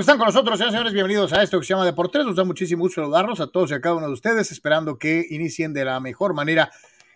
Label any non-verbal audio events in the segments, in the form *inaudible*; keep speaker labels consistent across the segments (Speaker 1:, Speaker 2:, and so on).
Speaker 1: están con nosotros, señores. Bienvenidos a esto que se llama Deportes. Nos da muchísimo gusto saludarlos a todos y a cada uno de ustedes, esperando que inicien de la mejor manera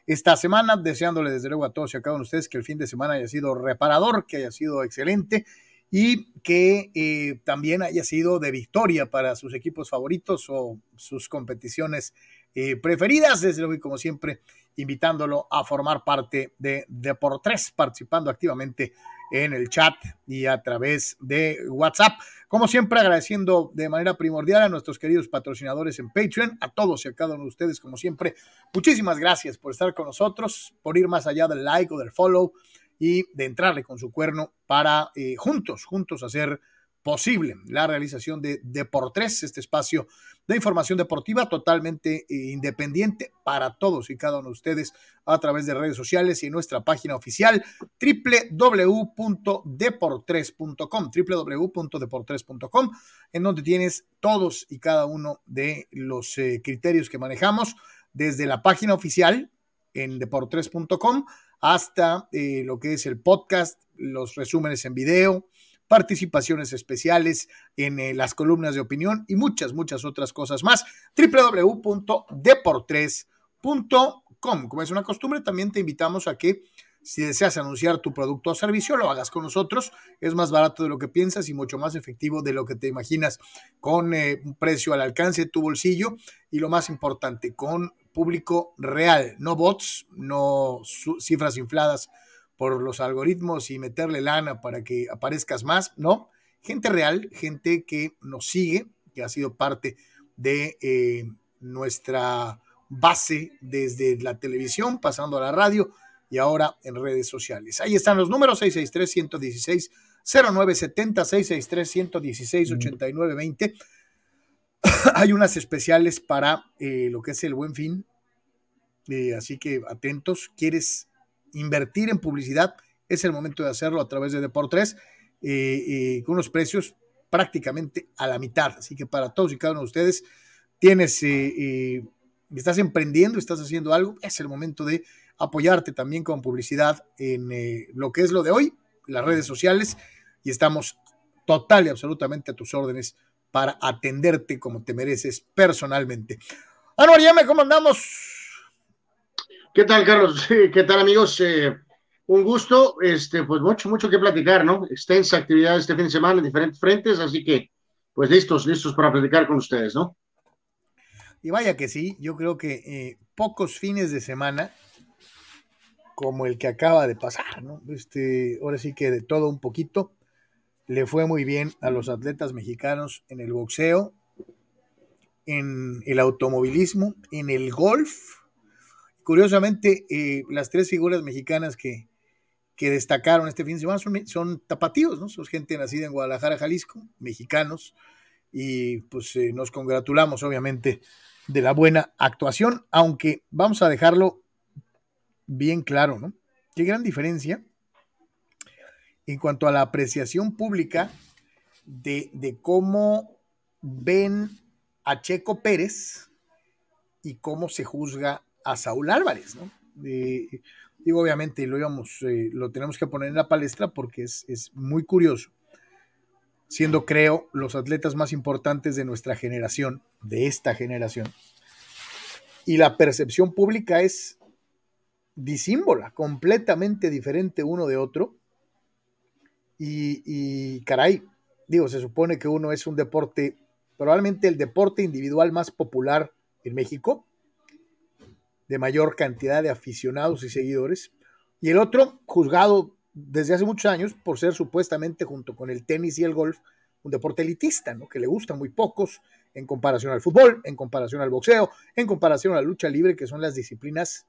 Speaker 1: esta semana, deseándole desde luego a todos y a cada uno de ustedes que el fin de semana haya sido reparador, que haya sido excelente y que eh, también haya sido de victoria para sus equipos favoritos o sus competiciones eh, preferidas. Desde luego, y como siempre, invitándolo a formar parte de Deportes, participando activamente en el chat y a través de WhatsApp. Como siempre, agradeciendo de manera primordial a nuestros queridos patrocinadores en Patreon, a todos y a cada uno de ustedes, como siempre, muchísimas gracias por estar con nosotros, por ir más allá del like o del follow y de entrarle con su cuerno para eh, juntos, juntos hacer posible la realización de Deportes, este espacio de información deportiva totalmente eh, independiente para todos y cada uno de ustedes a través de redes sociales y en nuestra página oficial www.deportres.com, www.deportres.com, en donde tienes todos y cada uno de los eh, criterios que manejamos desde la página oficial en deportres.com hasta eh, lo que es el podcast, los resúmenes en video, participaciones especiales en eh, las columnas de opinión y muchas, muchas otras cosas más. www.deportres.com. Como es una costumbre, también te invitamos a que si deseas anunciar tu producto o servicio, lo hagas con nosotros. Es más barato de lo que piensas y mucho más efectivo de lo que te imaginas, con eh, un precio al alcance de tu bolsillo y lo más importante, con público real, no bots, no cifras infladas por los algoritmos y meterle lana para que aparezcas más, no. Gente real, gente que nos sigue, que ha sido parte de eh, nuestra base desde la televisión, pasando a la radio y ahora en redes sociales. Ahí están los números 663-116. 0970 663 116 8920 hay unas especiales para eh, lo que es el buen fin eh, así que atentos quieres invertir en publicidad, es el momento de hacerlo a través de Deportes eh, eh, con unos precios prácticamente a la mitad. Así que para todos y cada uno de ustedes, tienes, eh, estás emprendiendo, estás haciendo algo, es el momento de apoyarte también con publicidad en lo que es lo de hoy, las redes sociales, y estamos total y absolutamente a tus órdenes para atenderte como te mereces personalmente. Anuar me ¿cómo andamos?
Speaker 2: ¿Qué tal, Carlos? *laughs* ¿Qué tal, amigos? Eh, un gusto, este, pues mucho, mucho que platicar, ¿no? Extensa actividad este fin de semana en diferentes frentes, así que, pues listos, listos para platicar con ustedes, ¿no?
Speaker 1: Y vaya que sí, yo creo que eh, pocos fines de semana como el que acaba de pasar, ¿no? Este, ahora sí que de todo un poquito, le fue muy bien a los atletas mexicanos en el boxeo, en el automovilismo, en el golf, Curiosamente, eh, las tres figuras mexicanas que, que, destacaron este fin de semana son, tapatíos, ¿no? Son gente nacida en Guadalajara, Jalisco, mexicanos, y pues eh, nos congratulamos, obviamente, de la buena actuación, aunque vamos a dejarlo bien claro, ¿no? Qué gran diferencia en cuanto a la apreciación pública de, de cómo ven a Checo Pérez y cómo se juzga a Saúl Álvarez, ¿no? digo, obviamente lo íbamos, eh, lo tenemos que poner en la palestra porque es, muy curioso, siendo creo los atletas más importantes de nuestra generación, de esta generación, y la percepción pública es disímbola, completamente diferente uno de otro, y, y caray, digo, se supone que uno es un deporte, probablemente el deporte individual más popular en México, de mayor cantidad de aficionados y seguidores, y el otro juzgado desde hace muchos años por ser supuestamente, junto con el tenis y el golf, un deporte elitista, ¿no? que le gustan muy pocos en comparación al fútbol, en comparación al boxeo, en comparación a la lucha libre, que son las disciplinas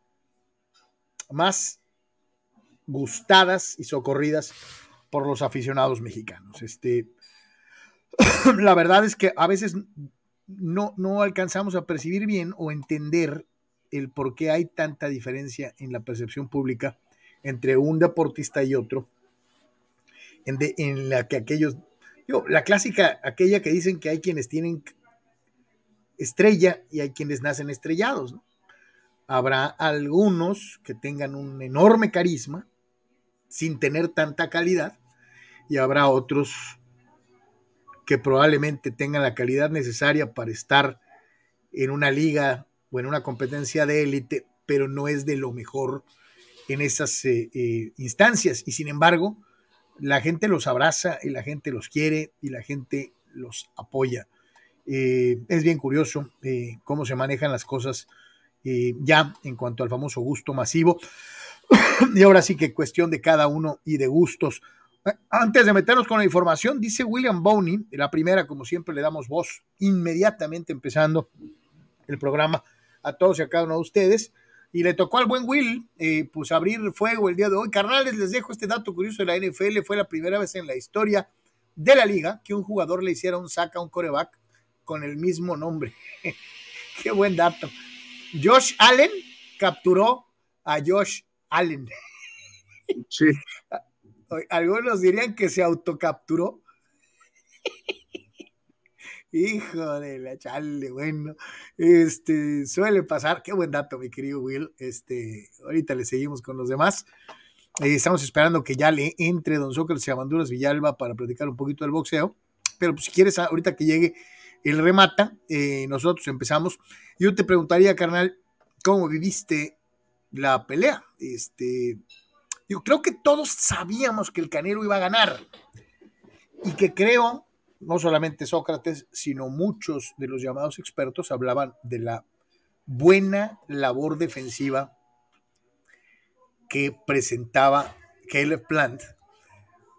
Speaker 1: más gustadas y socorridas por los aficionados mexicanos. Este, *clears throat* la verdad es que a veces no, no alcanzamos a percibir bien o entender el por qué hay tanta diferencia en la percepción pública entre un deportista y otro, en, la que aquellos, la clásica, aquella que dicen que hay quienes tienen estrella y hay quienes nacen estrellados, Habrá algunos que tengan un enorme carisma sin tener tanta calidad y habrá otros que probablemente tengan la calidad necesaria para estar en una liga o en una competencia de élite, pero no es de lo mejor en esas eh, eh, instancias. Y sin embargo, la gente los abraza y la gente los quiere y la gente los apoya. Eh, es bien curioso cómo se manejan las cosas ya en cuanto al famoso gusto masivo. *coughs* y ahora sí que cuestión de cada uno y de gustos. Antes de meternos con la información, dice William Boney, la primera, como siempre, le damos voz inmediatamente empezando el programa a todos y a cada uno de ustedes. Y le tocó al buen Will, eh, pues abrir fuego el día de hoy. Carnales, les dejo este dato curioso de la NFL. Fue la primera vez en la historia de la liga que un jugador le hiciera un saca a un coreback con el mismo nombre. *laughs* Qué buen dato. Josh Allen capturó a Josh Allen.
Speaker 2: Sí. *laughs*
Speaker 1: Algunos dirían que se autocapturó. Hijo de la chale, bueno, este, suele pasar, qué buen dato, mi querido Will, este, ahorita le seguimos con los demás, eh, estamos esperando que ya le entre Don Sócrates y Amanduras Villalba para platicar un poquito del boxeo, pero pues, si quieres, ahorita que llegue el remata, eh, nosotros empezamos, yo te preguntaría, carnal, ¿cómo viviste la pelea? Este, yo creo que todos sabíamos que el Canelo iba a ganar y que creo no solamente Sócrates, sino muchos de los llamados expertos hablaban de la buena labor defensiva que presentaba Caleb Plant,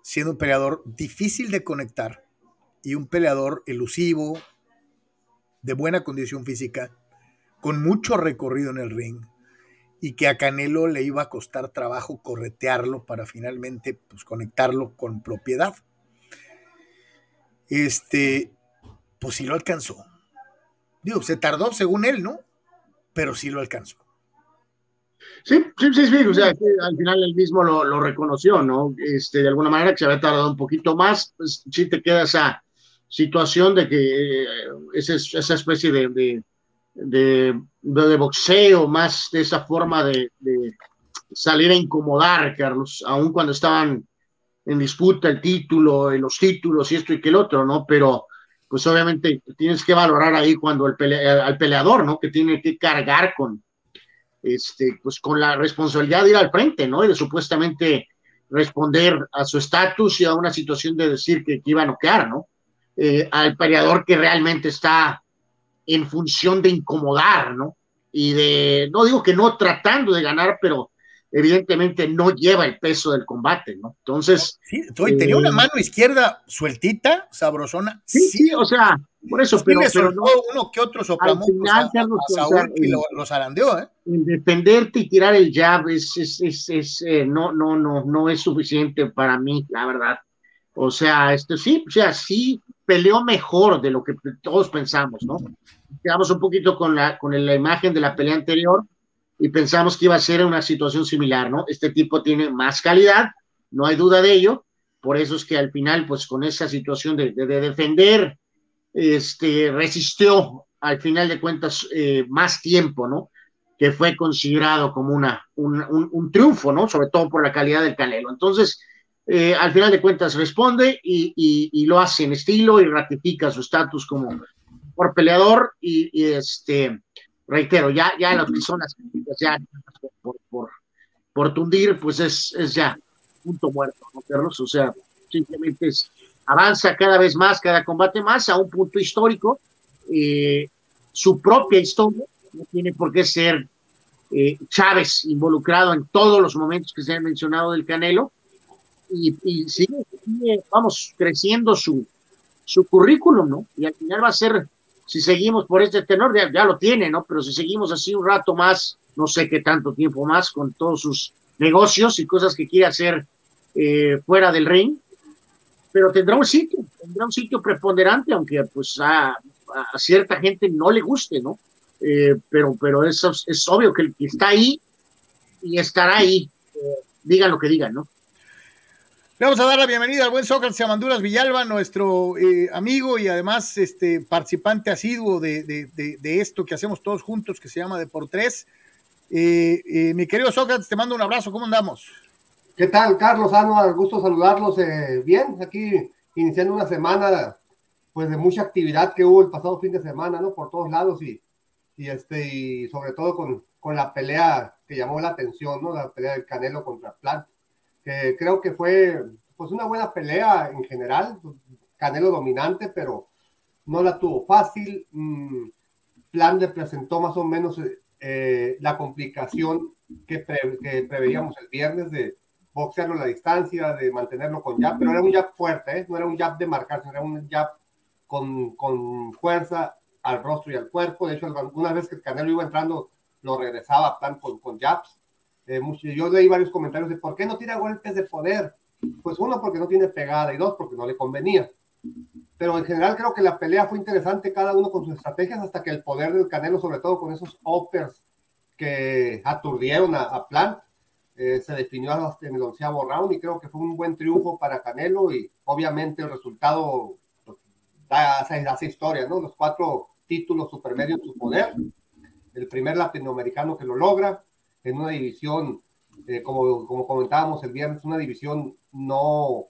Speaker 1: siendo un peleador difícil de conectar y un peleador elusivo, de buena condición física, con mucho recorrido en el ring, y que a Canelo le iba a costar trabajo corretearlo para finalmente pues, conectarlo con propiedad este, pues sí lo alcanzó. Digo, se tardó según él, ¿no? Pero sí lo alcanzó.
Speaker 2: Sí, sí, sí, sí, o sea, al final él mismo lo, reconoció, ¿no? Este, de alguna manera que se había tardado un poquito más, pues sí te queda esa situación de que eh, esa, esa especie de, de, de, boxeo, más de esa forma de, salir a incomodar, Carlos, aun cuando estaban en disputa el título, los títulos y esto y que el otro, ¿no? Pero pues obviamente tienes que valorar ahí cuando el al peleador, ¿no? Que tiene que cargar con, este, pues con la responsabilidad de ir al frente, ¿no? Y de supuestamente responder a su estatus y a una situación de decir que, iba a noquear, ¿no? Eh, al peleador que realmente está en función de incomodar, ¿no? Y de, no digo que no tratando de ganar, pero evidentemente no lleva el peso del combate, ¿no? Entonces.
Speaker 1: Sí, tenía una eh, mano izquierda sueltita, sabrosona.
Speaker 2: Sí, sí, o sea, por eso, pero, pero
Speaker 1: no, uno que otro soplamón al Saúl lo, los zarandeó, ¿eh?
Speaker 2: defenderte y tirar el jab es, es, es, es eh, no, no, no, no es suficiente para mí, la verdad. O sea, esto sí, o sea, sí peleó mejor de lo que todos pensamos, ¿no? Quedamos un poquito con la, con la imagen de la pelea anterior, y pensamos que iba a ser una situación similar, ¿no? Este tipo tiene más calidad, no hay duda de ello, por eso es que al final, pues con esa situación de, defender, este, resistió al final de cuentas eh, más tiempo, ¿no? Que fue considerado como una, un, triunfo, ¿no? Sobre todo por la calidad del Canelo. Entonces, eh, al final de cuentas responde y, y, lo hace en estilo y ratifica su estatus como por peleador y este reitero, ya, ya las personas ya por, por, por, tundir, pues es, es ya punto muerto, ¿no, Carlos? O sea, simplemente es, avanza cada vez más, cada combate más a un punto histórico, eh, su propia historia, no tiene por qué ser eh, Chávez involucrado en todos los momentos que se han mencionado del Canelo, y, y sigue, vamos, creciendo su, su currículum, ¿no? Y al final va a ser si seguimos por este tenor, ya, lo tiene, ¿no? Pero si seguimos así un rato más, no sé qué tanto tiempo más, con todos sus negocios y cosas que quiere hacer eh, fuera del ring, pero tendrá un sitio, tendrá un sitio preponderante, aunque pues a, cierta gente no le guste, ¿no? Eh, pero, pero eso es, obvio que el que está ahí y estará ahí, eh, digan lo que digan, ¿no?
Speaker 1: Le vamos a dar la bienvenida al buen Sócrates Amanduras Villalba, nuestro eh, amigo y además este, participante asiduo de, esto que hacemos todos juntos, que se llama De por Tres. Eh, eh, mi querido Sócrates, te mando un abrazo, ¿cómo andamos?
Speaker 3: ¿Qué tal, Carlos? Anual, gusto saludarlos. bien, aquí iniciando una semana pues de mucha actividad que hubo el pasado fin de semana, ¿no? Por todos lados y, y este, y sobre todo con, con la pelea que llamó la atención, ¿no? La pelea del Canelo contra Plant, que creo que fue, pues una buena pelea en general, Canelo dominante, pero no la tuvo fácil. Mm, Plan le presentó más o menos eh, la complicación que, preveíamos el viernes de boxearlo a la distancia, de mantenerlo con jab, pero era un jab fuerte, ¿eh? no era un jab de marcarse, era un jab con, con, fuerza al rostro y al cuerpo. De hecho, una vez que el Canelo iba entrando, lo regresaba Plan con, con jabs. Eh, yo leí varios comentarios de por qué no tira golpes de poder. Pues uno, porque no tiene pegada y dos, porque no le convenía pero en general creo que la pelea fue interesante, cada uno con sus estrategias, hasta que el poder del Canelo, sobre todo con esos uppers que aturdieron a, Plan, eh, se definió en el onceavo round y creo que fue un buen triunfo para Canelo y obviamente el resultado pues, da, hace, historia, ¿no? Los cuatro títulos supermedios en su poder, el primer latinoamericano que lo logra en una división, eh, como, como comentábamos el viernes, una división no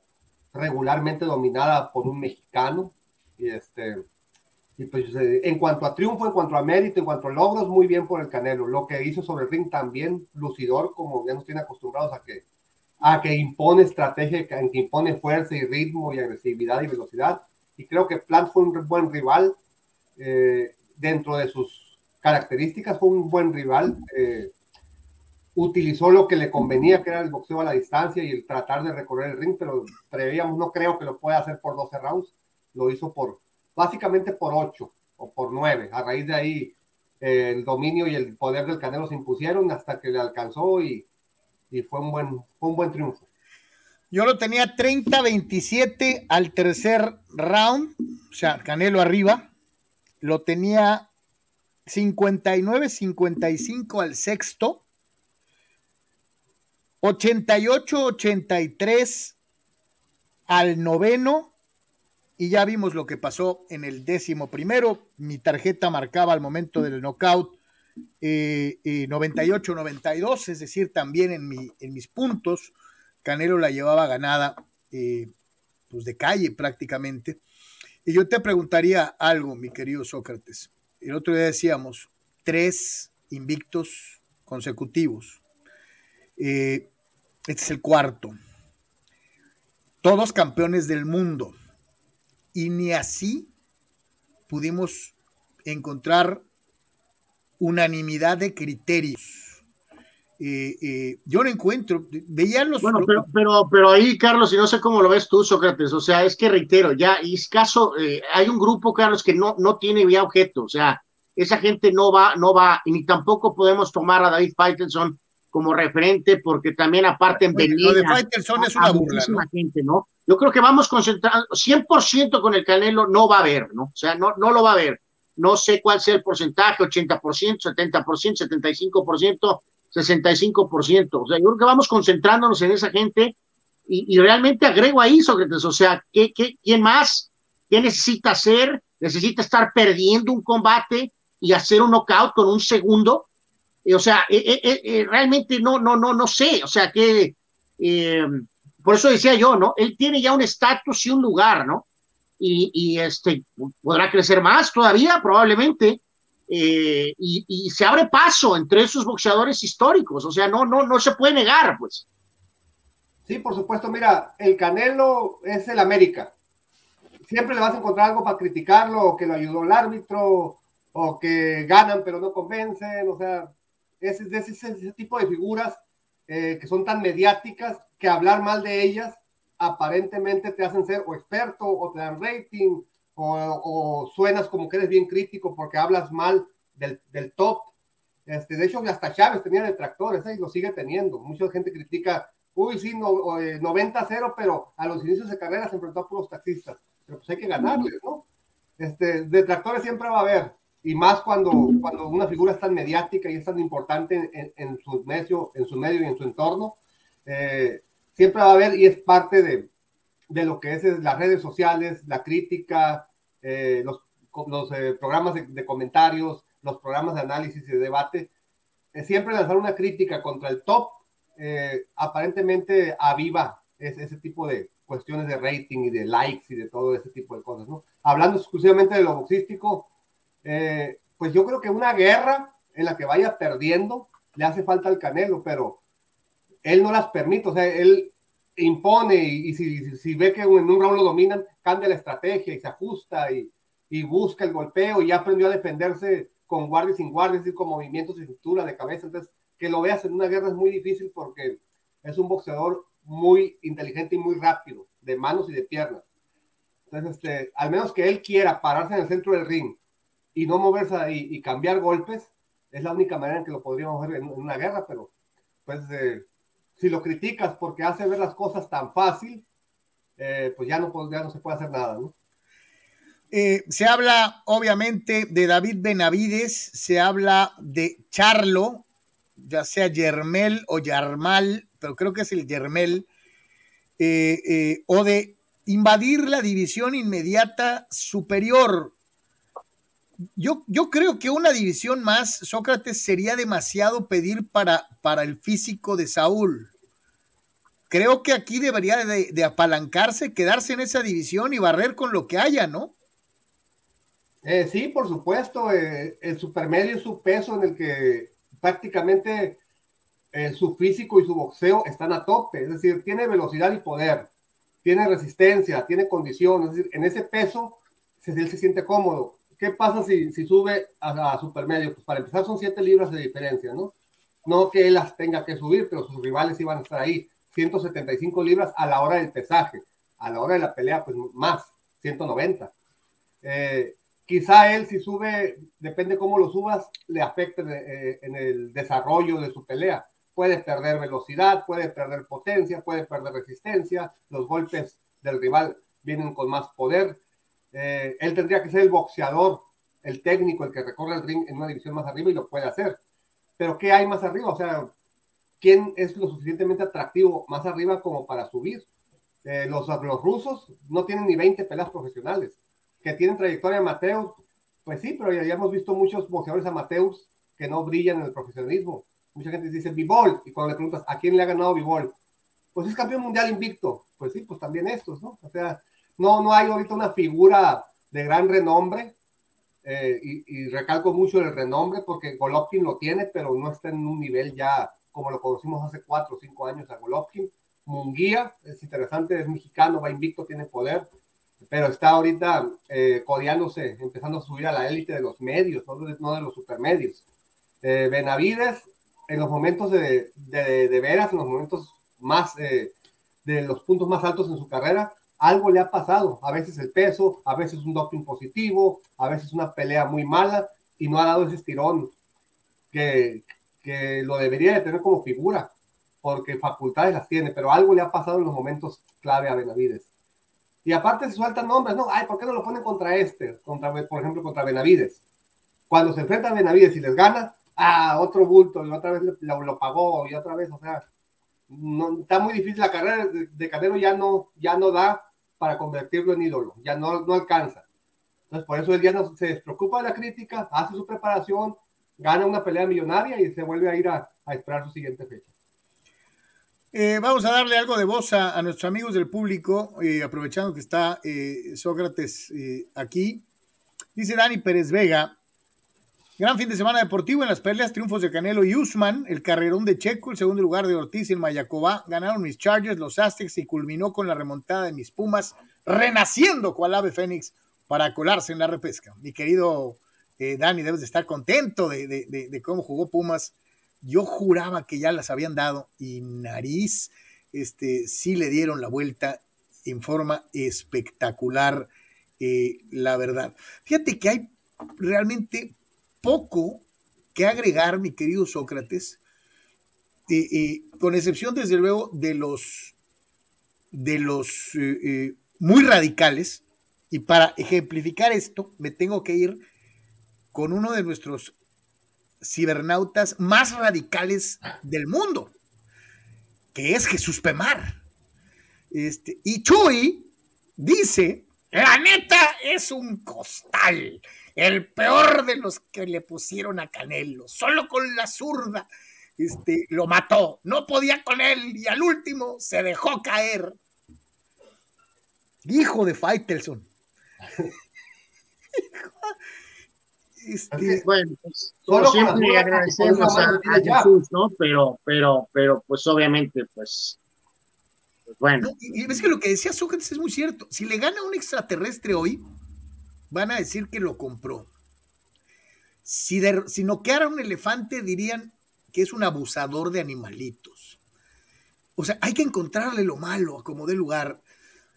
Speaker 3: regularmente dominada por un mexicano. Y este, y pues eh, en cuanto a triunfo, en cuanto a mérito, en cuanto a logros, muy bien por el Canelo. Lo que hizo sobre el ring también lucidor, como ya nos tiene acostumbrados a que, a que impone estrategia, que impone fuerza y ritmo y agresividad y velocidad. Y creo que Plant fue un buen rival eh, dentro de sus características, fue un buen rival. Eh, utilizó lo que le convenía, que era el boxeo a la distancia y el tratar de recorrer el ring, pero preveíamos, no creo que lo pueda hacer por 12 rounds, lo hizo por, básicamente por 8 o por 9. A raíz de ahí, eh, el dominio y el poder del Canelo se impusieron hasta que le alcanzó y, y fue, un buen, fue un buen triunfo.
Speaker 1: Yo lo tenía 30-27 al tercer round, o sea, Canelo arriba. Lo tenía 59-55 al sexto 88-83 al noveno y ya vimos lo que pasó en el décimo primero. Mi tarjeta marcaba al momento del knockout 98-92, eh, es decir, también en, mi, en, mis puntos, Canelo la llevaba ganada eh, pues de calle prácticamente. Y yo te preguntaría algo, mi querido Sócrates. El otro día decíamos tres invictos consecutivos. Eh, este es el cuarto. Todos campeones del mundo. Y ni así pudimos encontrar unanimidad de criterios. Eh, eh, yo no encuentro, veían los...
Speaker 2: Bueno, pero, pero, pero, ahí, Carlos, y no sé cómo lo ves tú, Sócrates, o sea, es que reitero, ya, y es caso, eh, hay un grupo, Carlos, que no, no tiene ya objeto, o sea, esa gente no va, no va, y ni tampoco podemos tomar a David Faitelson como referente, porque también aparte en
Speaker 1: Lo de Faitelson es una burla,
Speaker 2: Gente, ¿no? Yo creo que vamos concentrados, 100% con el Canelo no va a haber, ¿no? O sea, no, no lo va a haber. No sé cuál sea el porcentaje, 80%, 70%, 75%, 65%. O sea, yo creo que vamos concentrándonos en esa gente y, y realmente agrego ahí, Sócrates, o sea, ¿qué, qué, quién más? ¿Qué necesita hacer? ¿Necesita estar perdiendo un combate y hacer un knockout con un segundo? O sea, eh, eh, eh, realmente no, no, no, no sé, o sea que, por eso decía yo, ¿no? Él tiene ya un estatus y un lugar, ¿no? Y, este, podrá crecer más todavía, probablemente, y, se abre paso entre esos boxeadores históricos, o sea, no, no, no se puede negar, pues.
Speaker 3: Sí, por supuesto, mira, el Canelo es el América. Siempre le vas a encontrar algo para criticarlo, o que lo ayudó el árbitro, o que ganan pero no convencen, o sea, es, ese, tipo de figuras eh, que son tan mediáticas que hablar mal de ellas aparentemente te hacen ser o experto o te dan rating o, suenas como que eres bien crítico porque hablas mal del, del top. Este, de hecho, hasta Chávez tenía detractores ¿eh? y lo sigue teniendo. Mucha gente critica, uy, sí, no, 90-0, eh, pero a los inicios de carrera se enfrentó a puros taxistas. Pero pues hay que ganarles, ¿no? Este, detractores siempre va a haber y más cuando, cuando una figura es tan mediática y es tan importante en, en, su, medio, en su medio y en su entorno, eh, siempre va a haber y es parte de, de lo que es, las redes sociales, la crítica, eh, los, los eh, programas de, comentarios, los programas de análisis y de debate. siempre lanzar una crítica contra el top aparentemente aviva ese tipo de cuestiones de rating y de likes y de todo ese tipo de cosas, ¿no? Hablando exclusivamente de lo boxístico, eh, pues yo creo que una guerra en la que vaya perdiendo le hace falta al Canelo, pero él no las permite, o sea, él impone y, si, ve que en un round lo dominan, cambia la estrategia y se ajusta y, busca el golpeo y aprendió a defenderse con guardia y sin guardia, es decir, con movimientos y estructura de cabeza. Entonces, que lo veas en una guerra es muy difícil porque es un boxeador muy inteligente y muy rápido, de manos y de piernas. Entonces, este, al menos que él quiera pararse en el centro del ring y no moverse y cambiar golpes, es la única manera en que lo podríamos ver en, una guerra, pero pues eh, si lo criticas porque hace ver las cosas tan fácil, eh, pues ya no, ya no se puede hacer nada, ¿no?
Speaker 1: Eh, se habla obviamente de David Benavides, se habla de Charlo, ya sea Yermel o Yarmal, pero creo que es el Yermel, o de invadir la división inmediata superior. Yo, yo, creo que una división más, Sócrates, sería demasiado pedir para, para el físico de Saúl. Creo que aquí debería de, apalancarse, quedarse en esa división y barrer con lo que haya, ¿no?
Speaker 3: Eh, sí, por supuesto, eh, el supermedio es su peso en el que prácticamente eh, su físico y su boxeo están a tope, es decir, tiene velocidad y poder, tiene resistencia, tiene condición, es decir, en ese peso él se siente cómodo. ¿Qué pasa si, si sube a, a, supermedio? Pues para empezar son 7 libras de diferencia, ¿no? No que él las tenga que subir, pero sus rivales iban a estar ahí, 175 libras a la hora del pesaje, a la hora de la pelea, pues más, 190. Eh, Quizá él si sube, depende cómo lo subas, le afecte eh, en el desarrollo de su pelea. Puede perder velocidad, puede perder potencia, puede perder resistencia, los golpes del rival vienen con más poder. Eh, él tendría que ser el boxeador, el técnico, el que recorre el ring en una división más arriba y lo puede hacer. Pero ¿qué hay más arriba? O sea, ¿quién es lo suficientemente atractivo más arriba como para subir? Eh, los, los rusos no tienen ni 20 peleas profesionales que tienen trayectoria amateur, pues sí, pero ya, hemos visto muchos boxeadores amateurs que no brillan en el profesionalismo. Mucha gente dice Bivol, y cuando le preguntas a quién le ha ganado Bivol, pues es campeón mundial invicto. Pues sí, pues también estos, ¿no? O sea, no, no hay ahorita una figura de gran renombre, eh, y, recalco mucho el renombre porque Golovkin lo tiene, pero no está en un nivel ya como lo conocimos hace cuatro o cinco años a Golovkin. Munguía es interesante, es mexicano, va invicto, tiene poder pero está ahorita eh, codeándose, empezando a subir a la élite de los medios, no de, los supermedios. Eh, Benavides, en los momentos de, de, de, veras, en los momentos más, eh, de los puntos más altos en su carrera, algo le ha pasado. A veces el peso, a veces un doping positivo, a veces una pelea muy mala y no ha dado ese estirón que, que lo debería de tener como figura, porque facultades las tiene, pero algo le ha pasado en los momentos clave a Benavides. Y aparte se sueltan nombres, ¿no? Ay, ¿por qué no lo ponen contra este? Contra, por ejemplo, contra Benavides. Cuando se enfrenta a Benavides y les gana, ah, otro bulto, y otra vez lo, lo pagó, y otra vez, o sea, no, está muy difícil la carrera de, de Canelo, ya no, ya no da para convertirlo en ídolo, ya no, no alcanza. Entonces, por eso él ya no se despreocupa de la crítica, hace su preparación, gana una pelea millonaria y se vuelve a ir a, esperar su siguiente fecha.
Speaker 1: Eh, vamos a darle algo de voz a, nuestros amigos del público, eh, aprovechando que está eh, Sócrates aquí. Dice Dani Pérez Vega, gran fin de semana deportivo en las peleas, triunfos de Canelo y Usman, el carrerón de Checo, el segundo lugar de Ortiz en Mayacobá, ganaron mis Chargers, los Aztecs y culminó con la remontada de mis Pumas, renaciendo cual ave Fénix para colarse en la repesca. Mi querido Dani, debes de estar contento de, de, de, de cómo jugó Pumas yo juraba que ya las habían dado y nariz, este, sí le dieron la vuelta en forma espectacular, eh, la verdad. Fíjate que hay realmente poco que agregar, mi querido Sócrates, eh, eh, con excepción desde luego de los, de los muy radicales, y para ejemplificar esto me tengo que ir con uno de nuestros cibernautas más radicales del mundo, que es Jesús Pemar. Este, y Chuy dice, la neta es un costal, el peor de los que le pusieron a Canelo, solo con la zurda este, lo mató, no podía con él y al último se dejó caer. Hijo de Faitelson.
Speaker 2: Este, bueno, pues, siempre agradecemos a, Jesús, ¿no? Pero, pero, pero, pues obviamente, pues, pues bueno.
Speaker 1: y ves que lo que decía Sócrates es muy cierto. Si le gana un extraterrestre hoy, van a decir que lo compró. Si, de, si noqueara un elefante, dirían que es un abusador de animalitos. O sea, hay que encontrarle lo malo como de lugar.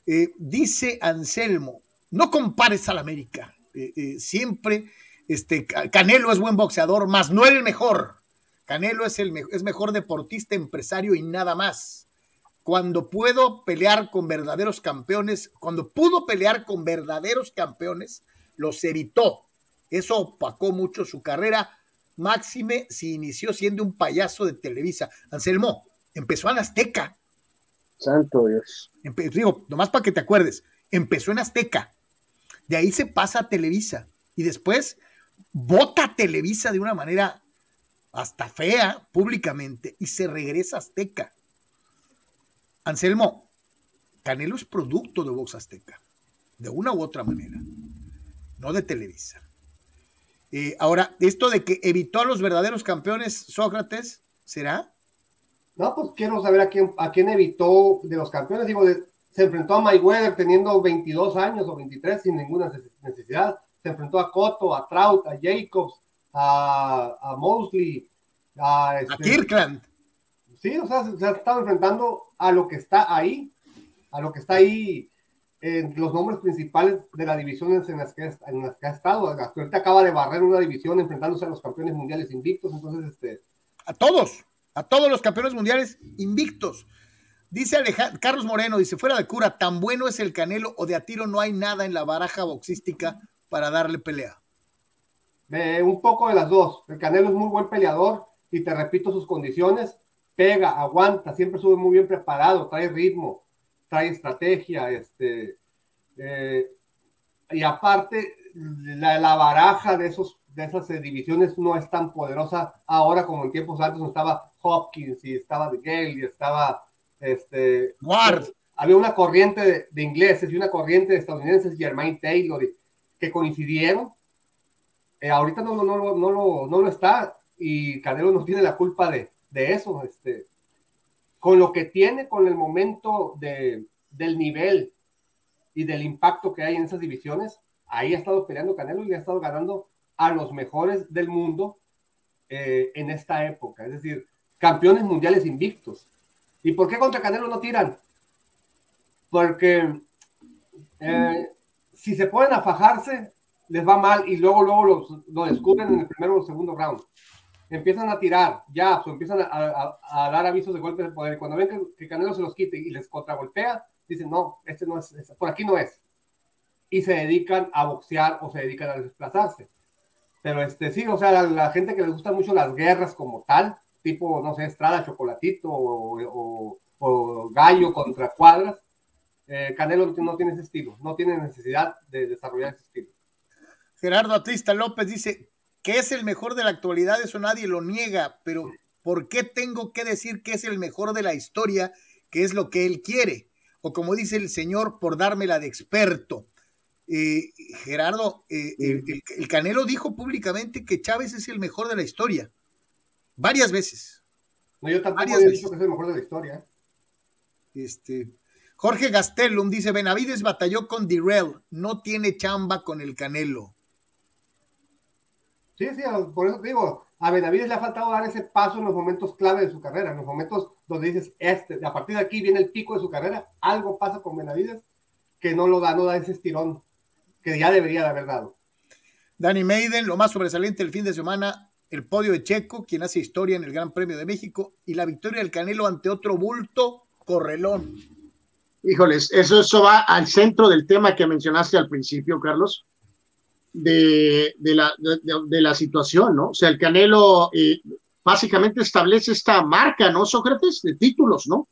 Speaker 1: Eh, dice Anselmo, no compares al América. Eh, eh, siempre, este, Canelo es buen boxeador, más no el mejor. Canelo es, el, es mejor deportista, empresario y nada más. Cuando puedo pelear con verdaderos campeones, cuando pudo pelear con verdaderos campeones, los evitó. Eso opacó mucho su carrera. Máxime se inició siendo un payaso de Televisa. Anselmo, empezó en Azteca.
Speaker 2: Santo Dios.
Speaker 1: digo, nomás para que te acuerdes, empezó en Azteca. De ahí se pasa a Televisa. Y después vota a Televisa de una manera hasta fea públicamente y se regresa a Azteca. Anselmo, Canelo es producto de Vox Azteca, de una u otra manera, no de Televisa. Eh, ahora, esto de que evitó a los verdaderos campeones, Sócrates, ¿será?
Speaker 3: No, pues quiero saber a quién, a quién evitó de los campeones. Digo, se enfrentó a Mayweather teniendo 22 años o 23 sin ninguna necesidad. Se enfrentó a Cotto, a Trout, a Jacobs, a, a Mosley, a,
Speaker 1: este, a Kirkland.
Speaker 3: Sí, o sea, se, se estado enfrentando a lo que está ahí, a lo que está ahí en los nombres principales de la división en las que, en las que ha estado. Ahorita acaba de barrer una división enfrentándose a los campeones mundiales invictos, entonces este...
Speaker 1: A todos, a todos los campeones mundiales invictos. Dice Carlos Moreno, dice, fuera de cura, tan bueno es el Canelo o de a tiro no hay nada en la baraja boxística para darle pelea.
Speaker 3: un poco de las dos. El Canelo es muy buen peleador y te repito sus condiciones. Pega, aguanta, siempre sube muy bien preparado, trae ritmo trae estrategia, este, eh, y aparte la, la, baraja de, esos, de esas divisiones no es tan poderosa ahora como en tiempos antes, donde estaba Hopkins y estaba De Gale y estaba este,
Speaker 1: Ward.
Speaker 3: Había una corriente de, ingleses y una corriente de estadounidenses, Germain Taylor, que coincidieron. Eh, ahorita no, no, no, no, lo, no lo está y Canelo no tiene la culpa de, de eso. Este, con lo que tiene, con el momento de, del nivel y del impacto que hay en esas divisiones, ahí ha estado peleando Canelo y ha estado ganando a los mejores del mundo eh, en esta época, es decir, campeones mundiales invictos. ¿Y por qué contra Canelo no tiran? Porque eh, si se pueden a fajarse, les va mal y luego, luego lo descubren en el primero o segundo round empiezan a tirar ya, o empiezan a, dar avisos de golpes de poder. Y cuando ven que, Canelo se los quite y les contragolpea, dicen, no, este no es, por aquí no es. Y se dedican a boxear o se dedican a desplazarse. Pero este sí, o sea, la, gente que le gustan mucho las guerras como tal, tipo, no sé, Estrada, Chocolatito o, Gallo contra Cuadras, eh, Canelo no tiene ese estilo, no tiene necesidad de desarrollar ese estilo.
Speaker 1: Gerardo Atlista López dice, que es el mejor de la actualidad, eso nadie lo niega, pero ¿por qué tengo que decir que es el mejor de la historia, que es lo que él quiere? O como dice el señor, por dármela de experto. Eh, Gerardo, eh, el, Canelo dijo públicamente que Chávez es el mejor de la historia. Varias veces.
Speaker 3: No, yo tampoco he dicho que es el mejor de la historia.
Speaker 1: Este, Jorge Gastelum dice, Benavides batalló con Dirrell, no tiene chamba con el Canelo.
Speaker 3: Sí, sí, por eso te digo, a Benavides le ha faltado dar ese paso en los momentos clave de su carrera, en los momentos donde dices, este, a partir de aquí viene el pico de su carrera, algo pasa con Benavides que no lo da, no da ese estirón que ya debería de haber dado.
Speaker 1: Danny Maiden, lo más sobresaliente del fin de semana, el podio de Checo, quien hace historia en el Gran Premio de México, y la victoria del Canelo ante otro bulto, Correlón.
Speaker 2: Híjoles, eso, eso va al centro del tema que mencionaste al principio, Carlos de, la, de, la, situación, ¿no? O sea, el Canelo eh, básicamente establece esta marca, ¿no, Sócrates? De títulos, ¿no?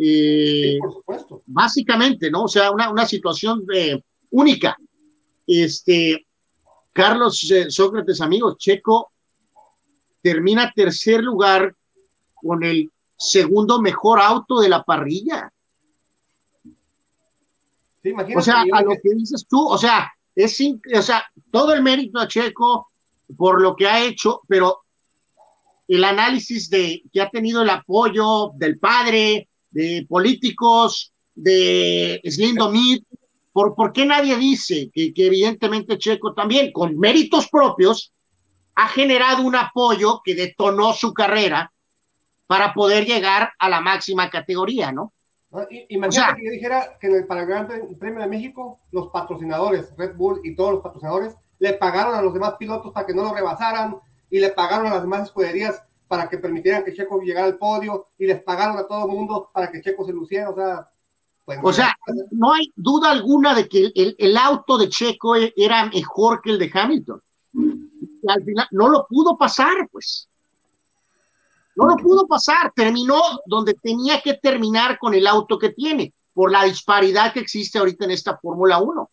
Speaker 3: Eh, por supuesto.
Speaker 2: Básicamente, ¿no? O sea, una, una situación eh, única. Este, Carlos Sócrates, amigos, Checo termina tercer lugar con el segundo mejor auto de la parrilla. o sea, a lo que dices tú, o sea, es, o sea, todo el mérito a Checo por lo que ha hecho, pero el análisis de que ha tenido el apoyo del padre, de políticos, de Slim Domit, ¿por, ¿por qué nadie dice que, que evidentemente Checo también, con méritos propios, ha generado un apoyo que detonó su carrera para poder llegar a la máxima categoría, ¿no?
Speaker 3: Imagínate que yo dijera que para el Gran Premio de México, los patrocinadores, Red Bull y todos los patrocinadores, le pagaron a los demás pilotos para que no lo rebasaran y le pagaron a las demás escuderías para que permitieran que Checo llegara al podio y les pagaron a todo el mundo para que Checo se luciera. O sea,
Speaker 2: pues, o sea, no hay duda alguna de que el, el, auto de Checo era mejor que el de Hamilton. Y al final no lo pudo pasar, pues. No lo pudo pasar, terminó donde tenía que terminar con el auto que tiene, por la disparidad que existe ahorita en esta Fórmula 1.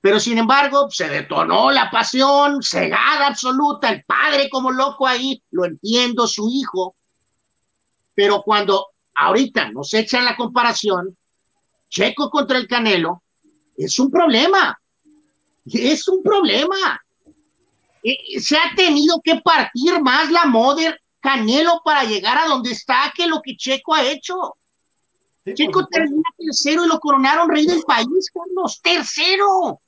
Speaker 2: Pero sin embargo, se detonó la pasión, cegada absoluta, el padre como loco ahí, lo entiendo, su hijo. Pero cuando ahorita nos echan la comparación, Checo contra el Canelo, es un problema. Es un problema. Eh, se ha tenido que partir más la Modern Canelo para llegar a donde está que lo que Checo ha hecho. Checo termina tercero y lo coronaron rey del país, Carlos, tercero.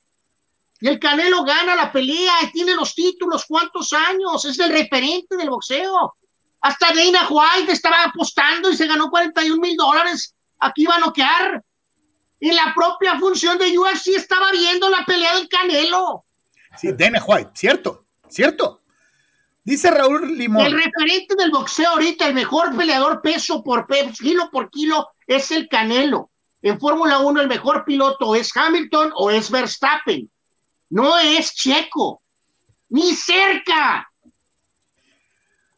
Speaker 2: Y el Canelo gana la pelea y tiene los títulos, ¿cuántos años? Es el referente del boxeo. Hasta Dana White estaba apostando y se ganó 41 mil dólares. Aquí iba a noquear. Y la propia función de UFC estaba viendo la pelea del Canelo.
Speaker 1: Sí, Dana White, cierto, cierto. Dice Raúl Limón.
Speaker 2: El referente del boxeo ahorita, el mejor peleador peso por peso, kilo por kilo, es el Canelo. En Fórmula 1 el mejor piloto es Hamilton o es Verstappen. No es Checo. Ni cerca.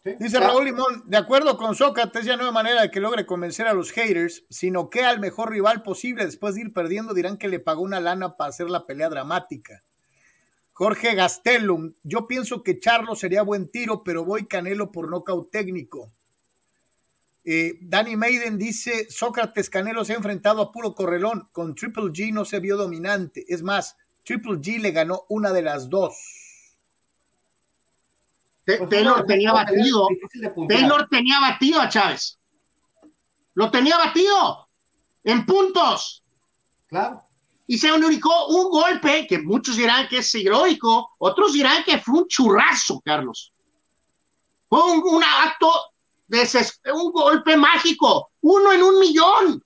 Speaker 1: Dice Raúl Limón, de acuerdo con Sócrates, ya no hay manera de que logre convencer a los haters, sino que al mejor rival posible, después de ir perdiendo, dirán que le pagó una lana para hacer la pelea dramática. Jorge Gastelum, yo pienso que Charlo sería buen tiro, pero voy Canelo por nocaut técnico. Eh, Danny Maiden dice, Sócrates Canelo se ha enfrentado a puro correlón, con Triple G no se vio dominante, es más, Triple G le ganó una de las dos.
Speaker 2: Taylor tenía batido, Taylor tenía batido a Chávez. Lo tenía batido en puntos.
Speaker 3: Claro
Speaker 2: y se ubicó un golpe que muchos dirán que es heroico, otros dirán que fue un churrazo, Carlos. Fue un, acto de un golpe mágico, uno en un millón.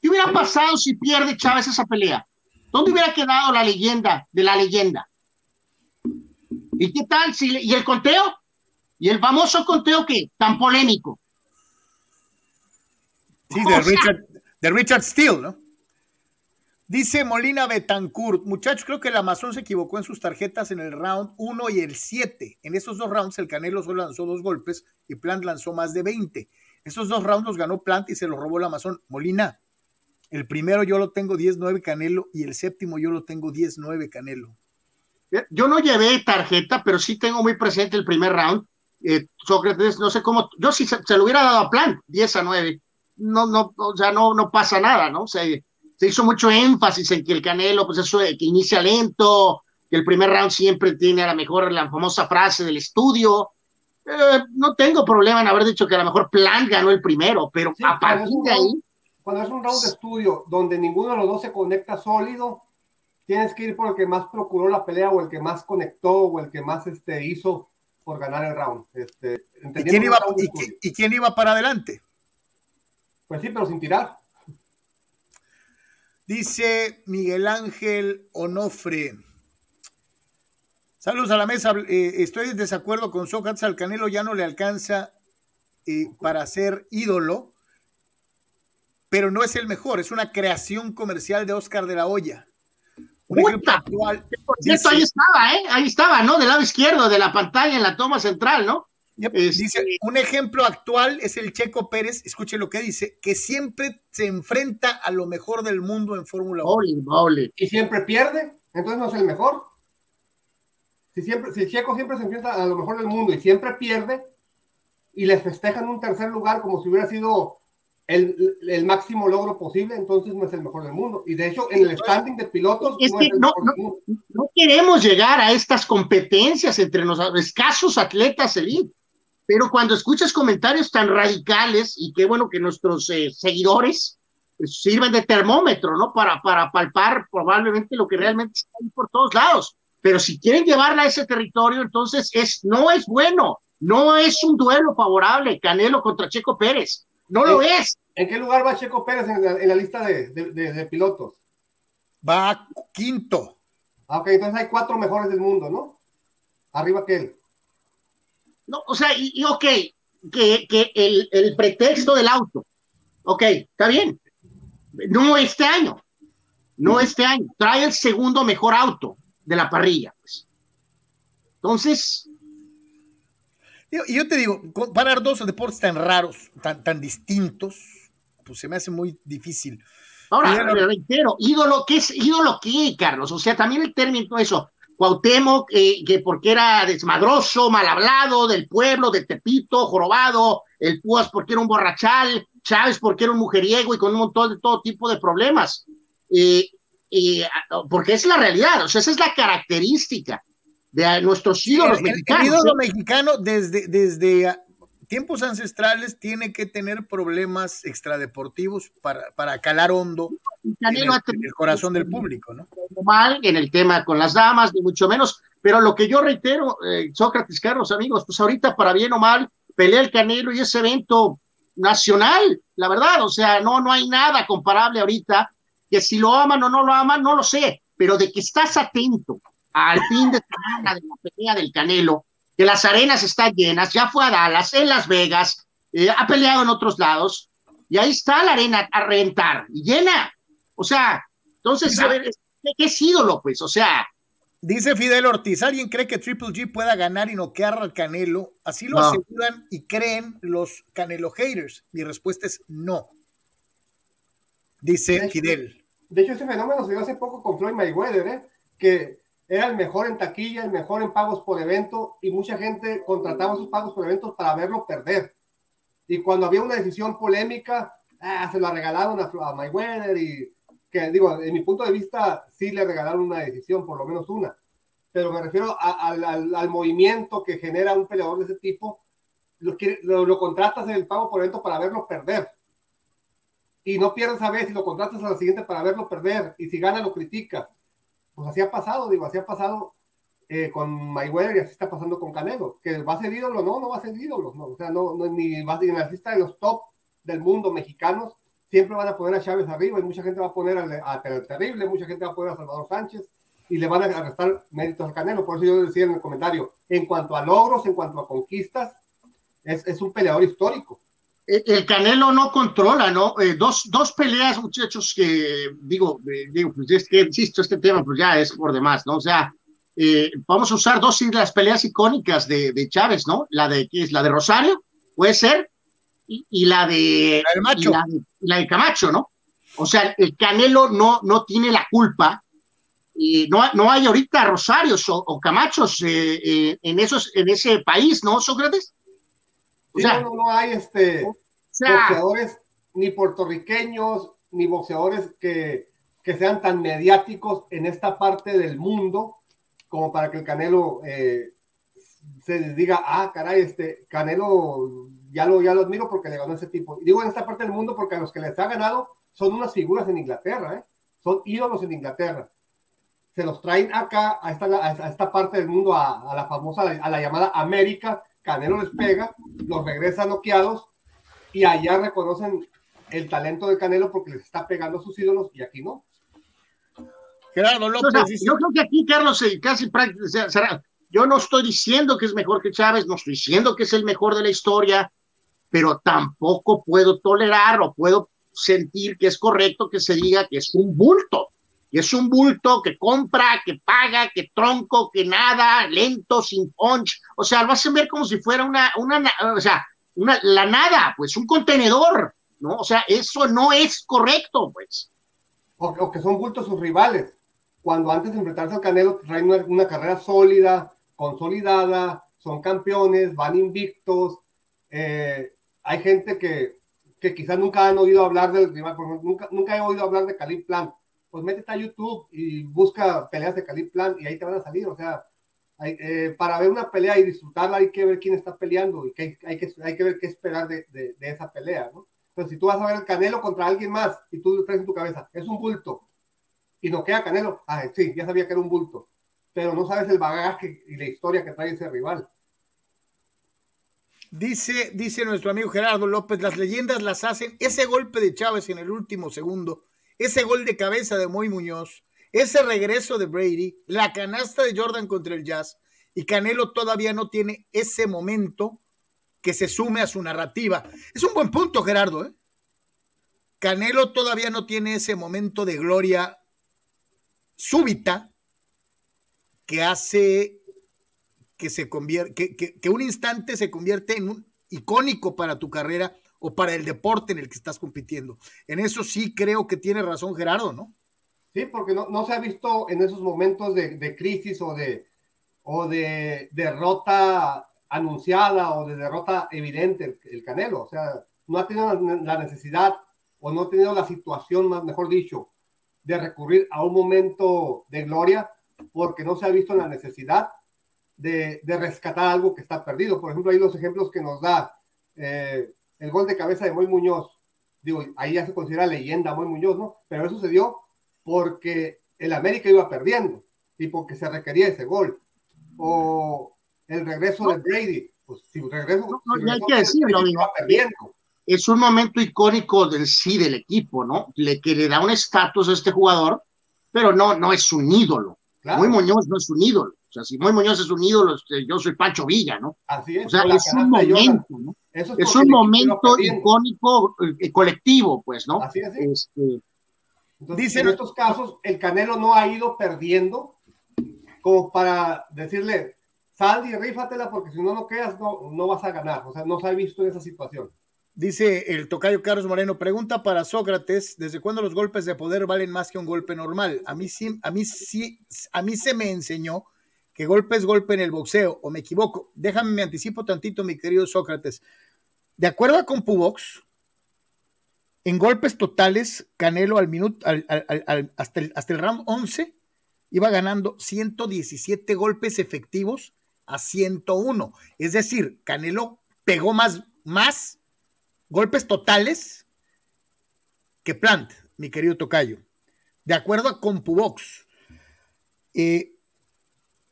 Speaker 2: ¿Qué hubiera pasado si pierde Chávez esa pelea? ¿Dónde hubiera quedado la leyenda de la leyenda? ¿Y qué tal si y el conteo? ¿Y el famoso conteo que tan polémico?
Speaker 1: Sí, de Richard, de Richard Steele, ¿no? Dice Molina Betancourt, muchachos, creo que el Amazon se equivocó en sus tarjetas en el round 1 y el 7. En esos dos rounds el Canelo solo lanzó dos golpes y Plant lanzó más de 20. Esos dos rounds los ganó Plant y se los robó el Amazon. Molina, el primero yo lo tengo 10-9 Canelo y el séptimo yo lo tengo 10-9 Canelo.
Speaker 2: Eh, yo no llevé tarjeta, pero sí tengo muy presente el primer round. Eh, Sócrates, no sé cómo, yo sí se, lo hubiera dado a Plant, 10 a 9. No, no, o sea, no, no pasa nada, ¿no? O sea, se hizo mucho énfasis en que el Canelo, pues eso que inicia lento, que el primer round siempre tiene a lo mejor la famosa frase del estudio. Eh, no tengo problema en haber dicho que a lo mejor Plan ganó el primero, pero a partir de ahí.
Speaker 3: Cuando es un round de estudio donde ninguno de los dos se conecta sólido, tienes que ir por el que más procuró la pelea o el que más conectó o el que más este, hizo por ganar el round. Este,
Speaker 1: ¿Y, quién iba, ¿Y quién iba para adelante?
Speaker 3: Pues sí, pero sin tirar.
Speaker 1: Dice Miguel Ángel Onofre. Saludos a la mesa. Eh, estoy en desacuerdo con Sócrates. Al Canelo ya no le alcanza eh, para ser ídolo, pero no es el mejor. Es una creación comercial de Oscar de la Hoya.
Speaker 2: Actual. ahí estaba, ¿eh? Ahí estaba, ¿no? Del lado izquierdo de la pantalla en la toma central, ¿no?
Speaker 1: Dice, un ejemplo actual es el Checo Pérez, escuche lo que dice, que siempre se enfrenta a lo mejor del mundo en Fórmula
Speaker 3: 1. Y siempre pierde, entonces no es el mejor. Si, siempre, si Checo siempre se enfrenta a lo mejor del mundo y siempre pierde, y les festejan un tercer lugar como si hubiera sido el, el, máximo logro posible, entonces no es el mejor del mundo. Y de hecho, en el standing de pilotos,
Speaker 2: es no, que no, no, no, queremos llegar a estas competencias entre los escasos atletas elite. Pero cuando escuchas comentarios tan radicales, y qué bueno que nuestros eh, seguidores pues, sirven de termómetro, ¿no? Para, para palpar probablemente lo que realmente está ahí por todos lados. Pero si quieren llevarla a ese territorio, entonces es, no es bueno, no es un duelo favorable, Canelo contra Checo Pérez. No lo es.
Speaker 3: ¿En qué lugar va Checo Pérez en la, lista de, de, pilotos?
Speaker 1: Va quinto.
Speaker 3: Ah, ok, entonces hay cuatro mejores del mundo, ¿no? Arriba que él.
Speaker 2: No, o sea, y, y ok, que, que el, el, pretexto del auto. Ok, está bien. No este año. No este año. Trae el segundo mejor auto de la parrilla. Pues. Entonces,
Speaker 1: y yo te digo, parar dos deportes tan raros, tan, tan distintos, pues se me hace muy difícil.
Speaker 2: Ahora, reitero, ídolo, ¿qué es ídolo qué, Carlos? O sea, también el término eso, Cuauhtémoc, eh, que porque era desmadroso, mal hablado, del pueblo, de Tepito, jorobado, el Púas porque era un borrachal, Chávez porque era un mujeriego y con un montón de todo tipo de problemas. Eh, eh, porque es la realidad, o sea, esa es la característica de nuestros ídolos mexicanos.
Speaker 1: El ídolo ¿eh? mexicano desde, desde tiempos ancestrales tiene que tener problemas extradeportivos para, para calar hondo en el, corazón del público, ¿no?
Speaker 2: Mal en el tema con las damas, ni mucho menos, pero lo que yo reitero, eh, Sócrates, Carlos, amigos, pues ahorita para bien o mal, pelea el Canelo y ese evento nacional, la verdad, o sea, no, no hay nada comparable ahorita, que si lo aman o no lo aman, no lo sé, pero de que estás atento al fin de semana de la pelea del Canelo, que las arenas están llenas, ya fue a Dallas, en Las Vegas, eh, ha peleado en otros lados, y ahí está la arena a rentar, y llena. O sea, entonces, a ver, ¿qué es ídolo, pues? O sea.
Speaker 1: Dice Fidel Ortiz, ¿alguien cree que Triple G pueda ganar y noquear al Canelo? Así lo aseguran y creen los Canelo haters. Mi respuesta es no. Dice Fidel.
Speaker 3: De hecho, ese fenómeno se dio hace poco con Floyd Mayweather, ¿eh? que era el mejor en taquilla, el mejor en pagos por evento y mucha gente contrataba sus pagos por eventos para verlo perder. Y cuando había una decisión polémica, ah, se la regalaron a, a Mayweather y que digo, en mi punto de vista sí le regalaron una decisión, por lo menos una. Pero me refiero al, movimiento que genera un peleador de ese tipo. Lo, lo, lo, contratas en el pago por evento para verlo perder. Y no pierdes a si lo contratas a la siguiente para verlo perder. Y si gana, lo criticas pues así ha pasado, digo, así ha pasado eh, con Mayweather y así está pasando con Canelo, que va a ser ídolo, no, no va a ser ídolo, no, o sea, no, no ni va a ser en la lista de los top del mundo mexicanos, siempre van a poner a Chávez arriba y mucha gente va a poner a, a Terrible, mucha gente va a poner a Salvador Sánchez y le van a restar méritos al Canelo, por eso yo decía en el comentario, en cuanto a logros, en cuanto a conquistas, es, es un peleador histórico
Speaker 2: el Canelo no controla, ¿no? Eh, dos, dos peleas, muchachos, que digo, eh, digo, pues es que, insisto, este tema pues ya es por demás, ¿no? O sea, eh, vamos a usar dos de las peleas icónicas de, de, Chávez, ¿no? La de, ¿qué es? La de Rosario, puede ser, y, y la de...
Speaker 1: La, Macho.
Speaker 2: La de, la de, Camacho, ¿no? O sea, el Canelo no, no tiene la culpa, y no, no hay ahorita Rosarios o, o Camachos en, esos, en ese país, ¿no, Sócrates?
Speaker 3: O sea, no, no, hay este, boxeadores ni puertorriqueños ni boxeadores que, que, sean tan mediáticos en esta parte del mundo como para que el Canelo eh, se diga, ah, caray, este Canelo ya lo, ya lo admiro porque le ganó ese tipo. Y digo en esta parte del mundo porque a los que les ha ganado son unas figuras en Inglaterra, ¿eh? son ídolos en Inglaterra. Se los traen acá, a esta, a esta parte del mundo, a, a la famosa, a la llamada América, Canelo les pega, los regresa noqueados y allá reconocen el talento de Canelo porque les está pegando a sus ídolos y aquí no.
Speaker 2: Gerardo López. yo creo que aquí, Carlos, eh, casi yo no estoy diciendo que es mejor que Chávez, no estoy diciendo que es el mejor de la historia, pero tampoco puedo tolerar o puedo sentir que es correcto que se diga que es un bulto y es un bulto que compra, que paga, que tronco, que nada, lento, sin punch. O sea, lo hacen ver como si fuera una, una o sea, una, la nada, pues un contenedor, ¿no? O sea, eso no es correcto, pues.
Speaker 3: O, que son bultos sus rivales. Cuando antes de enfrentarse al Canelo traen una, carrera sólida, consolidada, son campeones, van invictos, eh, hay gente que, que quizás nunca han oído hablar del rival, nunca, nunca he oído hablar de Khalid Plan. Pues métete a YouTube y busca peleas de Khalid Plan y ahí te van a salir. O sea, eh, para ver una pelea y disfrutarla hay que ver quién está peleando y que hay, que, hay que ver qué esperar de, de, esa pelea, ¿no? Entonces, si tú vas a ver el Canelo contra alguien más y tú traes en tu cabeza, es un bulto, y no queda Canelo, ah, sí, ya sabía que era un bulto, pero no sabes el bagaje y la historia que trae ese rival.
Speaker 1: Dice, dice nuestro amigo Gerardo López, las leyendas las hacen, ese golpe de Chávez en el último segundo, ese gol de cabeza de Moy Muñoz, ese regreso de Brady, la canasta de Jordan contra el Jazz, y Canelo todavía no tiene ese momento que se sume a su narrativa. Es un buen punto, Gerardo. ¿eh? Canelo todavía no tiene ese momento de gloria súbita que hace que se convierte, que, un instante se convierte en un icónico para tu carrera o para el deporte en el que estás compitiendo. En eso sí creo que tiene razón Gerardo, ¿no?
Speaker 3: Sí, porque no, no se ha visto en esos momentos de, crisis o de, o de derrota anunciada o de derrota evidente el, Canelo. O sea, no ha tenido la necesidad o no ha tenido la situación, más mejor dicho, de recurrir a un momento de gloria porque no se ha visto la necesidad de, rescatar algo que está perdido. Por ejemplo, ahí los ejemplos que nos da eh, el gol de cabeza de Moy Muñoz. Digo, ahí ya se considera leyenda Moy Muñoz, ¿no? Pero eso se dio porque el América iba perdiendo y porque se requería ese gol. O el regreso de Brady, pues si regreso,
Speaker 2: no, hay que decirlo, iba perdiendo. Es un momento icónico del sí del equipo, ¿no? Le, que le da un estatus a este jugador, pero no, no es un ídolo. Muy Muñoz no es un ídolo. O sea, si Muy Muñoz es un ídolo, este, yo soy Pancho Villa, ¿no?
Speaker 3: Así es.
Speaker 2: O sea, es un momento, ¿no? es, un momento icónico eh, colectivo, pues, ¿no?
Speaker 3: Así es. Este, Dice, en estos casos, el Canelo no ha ido perdiendo como para decirle, sal y rífatela porque si no no quedas, no, no vas a ganar. O sea, no se ha visto en esa situación.
Speaker 1: Dice el tocayo Carlos Moreno, pregunta para Sócrates, ¿desde cuándo los golpes de poder valen más que un golpe normal? A mí sí, a mí sí, a mí se me enseñó que golpe es golpe en el boxeo, o me equivoco. Déjame, me anticipo tantito, mi querido Sócrates. De acuerdo a CompuBox, en golpes totales, Canelo al minuto, hasta, el, hasta el round 11, iba ganando 117 golpes efectivos a 101. Es decir, Canelo pegó más, más golpes totales que Plant, mi querido Tocayo. De acuerdo a CompuBox, eh,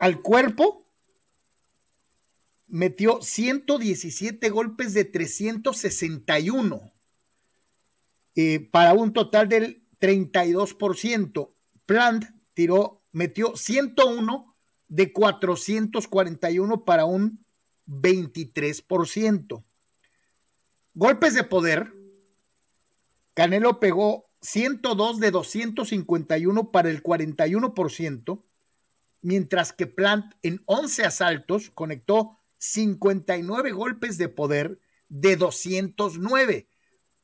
Speaker 1: al cuerpo metió 117 golpes de 361 eh, para un total del 32%. Plant tiró, metió 101 de 441 para un 23%. Golpes de poder. Canelo pegó 102 de 251 para el 41%, mientras que Plant en 11 asaltos conectó 59 golpes de poder de 209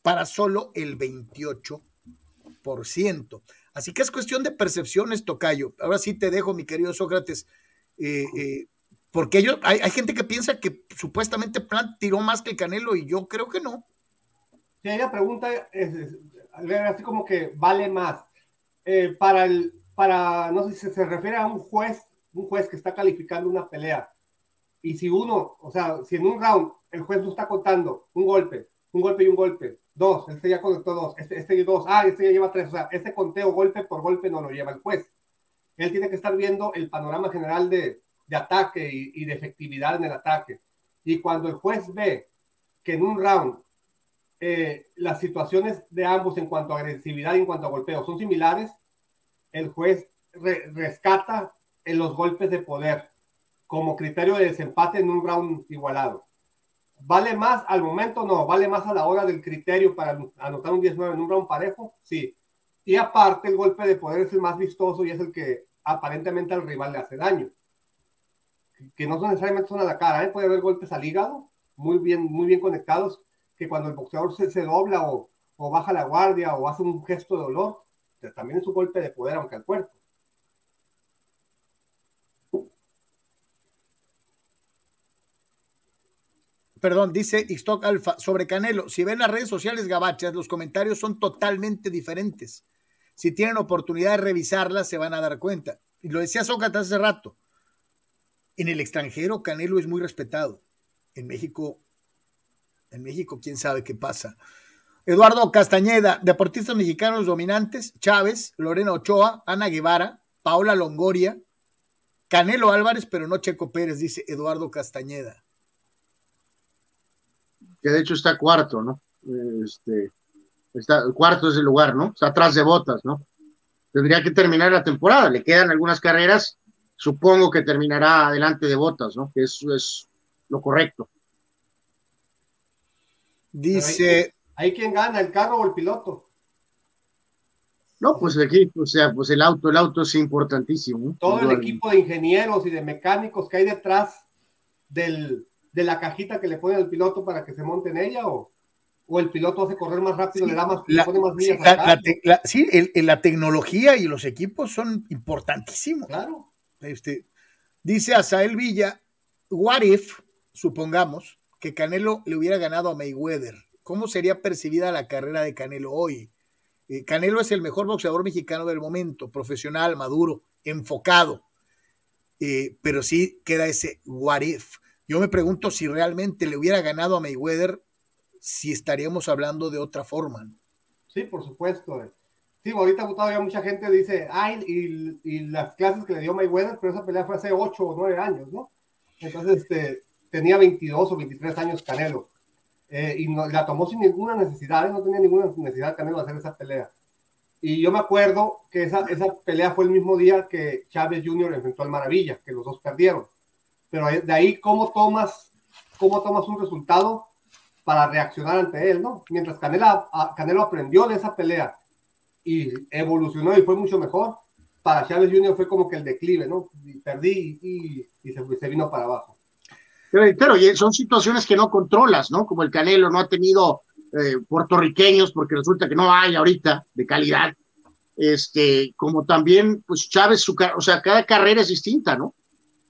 Speaker 1: para solo el 28%. Así que es cuestión de percepciones, Tocayo. Ahora sí te dejo, mi querido Sócrates, eh, eh, porque ellos, hay, gente que piensa que supuestamente Plant tiró más que el Canelo y yo creo que no.
Speaker 3: Sí, la pregunta así como que vale más. Eh, para el, para, no sé si se refiere a un juez, un juez que está calificando una pelea. Y si uno, o sea, si en un round el juez no está contando un golpe, un golpe y un golpe, dos, este ya conectó dos, este, este dos, ah, este ya lleva tres, o sea, ese conteo golpe por golpe no lo lleva el juez. Él tiene que estar viendo el panorama general de, de ataque y, de efectividad en el ataque. Y cuando el juez ve que en un round eh, las situaciones de ambos en cuanto a agresividad y en cuanto a golpeo son similares, el juez rescata en los golpes de poder como criterio de desempate en un round igualado. ¿Vale más al momento? No. ¿Vale más a la hora del criterio para anotar un 19 en un round parejo? Sí. Y aparte, el golpe de poder es el más vistoso y es el que aparentemente al rival le hace daño. Que no son necesariamente son a la cara, ¿eh? puede haber golpes al hígado, muy bien, muy bien conectados, que cuando el boxeador se, dobla o, o, baja la guardia o hace un gesto de dolor, también es un golpe de poder, aunque al cuerpo.
Speaker 1: perdón, dice Ixtoc Alfa, sobre Canelo, si ven las redes sociales gabachas, los comentarios son totalmente diferentes. Si tienen oportunidad de revisarlas, se van a dar cuenta. Y lo decía Sócrates hace rato. En el extranjero, Canelo es muy respetado. En México, en México, quién sabe qué pasa. Eduardo Castañeda, deportistas mexicanos dominantes, Chávez, Lorena Ochoa, Ana Guevara, Paola Longoria, Canelo Álvarez, pero no Checo Pérez, dice Eduardo Castañeda.
Speaker 2: Que de hecho está cuarto, ¿no? Este, está, cuarto es el lugar, ¿no? Está atrás de botas, ¿no? Tendría que terminar la temporada, le quedan algunas carreras, supongo que terminará adelante de botas, ¿no? Que eso es lo correcto.
Speaker 3: Dice. ¿Hay quien gana, el carro o el piloto?
Speaker 2: No, pues aquí, o sea, pues el auto, el auto es importantísimo.
Speaker 3: Todo el equipo de ingenieros y de mecánicos que hay detrás del, de la cajita que le pone al piloto para que se monte en ella o, o el piloto hace correr más rápido, le da más,
Speaker 1: la,
Speaker 3: pone más
Speaker 1: sí, la, la, sí el, la tecnología y los equipos son importantísimos.
Speaker 3: Claro.
Speaker 1: Este, dice Asael Villa, what if, supongamos, que Canelo le hubiera ganado a Mayweather ¿Cómo sería percibida la carrera de Canelo hoy? Eh, Canelo es el mejor boxeador mexicano del momento, profesional, maduro, enfocado, eh, pero sí queda ese what if. Yo me pregunto si realmente le hubiera ganado a Mayweather, si estaríamos hablando de otra forma.
Speaker 3: Sí, por supuesto. Eh. Sí, ahorita todavía mucha gente dice, ay, y, y, las clases que le dio Mayweather, pero esa pelea fue hace 8 o 9 años, ¿no? Entonces, este, tenía 22 o 23 años Canelo. Eh, y no, la tomó sin ninguna necesidad, no tenía ninguna necesidad Canelo de hacer esa pelea. Y yo me acuerdo que esa, esa pelea fue el mismo día que Chávez Jr. enfrentó al Maravilla, que los dos perdieron. Pero de ahí, ¿cómo tomas, cómo tomas un resultado para reaccionar ante él, no? Mientras Canelo, Canelo aprendió de esa pelea y evolucionó y fue mucho mejor, para Chávez Jr. fue como que el declive, ¿no? Y perdí y, y se, se vino para abajo.
Speaker 2: Pero, son situaciones que no controlas, ¿no? Como el Canelo no ha tenido eh, puertorriqueños, porque resulta que no hay ahorita de calidad. Este, como también, pues Chávez, su, o sea, cada carrera es distinta, ¿no?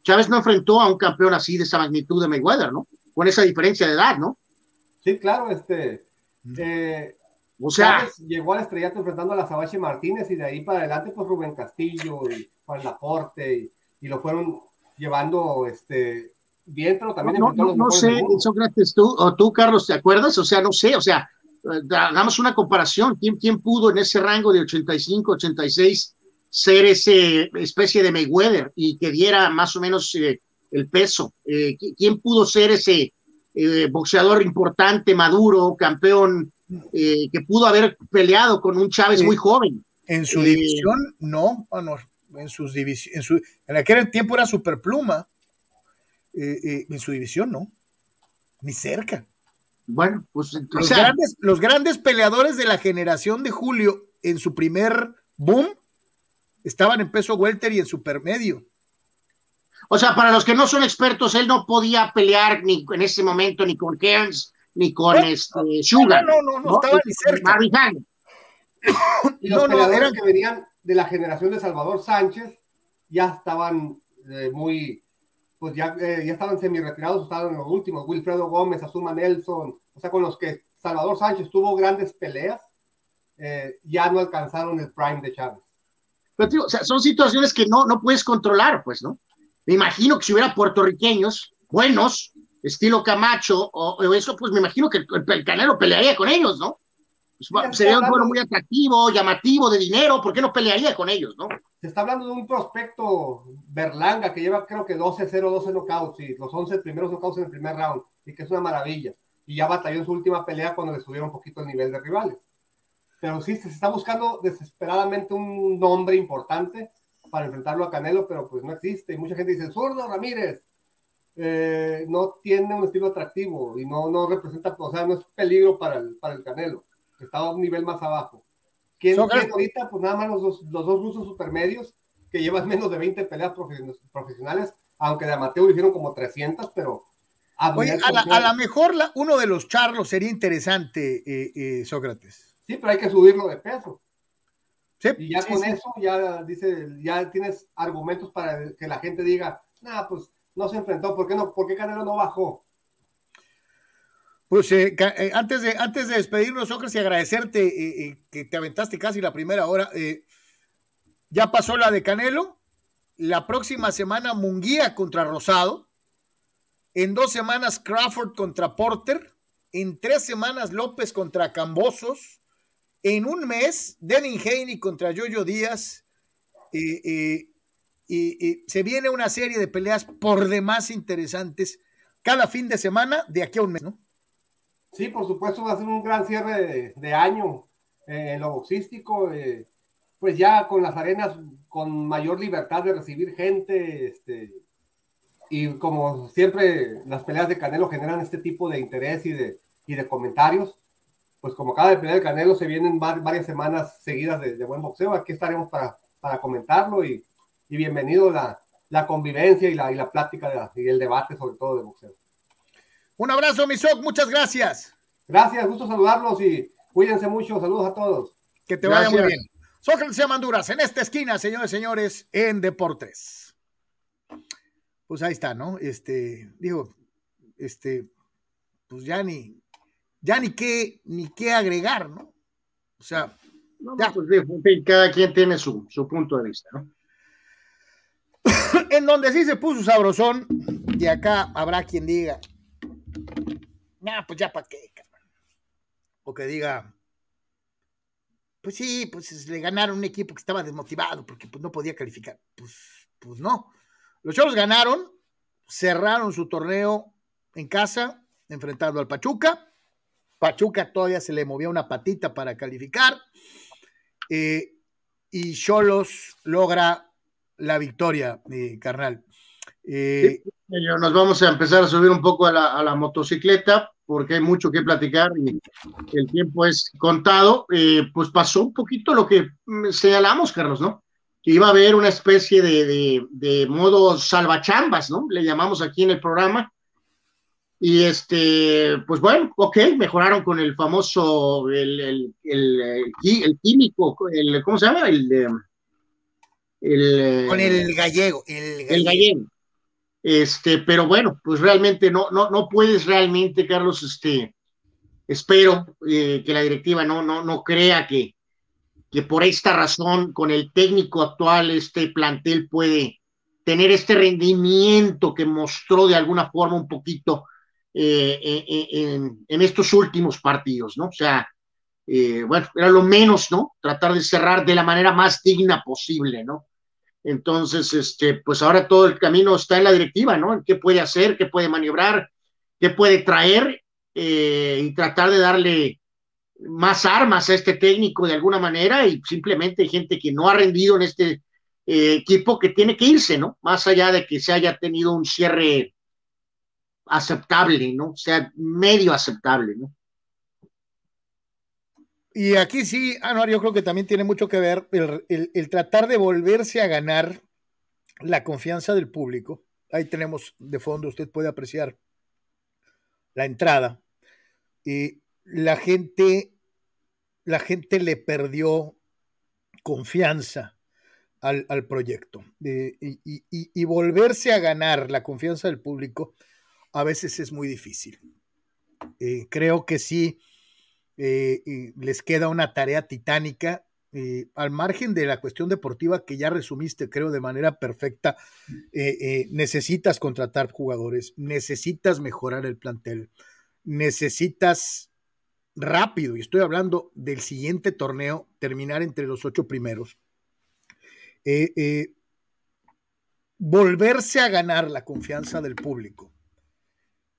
Speaker 2: Chávez no enfrentó a un campeón así de esa magnitud de Mayweather, ¿no? Con esa diferencia de edad, ¿no?
Speaker 3: Sí, claro, este. Eh, o sea, Chávez llegó al estrellato enfrentando a la Sabache Martínez y de ahí para adelante, pues Rubén Castillo y Juan Laporte y, y lo fueron llevando este, bien, pero también
Speaker 2: no, no, no sé, Sócrates, tú, o tú, Carlos, ¿te acuerdas? O sea, no sé, o sea, eh, hagamos una comparación. ¿Quién, quién pudo en ese rango de 85, 86 ser ese especie de Mayweather y que diera más o menos eh, el peso? Eh, ¿Quién pudo ser ese boxeador importante, maduro, campeón, que pudo haber peleado con un Chávez muy joven?
Speaker 1: En su división, no, en sus divisiones, en, en aquel tiempo era superpluma. Eh, eh, en su división, ¿no? Ni cerca.
Speaker 2: Bueno, pues
Speaker 1: los, grandes, los grandes peleadores de la generación de Julio en su primer boom estaban en peso welter y en supermedio.
Speaker 2: O sea, para los que no son expertos, él no podía pelear ni en ese momento ni con Kearns ni con este Sugar.
Speaker 1: No, no, no, no, estaba ni cerca.
Speaker 3: y los peleadores que venían de la generación de Salvador Sánchez ya estaban eh, muy pues ya, eh, ya estaban semi-retirados, estaban los últimos, Wilfredo Gómez, Azuma Nelson, o sea, con los que Salvador Sánchez tuvo grandes peleas, eh, ya no alcanzaron el prime de Chávez.
Speaker 2: Pero tío, o sea, son situaciones que no, no puedes controlar, pues, ¿no? Me imagino que si hubiera puertorriqueños buenos, estilo Camacho, o, eso, pues me imagino que el, el Canelo pelearía con ellos, ¿no? Pues, sería un duelo muy atractivo, llamativo, de dinero, ¿por qué no pelearía con ellos, no?
Speaker 3: Se está hablando de un prospecto Berlanga que lleva creo que 12-0, 12 knockouts y los 11 primeros knockouts en el primer round, y que es una maravilla. Y ya batalló en su última pelea cuando le subieron un poquito el nivel de rivales. Pero sí, se está buscando desesperadamente un nombre importante para enfrentarlo a Canelo, pero pues no existe. Y mucha gente dice, zurdo Ramírez, eh, no tiene un estilo atractivo y no, no representa, o sea, no es peligro para el, para el Canelo está a un nivel más abajo. ¿Quién, so, ahorita? Pues nada más los dos, los dos rusos supermedios que llevan *laughs* menos de 20 peleas profesionales, aunque de amateur hicieron como 300, pero...
Speaker 1: A, Oye, a, la, a la, mejor la, uno de los charlos sería interesante, eh, eh, Sócrates.
Speaker 3: Sí, pero hay que subirlo de peso.
Speaker 1: Sí,
Speaker 3: y ya
Speaker 1: sí,
Speaker 3: con
Speaker 1: sí.
Speaker 3: eso, ya dice, ya tienes argumentos para que la gente diga, nah, pues no se enfrentó, ¿por qué no? ¿Por qué Canelo no bajó?
Speaker 1: Pues eh, eh, antes, de, antes de despedirnos, Sócrates, y agradecerte eh, que te aventaste casi la primera hora, ya pasó la de Canelo, la próxima semana Munguía contra Rosado, en dos semanas Crawford contra Porter, en tres semanas López contra Cambosos, en un mes Devin Haney contra Jojo Díaz, y se viene una serie de peleas por demás interesantes cada fin de semana de aquí a un mes, ¿no?
Speaker 3: Sí, por supuesto, va a ser un gran cierre de, año eh, en lo boxístico, eh, pues ya con las arenas con mayor libertad de recibir gente, este, y como siempre las peleas de Canelo generan este tipo de interés y de, y de comentarios, pues como cada pelea de Canelo se vienen varias semanas seguidas de, buen boxeo, aquí estaremos para, para comentarlo y, y bienvenido la, la convivencia y la, y la plática y el debate sobre todo de boxeo.
Speaker 1: Un abrazo, Misok, muchas gracias.
Speaker 3: Gracias, gusto saludarlos y cuídense mucho. Saludos a todos.
Speaker 1: Que te vaya muy bien. Sócrates Manduras, en esta esquina, señores y señores, en Deportes. Pues ahí está, ¿no? Este, digo, este, pues ya ni, ya ni qué, ni qué agregar, ¿no? O sea,
Speaker 2: ya. Pues, cada quien tiene su, su punto de vista, ¿no? *coughs*
Speaker 1: en donde sí se puso sabrosón, y acá habrá quien diga, nah, pues ya para qué, O que diga, pues sí, pues le ganaron un equipo que estaba desmotivado porque pues, no podía calificar. Pues, pues no. Los Cholos ganaron, cerraron su torneo en casa, enfrentando al Pachuca. Pachuca todavía se le movía una patita para calificar. Eh, y Cholos logra la victoria, eh, carnal.
Speaker 2: Eh, nos vamos a empezar a subir un poco a la, motocicleta porque hay mucho que platicar y el tiempo es contado. Eh, pues pasó un poquito lo que mm, señalamos, Carlos, ¿no? Que iba a haber una especie de, de, modo salvachambas, ¿no? Le llamamos aquí en el programa. Y este, pues bueno, ok, mejoraron con el famoso, el, el, el, químico, el, ¿cómo se llama? El,
Speaker 1: el, con el gallego.
Speaker 2: El gallego este, pero bueno, pues realmente no, no, no puedes realmente, Carlos, este, espero eh, que la directiva no, no, no crea que, que por esta razón, con el técnico actual, este plantel puede tener este rendimiento que mostró de alguna forma un poquito eh, eh, en, en, estos últimos partidos, ¿no? O sea, bueno, era lo menos, ¿no? Tratar de cerrar de la manera más digna posible, ¿no? Entonces, este, pues ahora todo el camino está en la directiva, ¿no? ¿Qué puede hacer? ¿Qué puede maniobrar? ¿Qué puede traer? Eh, y tratar de darle más armas a este técnico de alguna manera y simplemente hay gente que no ha rendido en este eh, equipo que tiene que irse, ¿no? Más allá de que se haya tenido un cierre aceptable, ¿no? O sea, medio aceptable, ¿no?
Speaker 1: Y aquí sí, Anuar, yo creo que también tiene mucho que ver el, tratar de volverse a ganar la confianza del público. Ahí tenemos de fondo, usted puede apreciar la entrada. Y la gente, la gente le perdió confianza al, proyecto. y, volverse a ganar la confianza del público a veces es muy difícil. Eh, creo que sí eh, les queda una tarea titánica. Eh, al margen de la cuestión deportiva que ya resumiste, creo, de manera perfecta, eh, necesitas contratar jugadores, necesitas mejorar el plantel, necesitas rápido, y estoy hablando del siguiente torneo, terminar entre los ocho primeros. volverse a ganar la confianza del público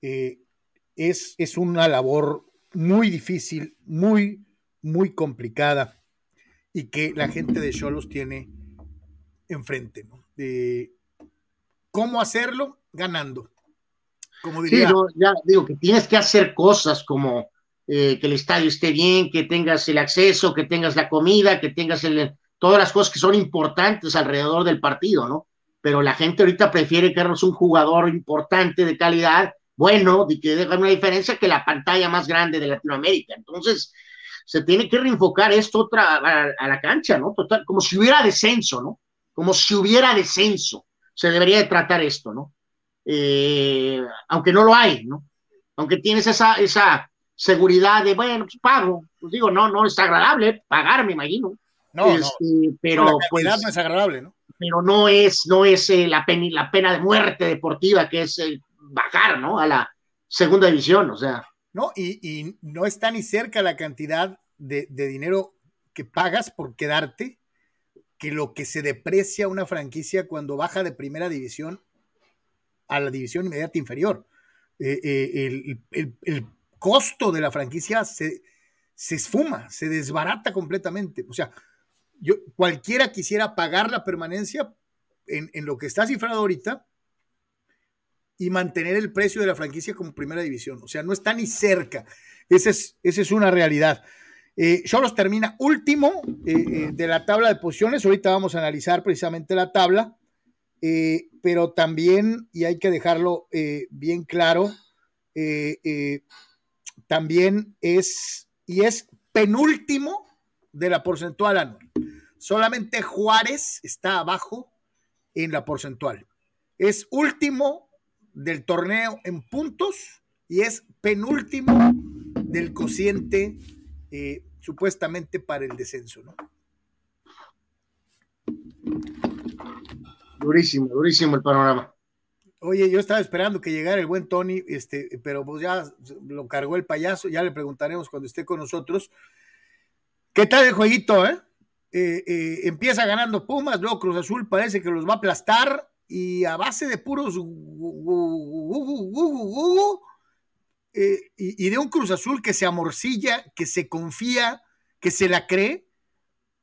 Speaker 1: es, es, una labor muy difícil, muy, muy complicada y que la gente de Cholos tiene enfrente. ¿no? ¿Cómo hacerlo? Ganando.
Speaker 2: Como diría. Sí, ya digo que tienes que hacer cosas como eh, que el estadio esté bien, que tengas el acceso, que tengas la comida, que tengas el, todas las cosas que son importantes alrededor del partido, ¿no? Pero la gente ahorita prefiere que eres un jugador importante de calidad bueno, de que deja una diferencia que la pantalla más grande de Latinoamérica. Entonces, se tiene que reenfocar esto otra a, la cancha, ¿no? Total, como si hubiera descenso, ¿no? Como si hubiera descenso. Se debería de tratar esto, ¿no? Eh, aunque no lo hay, ¿no? aunque tienes esa, esa seguridad de, bueno, pues pago, pues digo, no, no es agradable pagar, me imagino.
Speaker 1: No, este,
Speaker 2: pero pues,
Speaker 1: no es agradable, ¿no?
Speaker 2: Pero no es, no es eh, la, pena, la pena de muerte deportiva que es el bajar, ¿no? A la segunda división, o sea.
Speaker 1: No, y, y no está ni cerca la cantidad de, de, dinero que pagas por quedarte que lo que se deprecia una franquicia cuando baja de primera división a la división inmediata inferior. Eh, eh, el, el, el, costo de la franquicia se, se esfuma, se desbarata completamente. O sea, yo, cualquiera quisiera pagar la permanencia en, en, lo que está cifrado ahorita y mantener el precio de la franquicia como primera división. O sea, no está ni cerca. Esa es, es una realidad. Eh, termina último eh, eh, de la tabla de posiciones. Ahorita vamos a analizar precisamente la tabla, eh, pero también, y hay que dejarlo bien claro, también es, y es penúltimo de la porcentual anual. Solamente Juárez está abajo en la porcentual. Es último del torneo en puntos y es penúltimo del cociente eh, supuestamente para el descenso, ¿no?
Speaker 2: Durísimo, durísimo el panorama.
Speaker 1: Oye, yo estaba esperando que llegara el buen Tony, este, pero pues ya lo cargó el payaso, ya le preguntaremos cuando esté con nosotros. ¿Qué tal el jueguito, eh? Eh, eh, empieza ganando Pumas, luego Cruz Azul parece que los va a aplastar y a base de puros y, de un Cruz Azul que se amorcilla, que se confía, que se la cree,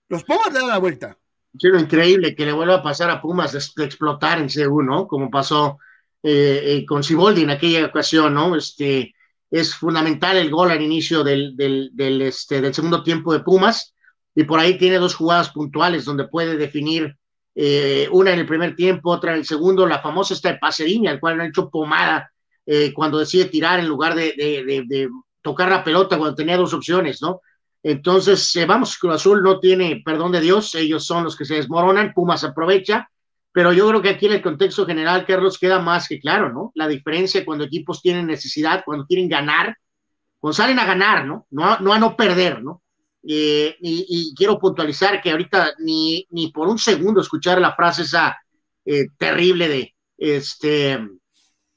Speaker 1: los Pumas le dan la vuelta.
Speaker 2: Quiero increíble que le vuelva a pasar a Pumas de, explotar en CU, ¿no? Como pasó eh, eh, con Siboldi en aquella ocasión, ¿no? Este, es fundamental el gol al inicio del, del, este, del segundo tiempo de Pumas y por ahí tiene dos jugadas puntuales donde puede definir eh, una en el primer tiempo, otra en el segundo, la famosa está el Pacerini, al cual han hecho pomada eh, cuando decide tirar en lugar de, de, de, de, tocar la pelota cuando tenía dos opciones, ¿no? Entonces, eh, vamos, Cruz Azul no tiene perdón de Dios, ellos son los que se desmoronan, Pumas aprovecha, pero yo creo que aquí en el contexto general, Carlos, queda más que claro, ¿no? La diferencia cuando equipos tienen necesidad, cuando quieren ganar, cuando salen a ganar, ¿no? No no, a no perder, ¿no? Eh, y, y, quiero puntualizar que ahorita ni, ni por un segundo escuchar la frase esa eh, terrible de, este,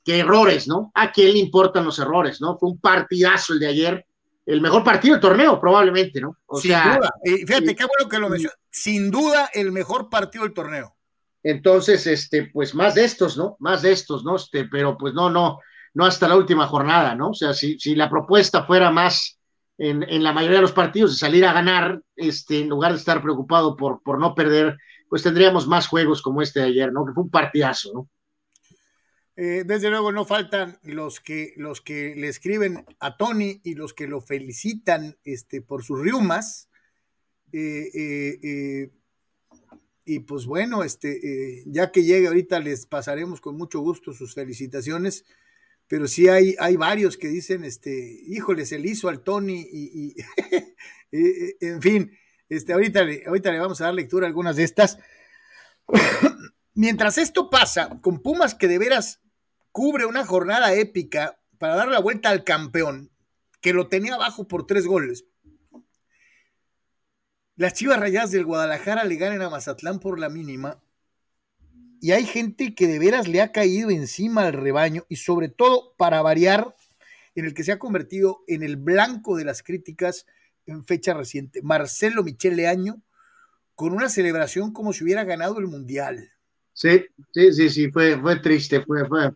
Speaker 2: que errores, ¿no? ¿A quién le importan los errores, no? Fue un partidazo el de ayer, el mejor partido del torneo, probablemente, ¿no?
Speaker 1: O Sin sea, duda. Y fíjate, qué bueno que lo mencionó. Sin duda, el mejor partido del torneo.
Speaker 2: Entonces, este, pues más de estos, ¿no? Más de estos, ¿no? Este, pero pues no, no, no hasta la última jornada, ¿no? O sea, si, si la propuesta fuera más en, la mayoría de los partidos de salir a ganar, este, en lugar de estar preocupado por, por no perder, pues tendríamos más juegos como este de ayer, ¿no? Que fue un partidazo, ¿no?
Speaker 1: Eh, desde luego no faltan los que, los que le escriben a Tony y los que lo felicitan este, por sus riumas. Eh, eh, y pues bueno, este, ya que llegue ahorita les pasaremos con mucho gusto sus felicitaciones, pero sí hay, hay varios que dicen, este, híjole, se le hizo al Tony y, y *laughs* en fin, este, ahorita, ahorita le vamos a dar lectura a algunas de estas. *coughs* Mientras esto pasa, con Pumas que de veras cubre una jornada épica para dar la vuelta al campeón, que lo tenía abajo por tres goles. Las Chivas Rayadas del Guadalajara le ganan a Mazatlán por la mínima. Y hay gente que de veras le ha caído encima al rebaño y sobre todo para variar en el que se ha convertido en el blanco de las críticas en fecha reciente. Marcelo Michel Leaño con una celebración como si hubiera ganado el Mundial.
Speaker 2: Sí, sí, sí, sí, fue, fue triste, fue, fue,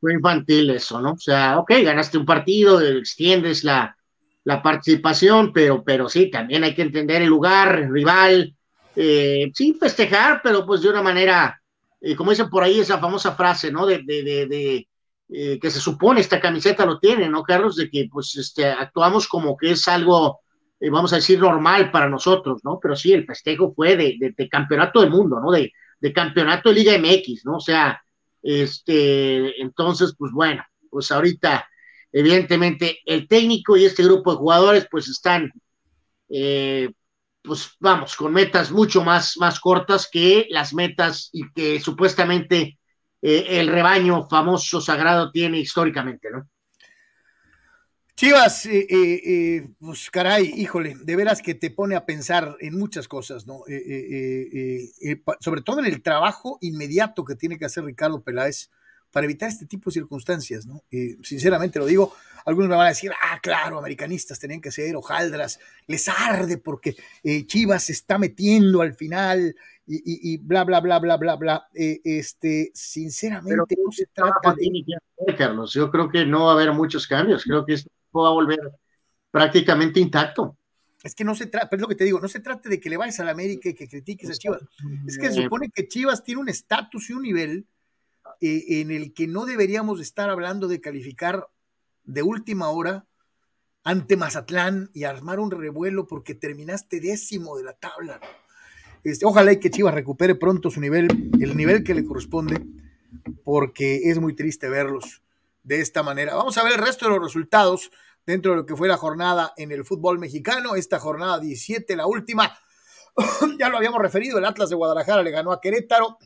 Speaker 2: fue infantil eso, ¿no? O sea, ok, ganaste un partido, extiendes la, la participación, pero, pero sí, también hay que entender el lugar, el rival, eh, sí, festejar, pero pues de una manera, eh, como dicen por ahí esa famosa frase, ¿no? De, de, de, eh, que se supone esta camiseta lo tiene, ¿no, Carlos? De que pues este, actuamos como que es algo, eh, vamos a decir, normal para nosotros, ¿no? Pero sí, el festejo fue de, campeonato del mundo, ¿no? De campeonato de Liga MX, ¿no? O sea, este, entonces, pues bueno, pues ahorita, evidentemente, el técnico y este grupo de jugadores, pues están, eh, pues vamos, con metas mucho más, más cortas que las metas y que supuestamente eh, el rebaño famoso sagrado tiene históricamente, ¿no?
Speaker 1: Chivas, eh, eh, eh, pues caray, híjole, de veras que te pone a pensar en muchas cosas, ¿no? sobre todo en el trabajo inmediato que tiene que hacer Ricardo Peláez para evitar este tipo de circunstancias, ¿no? sinceramente lo digo, algunos me van a decir, ah, claro, americanistas tenían que ser hojaldras, les arde porque Chivas se está metiendo al final y, bla, bla, bla, bla, bla, bla. este, sinceramente no se trata
Speaker 2: de... Carlos, yo creo que no va a haber muchos cambios, creo que esto va a volver prácticamente intacto.
Speaker 1: Es que no se trata, pero es lo que te digo, no se trata de que le vayas a la América y que critiques a Chivas. Es que se supone que Chivas tiene un estatus y un nivel eh, en el que no deberíamos estar hablando de calificar de última hora ante Mazatlán y armar un revuelo porque terminaste décimo de la tabla. Este, ojalá y que Chivas recupere pronto su nivel, el nivel que le corresponde, porque es muy triste verlos de esta manera. Vamos a ver el resto de los resultados dentro de lo que fue la jornada en el fútbol mexicano. Esta jornada 17, la última, *coughs* ya lo habíamos referido, el Atlas de Guadalajara le ganó a Querétaro.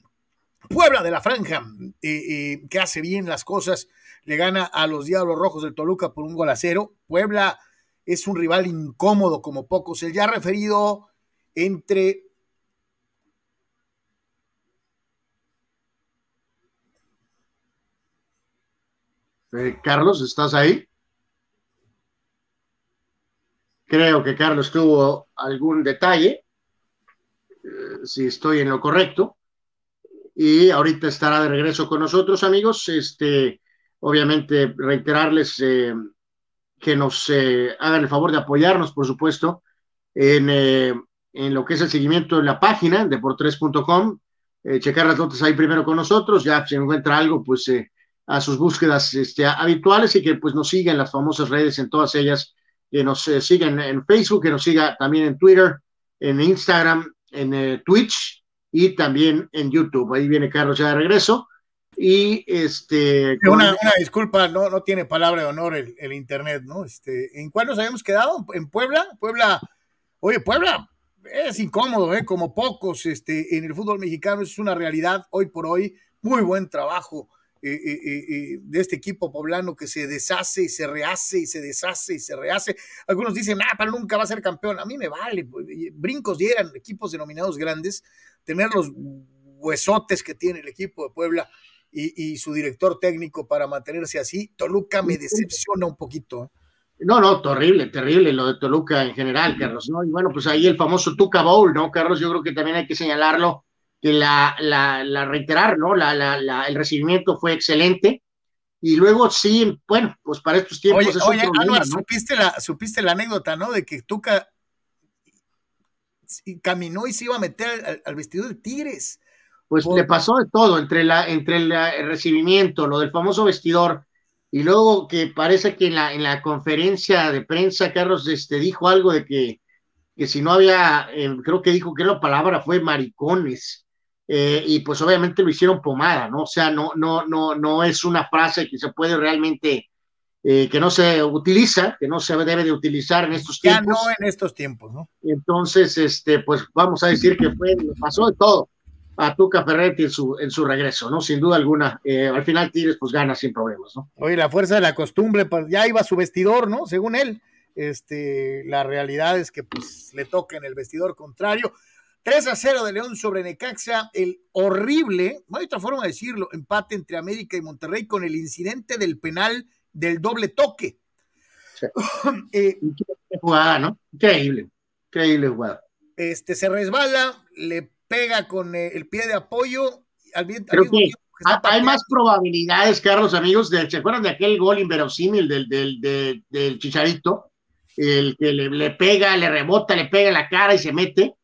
Speaker 1: Puebla de la Franja, eh, eh, que hace bien las cosas, le gana a los Diablos Rojos del Toluca por un gol a cero. Puebla es un rival incómodo como pocos. El ya referido entre
Speaker 2: Eh, Carlos, ¿estás ahí? Creo que Carlos tuvo algún detalle, eh, si estoy en lo correcto, y ahorita estará de regreso con nosotros, amigos. Este, obviamente, reiterarles eh, que nos hagan el favor de apoyarnos, por supuesto, en, en, lo que es el seguimiento de la página de por3.com, checar las notas ahí primero con nosotros, ya si encuentra algo, pues a sus búsquedas este, habituales y que pues nos sigan en las famosas redes, en todas ellas, que nos eh, sigan en Facebook, que nos siga también en Twitter, en Instagram, en eh, Twitch y también en YouTube. Ahí viene Carlos ya de regreso. Y este.
Speaker 1: Una, disculpa, no, no tiene palabra de honor el, el, internet, ¿no? Este, ¿En cuál nos habíamos quedado? ¿En Puebla? Puebla, oye, Puebla es incómodo, ¿eh? Como pocos este, en el fútbol mexicano, es una realidad hoy por hoy. Muy buen trabajo eh, eh, eh, de este equipo poblano que se deshace y se rehace y se deshace y se rehace. Algunos dicen, ah, pero nunca va a ser campeón. A mí me vale, pues, brincos dieran equipos denominados grandes, tener los huesotes que tiene el equipo de Puebla y, su director técnico para mantenerse así. Toluca me decepciona un poquito.
Speaker 2: No, no, terrible, terrible lo de Toluca en general, Carlos, ¿no? Y bueno, pues ahí el famoso Tuca Bowl, ¿no, Carlos? Yo creo que también hay que señalarlo que la, la, reiterar, ¿no? La, la, el recibimiento fue excelente. Y luego sí, bueno, pues para estos tiempos.
Speaker 1: Oye, oye supiste, la, supiste la anécdota, ¿no? De que Tuca caminó y se iba a meter al, vestido de Tigres.
Speaker 2: Pues le pasó de todo, entre, la, entre el recibimiento, lo del famoso vestidor, y luego que parece que en la, en la conferencia de prensa Carlos este, dijo algo de que, que si no había, eh, creo que dijo que la palabra fue maricones, eh, y pues obviamente lo hicieron pomada, ¿no? O sea, no, no, no, no es una frase que se puede realmente, eh, que no se utiliza, que no se debe de utilizar en estos tiempos.
Speaker 1: Ya no en estos tiempos, ¿no?
Speaker 2: Entonces, este, pues vamos a decir que fue, pasó de todo a Tuca Ferretti en su, en su regreso, ¿no? Sin duda alguna. Eh, al final Tigres pues gana sin problemas, ¿no?
Speaker 1: Oye, la fuerza de la costumbre, pues ya iba su vestidor, ¿no? Según él. Este, la realidad es que pues le toca en el vestidor contrario. 3 a 0 de León sobre Necaxa, el horrible, no hay otra forma de decirlo, empate entre América y Monterrey con el incidente del penal del doble toque. *clears throat*
Speaker 2: eh, jugada, ¿no? Increíble, increíble jugada.
Speaker 1: Este se resbala, le pega con eh, el pie de apoyo. Al,
Speaker 2: Creo que hay más probabilidades, Carlos, amigos, de, ¿se acuerdan de aquel gol inverosímil del, del, del, Chicharito? El que le, le, pega, le rebota, le pega en la cara y se mete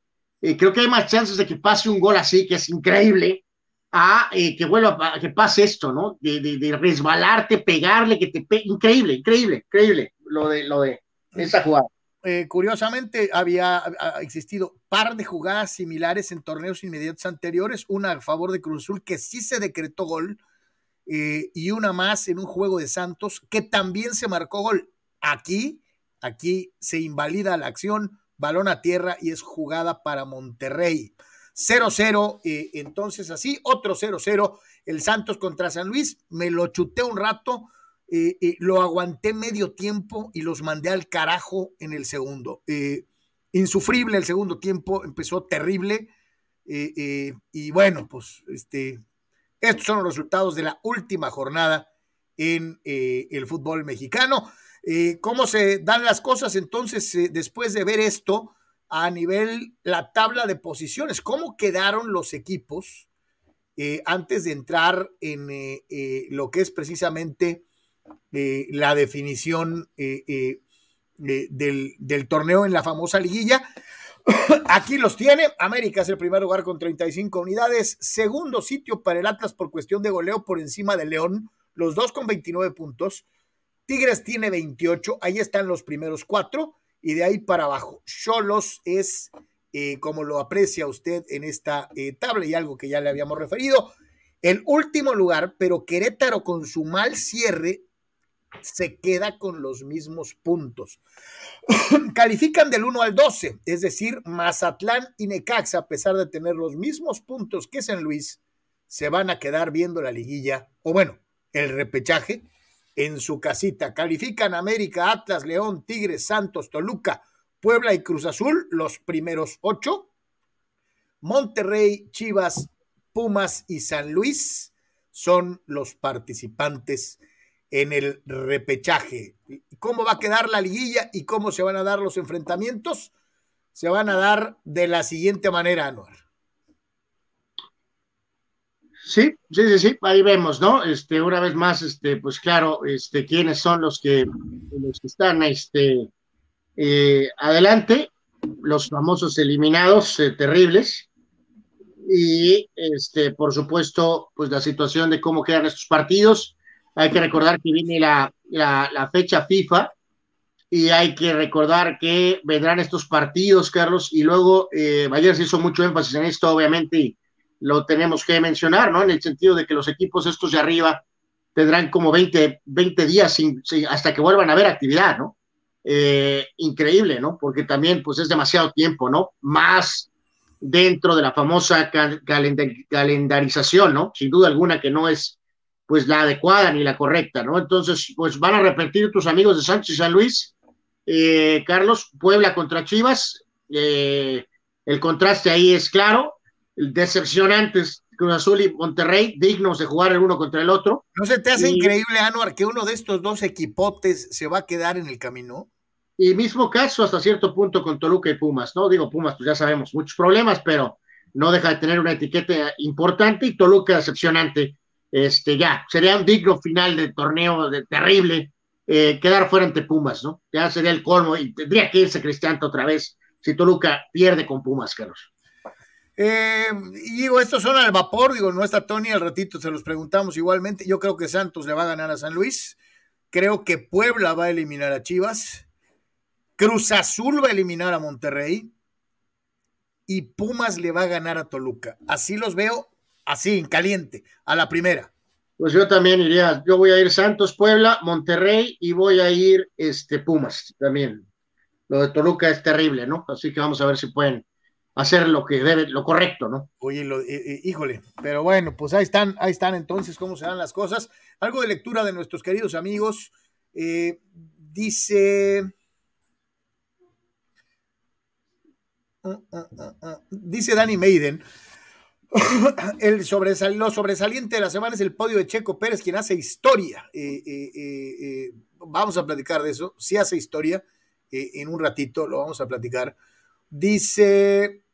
Speaker 2: eh, creo que hay más chances de que pase un gol así, que es increíble, a eh, que vuelva a que pase esto, ¿no? De, resbalarte, pegarle, que te pegue. Increíble, increíble, increíble lo de, lo de esa jugada.
Speaker 1: Eh, curiosamente, había existido par de jugadas similares en torneos inmediatos anteriores, una a favor de Cruz Azul que sí se decretó gol y una más en un juego de Santos que también se marcó gol. Aquí, aquí se invalida la acción, balón a tierra y es jugada para Monterrey. 0-0, eh, entonces así, otro 0-0, el Santos contra San Luis, me lo chuté un rato, eh, eh, lo aguanté medio tiempo y los mandé al carajo en el segundo. Eh, insufrible el segundo tiempo, empezó terrible. y bueno, pues este, estos son los resultados de la última jornada en el fútbol mexicano. ¿Cómo se dan las cosas entonces después de ver esto a nivel la tabla de posiciones? ¿Cómo quedaron los equipos antes de entrar en lo que es precisamente eh, la definición eh, eh, del, torneo en la famosa liguilla. *coughs* Aquí los tiene. América es el primer lugar con 35 unidades. Segundo sitio para el Atlas por cuestión de goleo por encima de León. Los dos con 29 puntos. Tigres tiene 28. Ahí están los primeros cuatro. Y de ahí para abajo. Cholos es, como lo aprecia usted en esta tabla y algo que ya le habíamos referido, el último lugar, pero Querétaro con su mal cierre se queda con los mismos puntos. *clears throat* Califican del 1 al 12, es decir, Mazatlán y Necaxa, a pesar de tener los mismos puntos que San Luis, se van a quedar viendo la liguilla, o bueno, el repechaje en su casita. Califican América, Atlas, León, Tigres, Santos, Toluca, Puebla y Cruz Azul, los primeros ocho. Monterrey, Chivas, Pumas y San Luis son los participantes en el repechaje. ¿Cómo va a quedar la liguilla y cómo se van a dar los enfrentamientos? Se van a dar de la siguiente manera, Anuar.
Speaker 2: Sí, sí, sí, sí, ahí vemos, ¿no? Este, una vez más, este, pues claro, este, quiénes son los que, los que están, este, eh, adelante, los famosos eliminados eh, terribles, y, este, por supuesto, pues la situación de cómo quedan estos partidos, hay que recordar que viene la, la, fecha FIFA y hay que recordar que vendrán estos partidos, Carlos, y luego eh, ayer se hizo mucho énfasis en esto, obviamente, y lo tenemos que mencionar, ¿no? En el sentido de que los equipos estos de arriba tendrán como 20, 20 días hasta que vuelvan a haber actividad, ¿no? Eh, increíble, ¿no? Porque también, pues es demasiado tiempo, ¿no? Más dentro de la famosa calendarización, ¿no? Sin duda alguna que no es pues la adecuada ni la correcta, ¿no? Entonces, pues van a repetir tus amigos de Sánchez y San Luis, eh, Carlos, Puebla contra Chivas, eh, el contraste ahí es claro, decepcionantes Cruz Azul y Monterrey, dignos de jugar el uno contra el otro.
Speaker 1: ¿No se te hace increíble, Anuar, que uno de estos dos equipotes se va a quedar en el camino?
Speaker 2: Y mismo caso hasta cierto punto con Toluca y Pumas, ¿no? Digo, Pumas, pues ya sabemos, muchos problemas, pero no deja de tener una etiqueta importante y Toluca decepcionante este, ya, sería un digno final de torneo de, terrible eh, quedar fuera ante Pumas, ¿no? Ya sería el colmo y tendría que irse Cristianto otra vez si Toluca pierde con Pumas, Carlos.
Speaker 1: Eh, y digo, estos son al vapor, digo, no está Tony, al ratito se los preguntamos igualmente. Yo creo que Santos le va a ganar a San Luis. Creo que Puebla va a eliminar a Chivas. Cruz Azul va a eliminar a Monterrey. Y Pumas le va a ganar a Toluca. Así los veo así, en caliente, a la primera.
Speaker 2: Pues yo también iría, yo voy a ir Santos, Puebla, Monterrey y voy a ir este Pumas también. Lo de Toluca es terrible, ¿no? Así que vamos a ver si pueden hacer lo que debe, lo correcto, ¿no?
Speaker 1: Oye, lo, eh, eh, híjole, pero bueno, pues ahí están, ahí están entonces cómo se dan las cosas. Algo de lectura de nuestros queridos amigos. Eh, dice. Uh, uh, uh, dice Danny Maiden, *laughs* el lo sobresaliente de la semana es el podio de Checo Pérez, quien hace historia. Eh, eh, eh, vamos a platicar de eso. Si hace historia, en un ratito lo vamos a platicar. Dice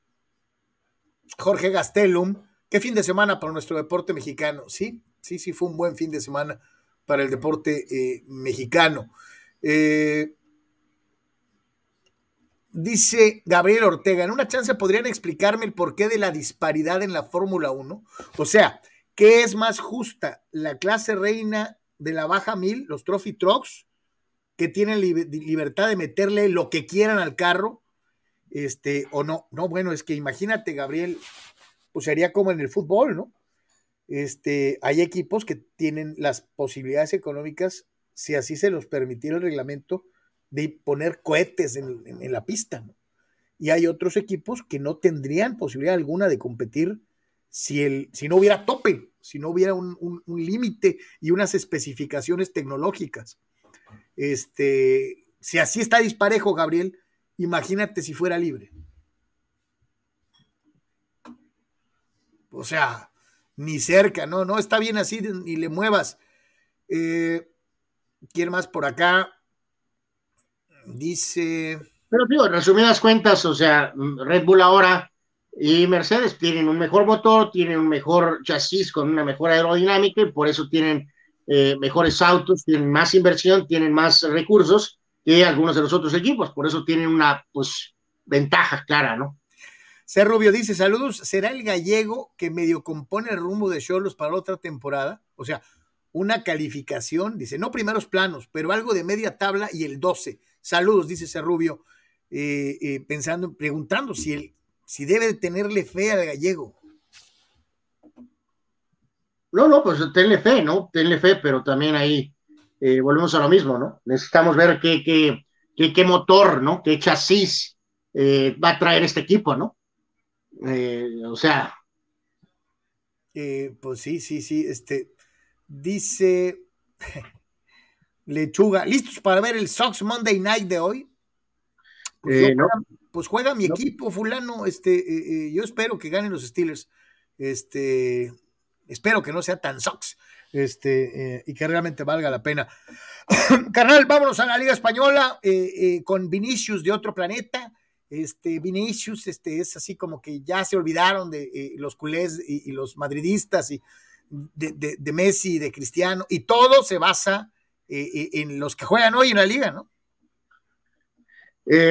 Speaker 1: Jorge Gastelum, qué fin de semana para nuestro deporte mexicano. Sí, sí, sí, fue un buen fin de semana para el deporte mexicano. Dice Gabriel Ortega, en una chance podrían explicarme el porqué de la disparidad en la Fórmula 1. O sea, ¿qué es más justa? ¿La clase reina de la baja mil, los trophy trucks, que tienen libertad de meterle lo que quieran al carro? Este, o no. No, bueno, es que imagínate, Gabriel, pues sería como en el fútbol, ¿no? Este, hay equipos que tienen las posibilidades económicas, si así se los permitiera el reglamento, de poner cohetes en, la pista. Y hay otros equipos que no tendrían posibilidad alguna de competir si, el, si no hubiera tope. si no hubiera un, límite y unas especificaciones tecnológicas. Este, si así está disparejo, Gabriel, imagínate si fuera libre. O sea, ni cerca, no, no está bien así, ni le muevas. Eh, ¿Quién más por acá? Dice.
Speaker 2: Pero digo, en resumidas cuentas, o sea, Red Bull ahora y Mercedes tienen un mejor motor, tienen un mejor chasis con una mejor aerodinámica y por eso tienen eh, mejores autos, tienen más inversión, tienen más recursos que algunos de los otros equipos, por eso tienen una pues ventaja clara, ¿no?
Speaker 1: C. Rubio dice, saludos, ¿será el gallego que medio compone el rumbo de Cholos para otra temporada? O sea, una calificación, dice, no primeros planos, pero algo de media tabla y el 12. Saludos, dice. Rubio, eh, eh, pensando, preguntando si, el, si debe tenerle fe al gallego.
Speaker 2: No, no, pues tenle fe, ¿no? Tenle fe, pero también ahí eh, volvemos a lo mismo, ¿no? Necesitamos ver qué, qué, qué, qué motor, ¿no? Qué chasis va a traer este equipo, ¿no? O sea.
Speaker 1: Pues sí, sí, sí. Este dice Lechuga, ¿listos para ver el Sox Monday Night de hoy? Pues, eh, pues juega mi equipo, fulano. Este, yo espero que ganen los Steelers. Este, espero que no sea tan Sox. Este, y que realmente valga la pena. *coughs* Carnal, vámonos a la Liga Española con Vinicius de otro planeta este, Vinicius este, es así como que ya se olvidaron de eh, los culés y, los madridistas y de, de, Messi, de Cristiano, y todo se basa eh, eh, en los que juegan hoy en la liga, ¿no?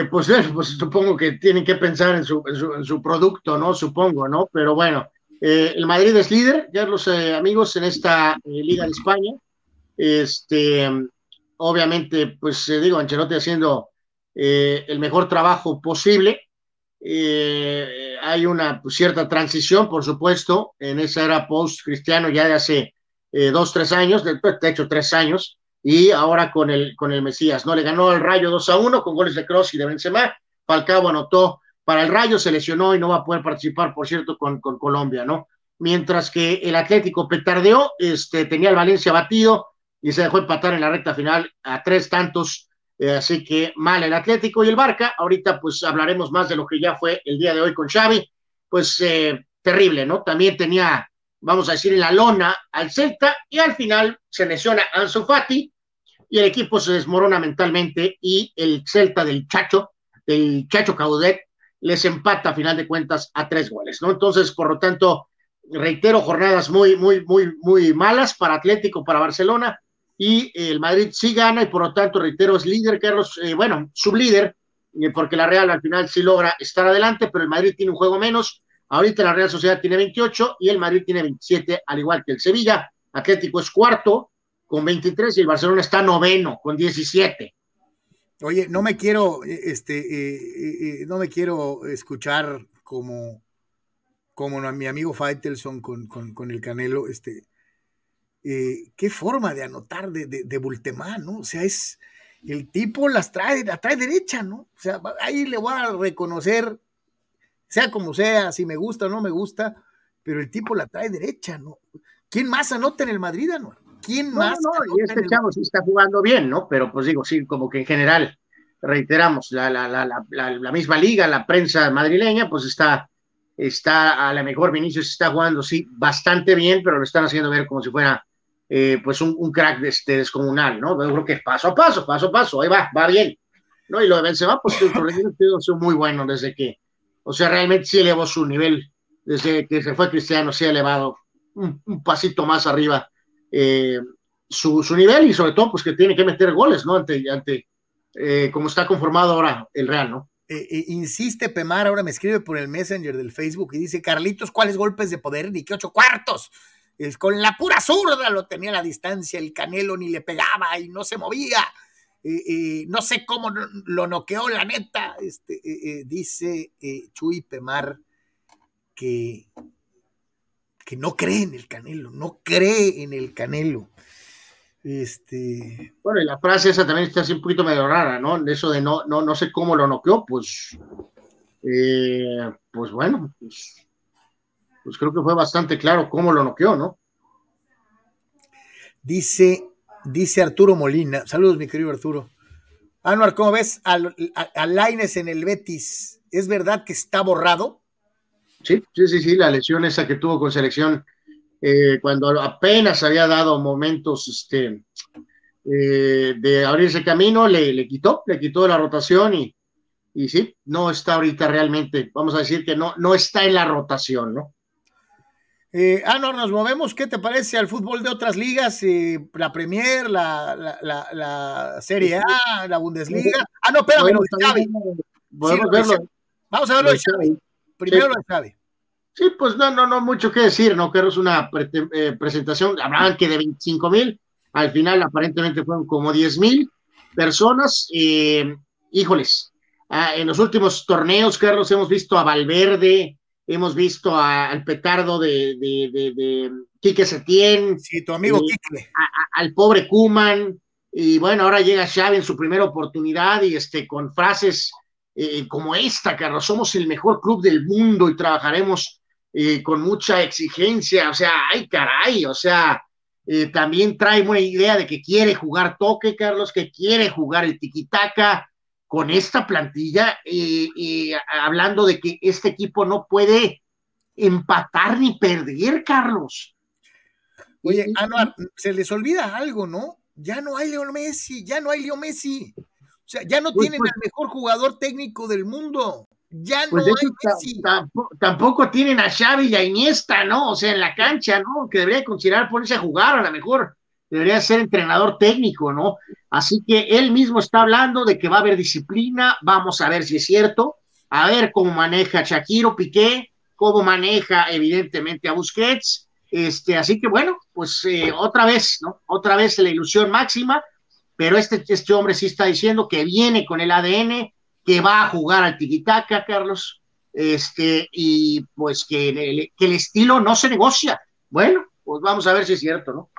Speaker 2: pues, pues supongo que tienen que pensar en su, en su, producto, ¿no? Supongo, ¿no? Pero bueno, el Madrid es líder, ya los amigos, en esta Liga de España. Este, obviamente, pues digo, Ancelotti haciendo eh, el mejor trabajo posible. Eh, hay una cierta transición, por supuesto, en esa era post-cristiano ya de hace eh, dos, tres años, de, hecho tres años, y ahora con el, con el Mesías, ¿no? Le ganó el Rayo 2 a 1 con goles de Cross y de Benzema, Falcao anotó para el Rayo, se lesionó y no va a poder participar, por cierto, con, con Colombia, ¿no? Mientras que el Atlético petardeó, este, tenía el Valencia batido y se dejó empatar en la recta final a tres tantos eh, así que mal el Atlético y el Barca. Ahorita pues hablaremos más de lo que ya fue el día de hoy con Xavi. Pues eh, terrible, ¿no? También tenía, vamos a decir, en la lona al Celta y al final se lesiona Ansu Fati y el equipo se desmorona mentalmente y el Celta del Chacho, del Chacho Caudet, les empata a final de cuentas a tres goles, ¿no? Entonces, por lo tanto, reitero, jornadas muy, muy, muy, muy malas para Atlético, para Barcelona y el Madrid sí gana y por lo tanto, reitero, es líder, Carlos, eh, bueno, sublíder, eh, porque la Real al final sí logra estar adelante, pero el Madrid tiene un juego menos. Ahorita la Real Sociedad tiene 28 y el Madrid tiene 27, al igual que el Sevilla. Atlético es cuarto con 23 y el Barcelona está noveno con 17.
Speaker 1: Oye, no me quiero, eh, este, no me quiero escuchar como, como mi amigo Faitelson con, con, con el Canelo, este, eh, qué forma de anotar de, de, de Bultemán, ¿no? O sea, es el tipo las trae, la trae derecha, ¿no? O sea, ahí le voy a reconocer, sea como sea, si me gusta o no me gusta, pero el tipo la trae derecha, ¿no? ¿Quién más anota en el Madrid? ¿Quién más?
Speaker 2: No, no, y este chavo sí está jugando bien, ¿no? Pero pues digo, sí, como que en general, reiteramos, la, la, la, la misma liga, la prensa madrileña, pues está, está a lo mejor Vinicius está jugando, sí, bastante bien, pero lo están haciendo ver como si fuera eh, pues un, un crack de este descomunal, ¿no? Yo creo que paso a paso, paso a paso, ahí va, va bien, ¿no? Y lo de Benzema, pues el problema ha sido muy bueno desde que, o sea, realmente sí elevó su nivel, desde que se fue Cristiano, sí ha elevado un, pasito más arriba eh, su, su, nivel y sobre todo, pues que tiene que meter goles, ¿no? Ante, ante eh, como está conformado ahora el Real, ¿no?
Speaker 1: insiste Pemar, ahora me escribe por el Messenger del Facebook y dice, Carlitos, ¿cuáles golpes de poder? Ni qué ocho cuartos con la pura zurda lo tenía a la distancia, el Canelo ni le pegaba y no se movía. No sé cómo lo noqueó, la neta. Este, eh, eh, dice eh, Chuy Pemar que, que no cree en el Canelo, no cree en el Canelo. Este...
Speaker 2: Bueno, y la frase esa también está así un poquito medio rara, ¿no? Eso de no, no, no sé cómo lo noqueó, pues, pues bueno, pues pues creo que fue bastante claro cómo lo noqueó, ¿no?
Speaker 1: Dice, dice Arturo Molina. Saludos, mi querido Arturo. Anuar, ¿cómo ves a, Laines en el Betis? ¿Es verdad que está borrado?
Speaker 2: Sí, sí, sí, sí, la lesión esa que tuvo con selección eh, cuando apenas había dado momentos este, eh, de abrirse camino, le, le, quitó, le quitó la rotación y, y sí, no está ahorita realmente, vamos a decir que no, no está en la rotación, ¿no?
Speaker 1: Eh, ah, no, nos movemos. ¿Qué te parece al fútbol de otras ligas? Eh, la Premier, la, la, la, Serie A, la Bundesliga. Ah, no, espérame, no, Xavi. Vamos a verlo de Xavi. Primero lo de Xavi.
Speaker 2: Sí, pues no, no, no mucho que decir, ¿no? Que es una eh, presentación, hablaban que de 25 mil, al final aparentemente fueron como 10 mil personas. Híjoles, ah, en los últimos torneos, Carlos, hemos visto a Valverde, hemos visto al petardo de, de, de, de, Quique Setién.
Speaker 1: Sí, tu amigo Quique.
Speaker 2: al pobre Kuman, y bueno, ahora llega Xavi en su primera oportunidad y este, con frases eh, como esta, Carlos, somos el mejor club del mundo y trabajaremos eh, con mucha exigencia, o sea, ay caray, o sea, eh, también trae una idea de que quiere jugar toque, Carlos, que quiere jugar el tiquitaca con esta plantilla, eh, hablando de que este equipo no puede empatar ni perder, Carlos.
Speaker 1: Oye, Anuar, se les olvida algo, ¿no? Ya no hay Leo Messi, ya no hay Leo Messi. O sea, ya no pues, tienen pues al mejor jugador técnico del mundo. Ya pues no
Speaker 2: Tampoco, tampoco, tienen a Xavi y a Iniesta, ¿no? O sea, en la cancha, ¿no? Que debería considerar ponerse a jugar, a lo mejor debería ser entrenador técnico, ¿no? Así que él mismo está hablando de que va a haber disciplina, vamos a ver si es cierto, a ver cómo maneja Shakiro Piqué, cómo maneja evidentemente a Busquets, este, así que bueno, pues eh, otra vez, ¿no? Otra vez la ilusión máxima, pero este, este hombre sí está diciendo que viene con el ADN, que va a jugar al tiquitaca, Carlos, este, y pues que que el estilo no se negocia. Bueno, pues vamos a ver si es cierto, ¿no?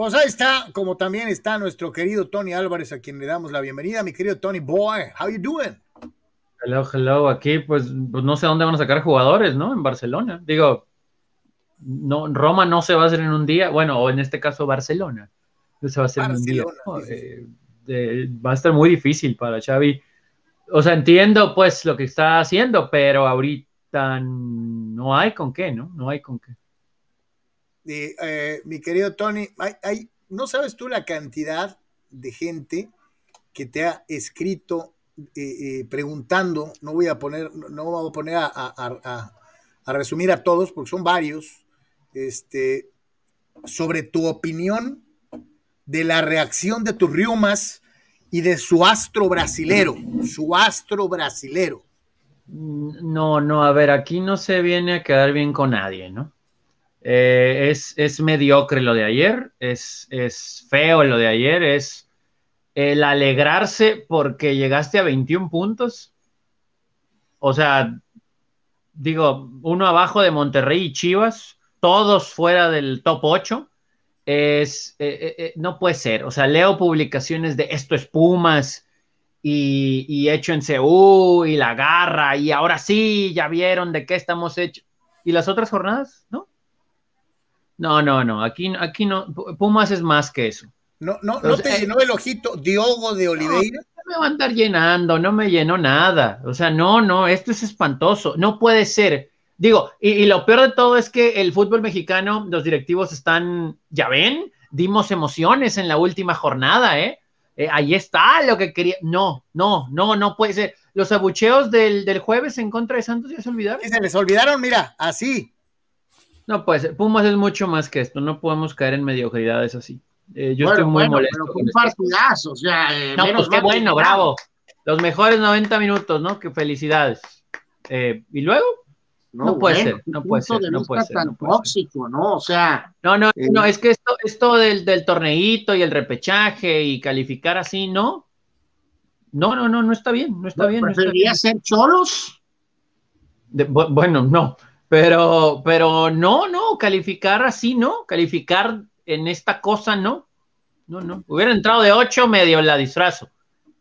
Speaker 1: Pues ahí está, como también está nuestro querido Tony Álvarez, a quien le damos la bienvenida. Mi querido Tony Boy, how you doing?
Speaker 4: Hello, hello. Aquí, pues, pues no sé dónde van a sacar jugadores, ¿no? En Barcelona. Digo, no, Roma no se va a hacer en un día, bueno, o en este caso Barcelona. No se va a hacer en un día. Eh, va a estar muy difícil para Xavi o sea, entiendo pues lo que está haciendo, pero ahorita no hay con qué, ¿no? No hay con qué.
Speaker 1: Eh, mi querido Tony, hay, no sabes tú la cantidad de gente que te ha escrito eh, eh, preguntando, no voy a poner, no voy a poner a, resumir a todos, porque son varios, este, sobre tu opinión de la reacción de tus riumas y de su astro brasilero, su astro brasilero.
Speaker 4: No, no, a ver, aquí no se viene a quedar bien con nadie, ¿no? Eh, es, es, mediocre lo de ayer, es, es, feo lo de ayer, es el alegrarse porque llegaste a 21 puntos. O sea, digo, uno abajo de Monterrey y Chivas, todos fuera del top 8 es, eh, eh, no puede ser, o sea, leo publicaciones de esto es Pumas y, hecho en CU y la garra y ahora sí, ya vieron de qué estamos hechos. ¿Y las otras jornadas? ¿No? No, no, no, aquí, aquí no, Pumas es más que eso.
Speaker 1: No, no, no te llenó el ojito Diogo de Oliveira.
Speaker 4: No, me va a andar llenando, no me llenó nada. O sea, no, no, esto es espantoso. No puede ser Digo, y, lo peor de todo es que el fútbol mexicano, los directivos están, ya ven, dimos emociones en la última jornada, ¿eh? eh ahí está lo que quería. No, no, no, no puede ser. Los abucheos del, jueves en contra de Santos ya se olvidaron.
Speaker 1: se les olvidaron, mira, así.
Speaker 4: No, pues Pumas es mucho más que esto, no podemos caer en mediocridades así. Eh, yo estoy muy molesto.
Speaker 2: Pero un partidazo, o sea,
Speaker 4: eh, no, pues qué bueno, bravo. Los mejores 90 minutos, ¿no? Que felicidades. y luego, no, puede ser, no puede ser, no puede ser.
Speaker 2: Tan tóxico, ¿no? O sea.
Speaker 4: No, no, eh, no, es que esto, esto del, del torneito y el repechaje y calificar así, ¿no? No, no, no, no está bien, no está bien.
Speaker 2: ¿Preferiría ser cholos?
Speaker 4: bueno, no, pero, pero no, no, calificar así, ¿no? Calificar en esta cosa, no. No, no. Hubiera entrado de ocho, medio la disfrazo.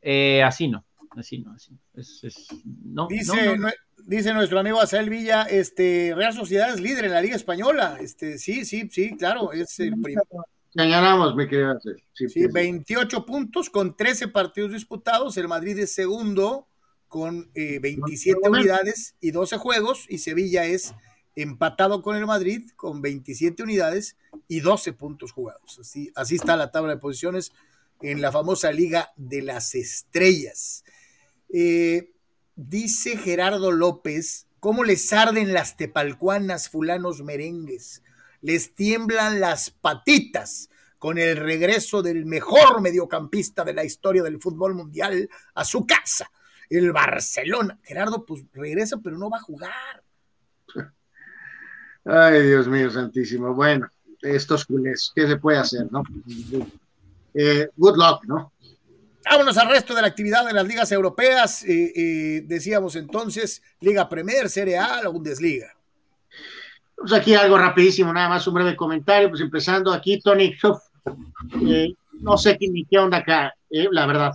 Speaker 4: Eh, así no, así no, así. Es, es, no,
Speaker 1: Dice, no, Dice nuestro amigo Asael Villa, este, Real Sociedad es líder en la Liga Española. Este, sí, sí, sí, claro, es el primero.
Speaker 2: señalamos, mi querido.
Speaker 1: Sí, sí, 28 puntos con 13 partidos disputados. El Madrid es segundo con eh, 27 unidades y 12 juegos. Y Sevilla es empatado con el Madrid con 27 unidades y 12 puntos jugados. Así, así está la tabla de posiciones en la famosa Liga de las Estrellas. Eh, dice Gerardo López, ¿cómo les arden las tepalcuanas fulanos merengues? Les tiemblan las patitas con el regreso del mejor mediocampista de la historia del fútbol mundial a su casa, el Barcelona. Gerardo, pues regresa, pero no va a jugar.
Speaker 2: Ay, Dios mío, santísimo. Bueno, estos culés, ¿qué se puede hacer, no? Eh, good luck, ¿no?
Speaker 1: Vámonos al resto de la actividad de las ligas europeas. Eh, eh, decíamos entonces, Liga Premier, Serie A, la Bundesliga.
Speaker 2: Pues aquí algo rapidísimo, nada más un breve comentario, pues empezando aquí, Tony, no sé ni qué onda acá, la verdad.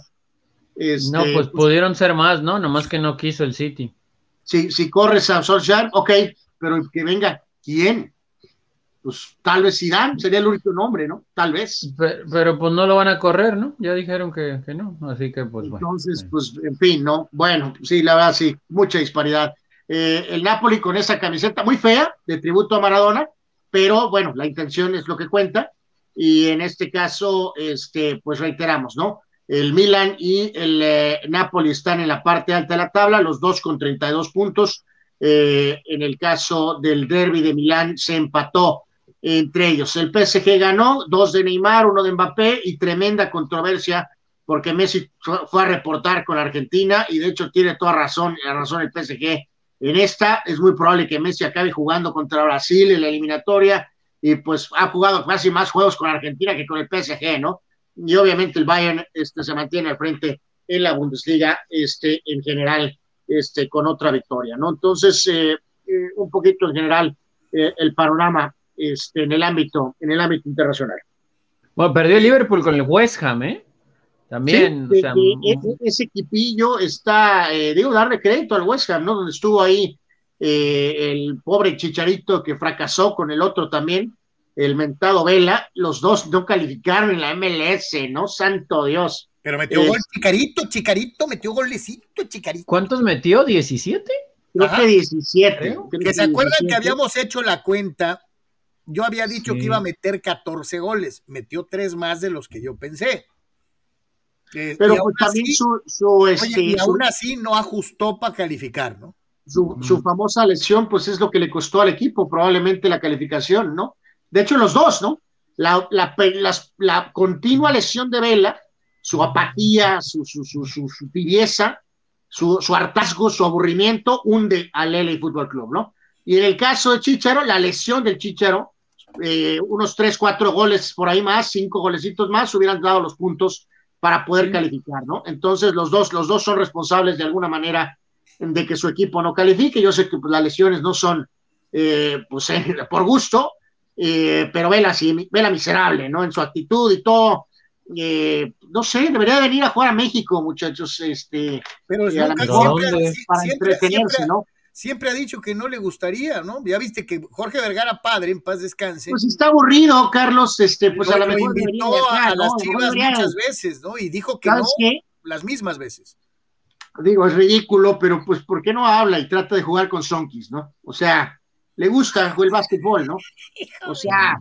Speaker 4: Este, no, pues pudieron ser más, ¿no? Nomás que no quiso el City.
Speaker 2: Si, si corres a Solskjaer, ok, pero que venga ¿Quién? Pues tal vez Zidane sería el único nombre, ¿no? Tal vez.
Speaker 4: Pero, pues no lo van a correr, ¿no? Ya dijeron que, no, así que pues
Speaker 2: bueno. Entonces, pues en fin, ¿no? Bueno, sí, la verdad sí, mucha disparidad. Eh, el Napoli con esa camiseta muy fea de tributo a Maradona, pero bueno, la intención es lo que cuenta y en este caso, este, pues reiteramos, ¿no? El Milan y el eh, Napoli están en la parte alta de la tabla, los dos con 32 puntos, eh, en el caso del derby de Milán se empató entre ellos. El PSG ganó, dos de Neymar, uno de Mbappé y tremenda controversia porque Messi fue a reportar con Argentina y de hecho tiene toda razón, la razón el PSG en esta. Es muy probable que Messi acabe jugando contra Brasil en la eliminatoria y pues ha jugado casi más juegos con Argentina que con el PSG, ¿no? Y obviamente el Bayern este, se mantiene al frente en la Bundesliga este, en general este, con otra victoria, ¿no? Entonces, eh, eh, un poquito en general eh, el panorama este, en el ámbito, en el ámbito internacional.
Speaker 4: Bueno, perdió el Liverpool con el West Ham, ¿eh? También.
Speaker 2: o sea, ese, equipillo está, digo, darle crédito al West Ham, ¿no? Donde estuvo ahí el pobre Chicharito que fracasó con el otro también, el mentado Vela, los dos no calificaron en la MLS, ¿no? Santo Dios.
Speaker 1: Pero metió gol Chicarito, Chicarito, metió golecito, Chicarito.
Speaker 4: ¿Cuántos metió? ¿17?
Speaker 2: Creo que 17.
Speaker 1: que se acuerdan que habíamos hecho la cuenta. Yo había dicho que iba a meter 14 goles. Metió tres más de los que yo pensé.
Speaker 2: Eh, Pero pues también su, su
Speaker 1: este, y aún así no ajustó para calificar, ¿no?
Speaker 2: Su, su, famosa lesión, pues es lo que le costó al equipo, probablemente la calificación, ¿no? De hecho, los dos, ¿no? La, la, la continua lesión de Vela su apatía, su, su, su, su, su tibieza, su, hartazgo, su aburrimiento, hunde al LA Fútbol Club, ¿no? Y en el caso de Chicharo, la lesión del Chicharo, eh, unos tres, cuatro goles por ahí más, cinco golecitos más, hubieran dado los puntos para poder calificar, ¿no? Entonces los dos, los dos son responsables de alguna manera de que su equipo no califique. Yo sé que pues, las lesiones no son eh, pues, *laughs* por gusto, eh, pero vela, sí, vela miserable, ¿no? En su actitud y todo, eh, no sé, debería venir a jugar a México, muchachos, este,
Speaker 1: pero
Speaker 2: eh,
Speaker 1: para entretenerse, ¿no? Siempre ha dicho que no le gustaría, ¿no? Ya viste que Jorge Vergara padre, en paz descanse.
Speaker 2: Pues está aburrido, Carlos, este, pues a lo mejor
Speaker 1: invitó a, las chivas muchas veces, ¿no? Y dijo que no las mismas veces.
Speaker 2: Digo, es ridículo, pero pues ¿por qué no habla y trata de jugar con Sonkis, ¿no? O sea, le gusta el básquetbol, ¿no? *laughs* O sea,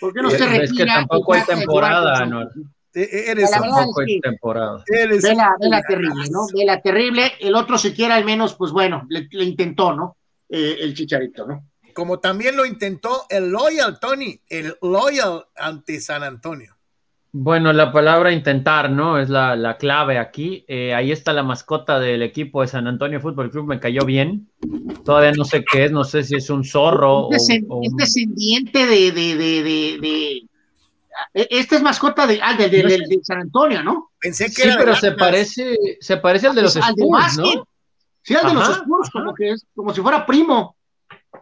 Speaker 2: ¿Por qué no se retira?
Speaker 4: Es que tampoco hay temporada, ¿no?
Speaker 1: Eres
Speaker 4: tampoco hay temporada.
Speaker 2: Eres vela, terrible, ¿no? Vela terrible. El otro siquiera al menos, pues bueno, le, intentó, ¿no? Eh, el chicharito, ¿no?
Speaker 1: Como también lo intentó el Loyal, Tony, el Loyal ante San Antonio.
Speaker 4: Bueno, la palabra intentar, ¿no? Es la, clave aquí. Eh, ahí está la mascota del equipo de San Antonio Fútbol Club, me cayó bien. Todavía no sé qué es, no sé si es un zorro
Speaker 2: es o, Es descendiente de, de, de, e, Este es mascota de, ah, de, San Antonio, ¿no?
Speaker 1: Pensé que
Speaker 4: sí, pero se parece, se parece al de los Spurs, ¿no?
Speaker 2: Sí, al de los Spurs, como que es, como si fuera primo.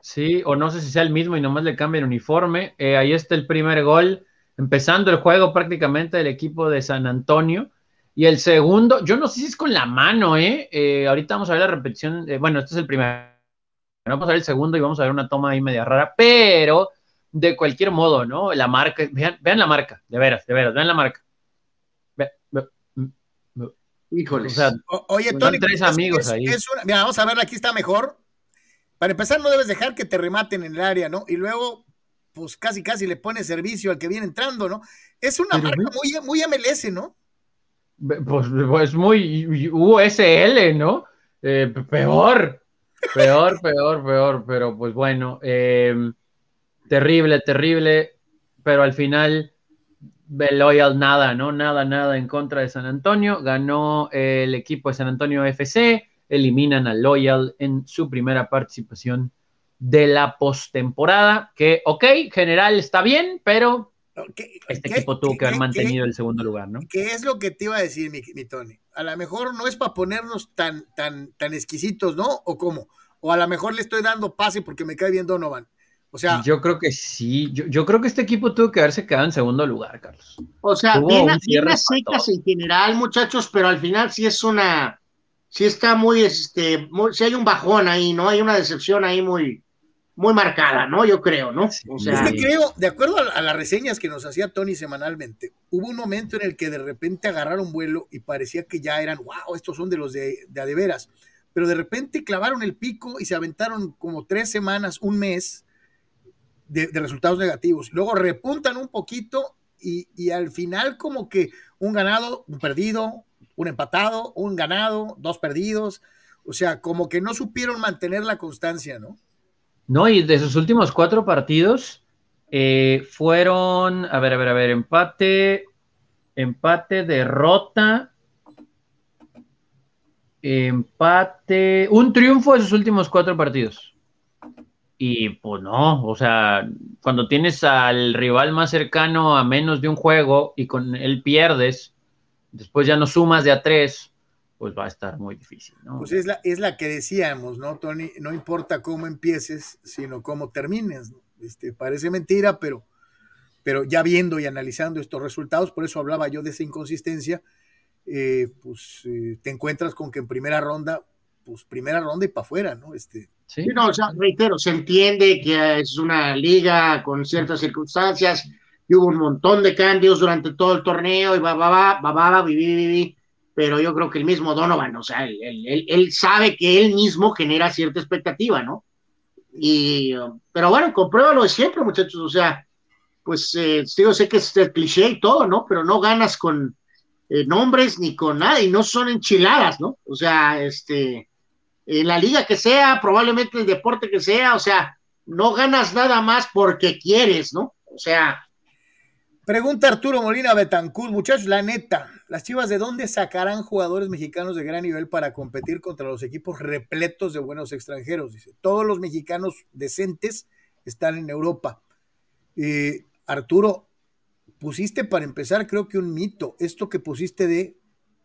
Speaker 4: Sí, o no sé si sea el mismo y nomás le cambia el uniforme. Eh, ahí está el primer gol empezando el juego prácticamente del equipo de San Antonio. Y el segundo, yo no sé si es con la mano, ¿eh? eh ahorita vamos a ver la repetición. bueno, este es el primero. Vamos a ver el segundo y vamos a ver una toma ahí media rara, pero de cualquier modo, ¿no? La marca, vean, vean la marca, de veras, de veras, vean la marca.
Speaker 2: Híjole.
Speaker 1: oye,
Speaker 4: Tony, tres amigos ahí.
Speaker 1: mira, vamos a verla, aquí está mejor. Para empezar, no debes dejar que te rematen en el área, ¿no? Y luego, pues casi casi le pones servicio al que viene entrando, ¿no? Es una marca muy, muy MLS, ¿no?
Speaker 4: Pues, pues muy USL, ¿no? Eh, peor, peor, peor, peor, pero pues bueno, em, terrible, terrible, pero al final Loyal nada, ¿no? Nada, nada en contra de San Antonio, ganó el equipo de San Antonio FC, eliminan a Loyal en su primera participación de la postemporada, que ok, general está bien, pero este equipo tuvo que haber mantenido el segundo lugar, ¿no?
Speaker 1: ¿Qué es lo que te iba a decir, mi, Tony? A lo mejor no es para ponernos tan, tan, tan exquisitos, ¿no? ¿O cómo? O a lo mejor le estoy dando pase porque me cae bien Donovan. O sea,
Speaker 4: yo creo que sí. Yo, creo que este equipo tuvo que haberse quedado en segundo lugar, Carlos.
Speaker 2: O sea, viene, secas en general, muchachos, pero al final sí es una, sí está muy, este, muy, sí hay un bajón ahí, ¿no? Hay una decepción ahí muy, muy marcada, ¿no? Yo creo, ¿no?
Speaker 1: O sea, es que creo, de acuerdo a, las reseñas que nos hacía Tony semanalmente, hubo un momento en el que de repente agarraron vuelo y parecía que ya eran, wow, estos son de los de, de adeveras, pero de repente clavaron el pico y se aventaron como tres semanas, un mes de, resultados negativos. Luego repuntan un poquito y, y al final como que un ganado, un perdido, un empatado, un ganado, dos perdidos, o sea, como que no supieron mantener la constancia, ¿no?
Speaker 4: No, y de sus últimos cuatro partidos eh, fueron, a ver, a ver, a ver, empate, empate, derrota, empate, un triunfo de sus últimos cuatro partidos. Y pues no, o sea, cuando tienes al rival más cercano a menos de un juego y con él pierdes, después ya no sumas de a tres, pues va a estar muy difícil, ¿no?
Speaker 1: Pues es la, es la que decíamos, ¿no, Tony? No importa cómo empieces, sino cómo termines. Este, parece mentira, pero, pero ya viendo y analizando estos resultados, por eso hablaba yo de esa inconsistencia, eh, pues eh, te encuentras con que en primera ronda, pues primera ronda y para afuera, ¿no? Este,
Speaker 2: sí, no, o sea, reitero, se entiende que es una liga con ciertas circunstancias, y hubo un montón de cambios durante todo el torneo, y va, va, va, va, va, va, vi, vi, pero yo creo que el mismo Donovan, o sea, él, sabe que él mismo genera cierta expectativa, ¿no? Y, pero bueno, compruébalo de siempre, muchachos, o sea, pues eh, yo sé que es el cliché y todo, ¿no? Pero no ganas con eh, nombres ni con nada, y no son enchiladas, ¿no? O sea, este, en la liga que sea, probablemente el deporte que sea, o sea, no ganas nada más porque quieres, ¿no? O sea,
Speaker 1: Pregunta Arturo Molina Betancur, muchachos, la neta, las Chivas de dónde sacarán jugadores mexicanos de gran nivel para competir contra los equipos repletos de buenos extranjeros. Dice, todos los mexicanos decentes están en Europa. Eh, Arturo, pusiste para empezar, creo que un mito, esto que pusiste de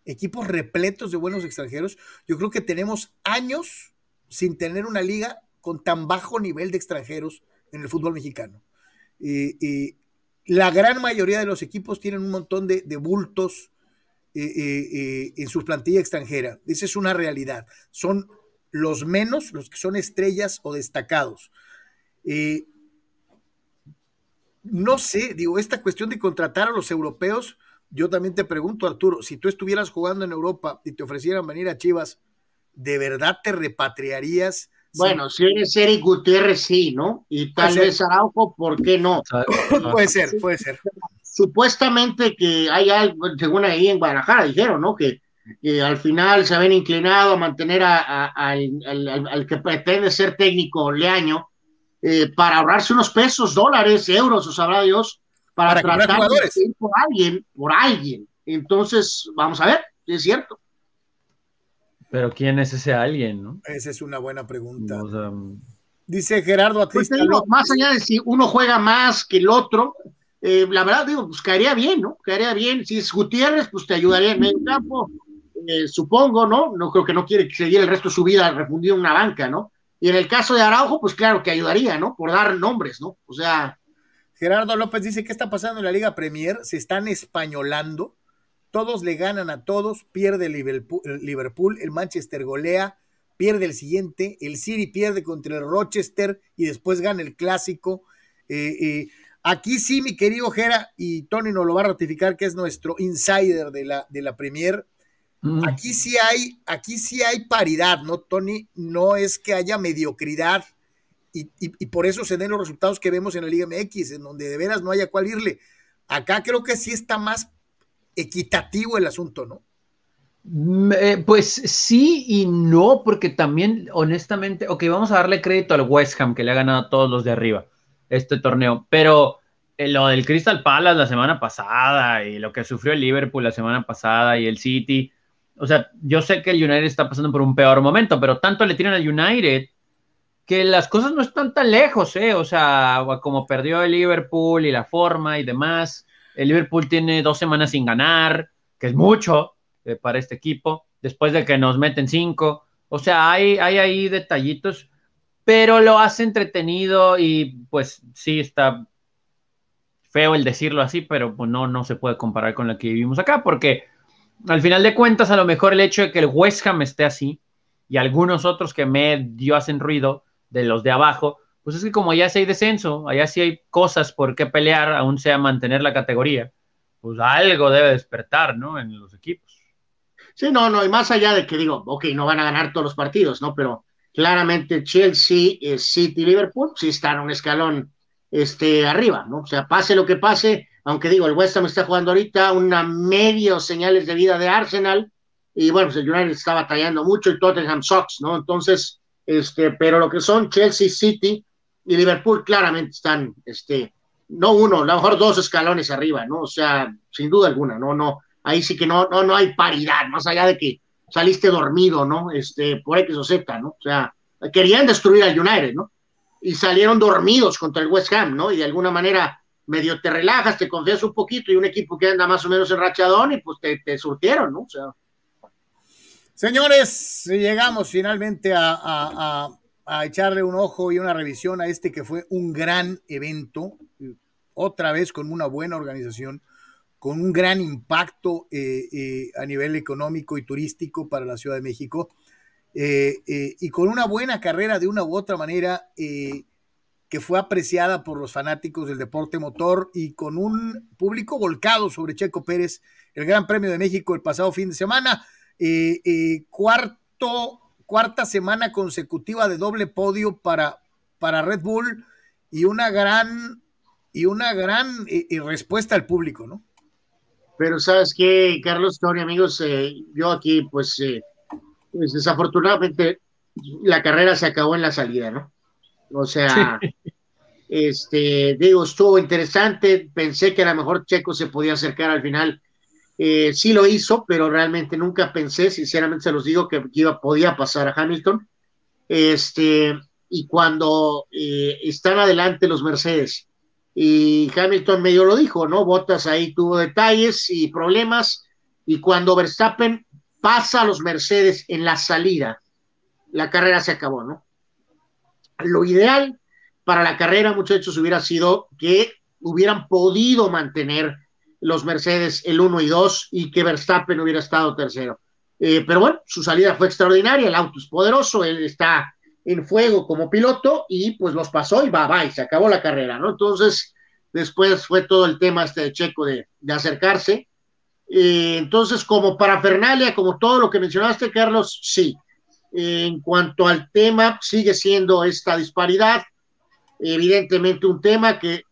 Speaker 1: equipos repletos de buenos extranjeros. Yo creo que tenemos años sin tener una liga con tan bajo nivel de extranjeros en el fútbol mexicano. y la gran mayoría de los equipos tienen un montón de, bultos eh, eh, eh, en su plantilla extranjera. Esa es una realidad. Son los menos los que son estrellas o destacados. no sé, digo, esta cuestión de contratar a los europeos, yo también te pregunto, Arturo, si tú estuvieras jugando en Europa y te ofrecieran venir a Chivas, ¿de verdad te repatriarías?
Speaker 2: Bueno, si eres Eric Gutiérrez, sí, ¿no? Y tal vez Araujo, ¿por qué no?
Speaker 1: puede ser, puede ser.
Speaker 2: Supuestamente que hay algo, según ahí en Guadalajara dijeron, ¿no? Que, al final se habían inclinado a mantener al, que pretende ser técnico Leaño eh, para ahorrarse unos pesos, dólares, euros, o sabrá Dios, para, tratar de ir por alguien, por alguien. Entonces, vamos a ver, si es cierto.
Speaker 4: Pero ¿quién es ese alguien, no?
Speaker 1: Esa es una buena pregunta. Dice Gerardo
Speaker 2: pues más allá de si uno juega más que el otro, eh, la verdad digo, pues caería bien, ¿no? Caería bien. Si es Gutiérrez, pues te ayudaría en medio campo, eh, supongo, ¿no? No creo que no quiere seguir el resto de su vida refundido en una banca, ¿no? Y en el caso de Araujo, pues claro que ayudaría, ¿no? Por dar nombres, ¿no? O sea.
Speaker 1: Gerardo López dice, ¿qué está pasando en la Liga Premier? Se están españolando todos le ganan a todos, pierde Liverpool, el Manchester golea, pierde el siguiente, el City pierde contra el Rochester y después gana el clásico. Aquí sí, mi querido Jera, y Tony nos lo va a ratificar, que es nuestro insider de la, de la Premier. Mm. Aquí sí hay, aquí sí hay paridad, ¿no, Tony? No es que haya mediocridad y, y, por eso se den los resultados que vemos en la Liga MX, en donde de veras no haya cuál irle. Acá creo que sí está más equitativo el asunto, ¿no?
Speaker 4: Mm, eh, pues sí y no, porque también, honestamente, ok, vamos a darle crédito al West Ham, que le ha ganado a todos los de arriba este torneo, pero eh, lo del Crystal Palace la semana pasada y lo que sufrió el Liverpool la semana pasada y el City, o sea, yo sé que el United está pasando por un peor momento, pero tanto le tiran al United que las cosas no están tan lejos, ¿eh? O sea, como perdió el Liverpool y la forma y demás, el Liverpool tiene dos semanas sin ganar, que es mucho eh, para este equipo, después de que nos meten cinco. O sea, hay, hay ahí detallitos, pero lo hace entretenido y pues sí está feo el decirlo así, pero pues no, no se puede comparar con la que vivimos acá, porque al final de cuentas, a lo mejor el hecho de que el West Ham esté así y algunos otros que medio hacen ruido, de los de abajo, pues es que como allá sí hay descenso, allá sí hay cosas por qué pelear, aún sea mantener la categoría, pues algo debe despertar, ¿no? En los equipos.
Speaker 2: Sí, no, no, y más allá de que digo, ok, no van a ganar todos los partidos, ¿no? Pero claramente Chelsea, eh, City, Liverpool sí están un escalón este, arriba, ¿no? O sea, pase lo que pase, aunque digo, el West Ham está jugando ahorita una medio señales de vida de Arsenal, y bueno, pues el United está batallando mucho y Tottenham Sox, ¿no? Entonces, este, pero lo que son Chelsea City y Liverpool claramente están, este, no uno, a lo mejor dos escalones arriba, ¿no? O sea, sin duda alguna, no, no, ahí sí que no, no, no hay paridad, más allá de que saliste dormido, ¿no? Este, por X o Z, ¿no? O sea, querían destruir al United, ¿no? Y salieron dormidos contra el West Ham, ¿no? Y de alguna manera medio te relajas, te confías un poquito y un equipo que anda más o menos en rachadón y pues te, te surtieron, ¿no? O sea,
Speaker 1: Señores, llegamos finalmente a, echarle un ojo y una revisión a este que fue un gran evento, otra vez con una buena organización, con un gran impacto eh, eh, a nivel económico y turístico para la Ciudad de México, eh, y con una buena carrera de una u otra manera que fue apreciada por los fanáticos del deporte motor y con un público volcado sobre Checo Pérez, el Gran Premio de México el pasado fin de semana. Cuarto, cuarta semana consecutiva de doble podio para, para Red Bull y una gran, y una gran respuesta al público, ¿no?
Speaker 2: Pero sabes qué, Carlos, Tony, amigos, yo aquí, pues, pues, desafortunadamente la carrera se acabó en la salida, ¿no? O sea, este, digo, estuvo interesante, pensé que a lo mejor Checo se podía acercar al final eh, sí lo hizo, pero realmente nunca pensé, sinceramente se los digo, que iba, podía pasar a Hamilton. Este, y cuando eh, están adelante los Mercedes, y Hamilton medio lo dijo, ¿no? Botas ahí tuvo detalles y problemas, y cuando Verstappen pasa a los Mercedes en la salida, la carrera se acabó, ¿no? Lo ideal para la carrera, muchachos, hubiera sido que hubieran podido mantener los Mercedes el 1 y 2 y que Verstappen hubiera estado tercero. Eh, pero bueno, su salida fue extraordinaria, el auto es poderoso, él está en fuego como piloto y pues los pasó y va, va, y se acabó la carrera, ¿no? Entonces, después fue todo el tema este de Checo de, acercarse. Eh, entonces, como para Fernalia, como todo lo que mencionaste, Carlos, sí. en cuanto al tema, sigue siendo esta disparidad, evidentemente un tema que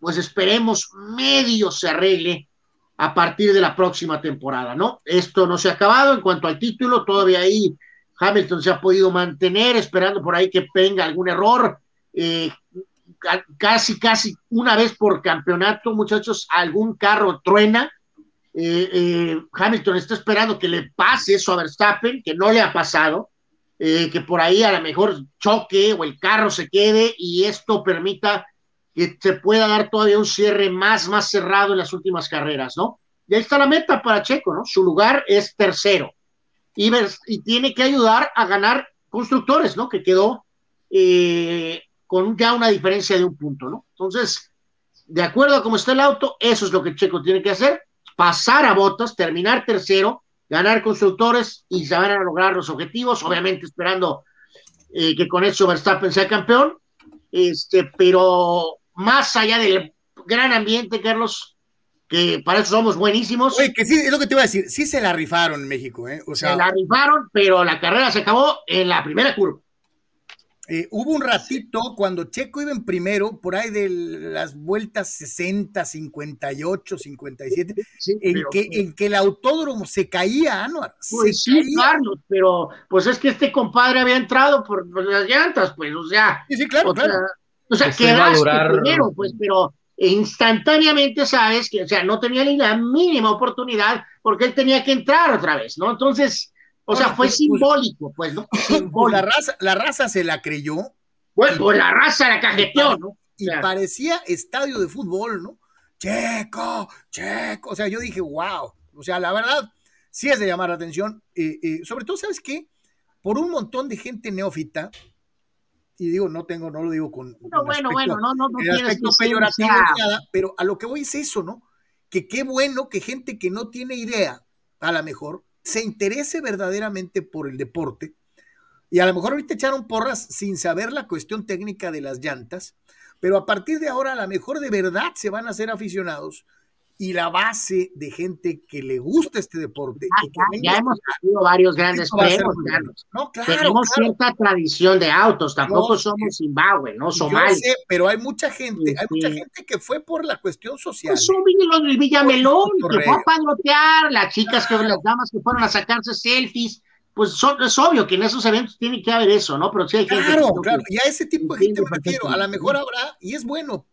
Speaker 2: pues esperemos medio se arregle a partir de la próxima temporada, ¿no? Esto no se ha acabado en cuanto al título, todavía ahí Hamilton se ha podido mantener, esperando por ahí que venga algún error. Eh, casi, casi una vez por campeonato, muchachos, algún carro truena. Eh, eh, Hamilton está esperando que le pase eso a Verstappen, que no le ha pasado, que por ahí a lo mejor choque o el carro se quede y esto permita que se pueda dar todavía un cierre más, más cerrado en las últimas carreras, ¿no? Y ahí está la meta para Checo, ¿no? Su lugar es tercero y, tiene que ayudar a ganar constructores, ¿no? Que quedó eh, con ya una diferencia de un punto, ¿no? Entonces, de acuerdo a cómo está el auto, eso es lo que Checo tiene que hacer, pasar a botas, terminar tercero, ganar constructores y se van a lograr los objetivos, obviamente esperando eh, que con eso Verstappen sea campeón, este, pero más allá del gran ambiente, Carlos, que para eso somos buenísimos.
Speaker 1: Oye, que sí, es lo que te iba a decir, sí se la rifaron en México, ¿eh? O sea,
Speaker 2: se la rifaron, pero la carrera se acabó en la primera curva.
Speaker 1: Eh, hubo un ratito cuando Checo iba en primero, por ahí de las vueltas 60, 58, 57, sí, en, que, en que el autódromo se caía, Anuar.
Speaker 2: Pues sí, caía. Carlos, pero pues es que este compadre había entrado por, por las llantas, pues, o sea.
Speaker 1: Sí, sí, claro,
Speaker 2: o
Speaker 1: claro.
Speaker 2: Sea, o sea, quedaste durar... primero, pues, pero instantáneamente sabes que, o sea, no tenía ni la mínima oportunidad porque él tenía que entrar otra vez, ¿no? Entonces, o sea, fue pues, simbólico, pues, ¿no? Simbólico.
Speaker 1: La, raza, la raza se la creyó.
Speaker 2: Bueno, pues la raza la cajeteó, ¿no?
Speaker 1: Y parecía estadio de fútbol, ¿no? Checo, Checo. O sea, yo dije, wow. O sea, la verdad, sí es de llamar la atención. Eh, eh, sobre todo, ¿sabes qué? Por un montón de gente neófita, y digo, no tengo, no lo digo con.
Speaker 2: No, bueno, aspecto, bueno, no, no, no
Speaker 1: tienes que peyorativo ni nada, pero a lo que voy es eso, ¿no? Que qué bueno que gente que no tiene idea, a lo mejor, se interese verdaderamente por el deporte. Y a lo mejor ahorita echaron porras sin saber la cuestión técnica de las llantas, pero a partir de ahora a lo mejor de verdad se van a hacer aficionados y la base de gente que le gusta este deporte.
Speaker 2: Ah, ya, ya hemos tenido varios grandes premios,
Speaker 1: no, claro,
Speaker 2: Tenemos
Speaker 1: claro.
Speaker 2: cierta tradición de autos, tampoco no, somos Zimbabue, no Somalia.
Speaker 1: Sé, pero hay mucha gente, sí, hay mucha sí. gente que fue por la cuestión social.
Speaker 2: Pues son los Villamelón, que fue a padrotear, las chicas, que las damas que fueron a sacarse selfies. Pues son, es obvio que en esos eventos tiene que haber eso, ¿no? Pero sí hay gente.
Speaker 1: Claro, claro, y a ese tipo de gente me refiero. A lo mejor habrá, y es bueno,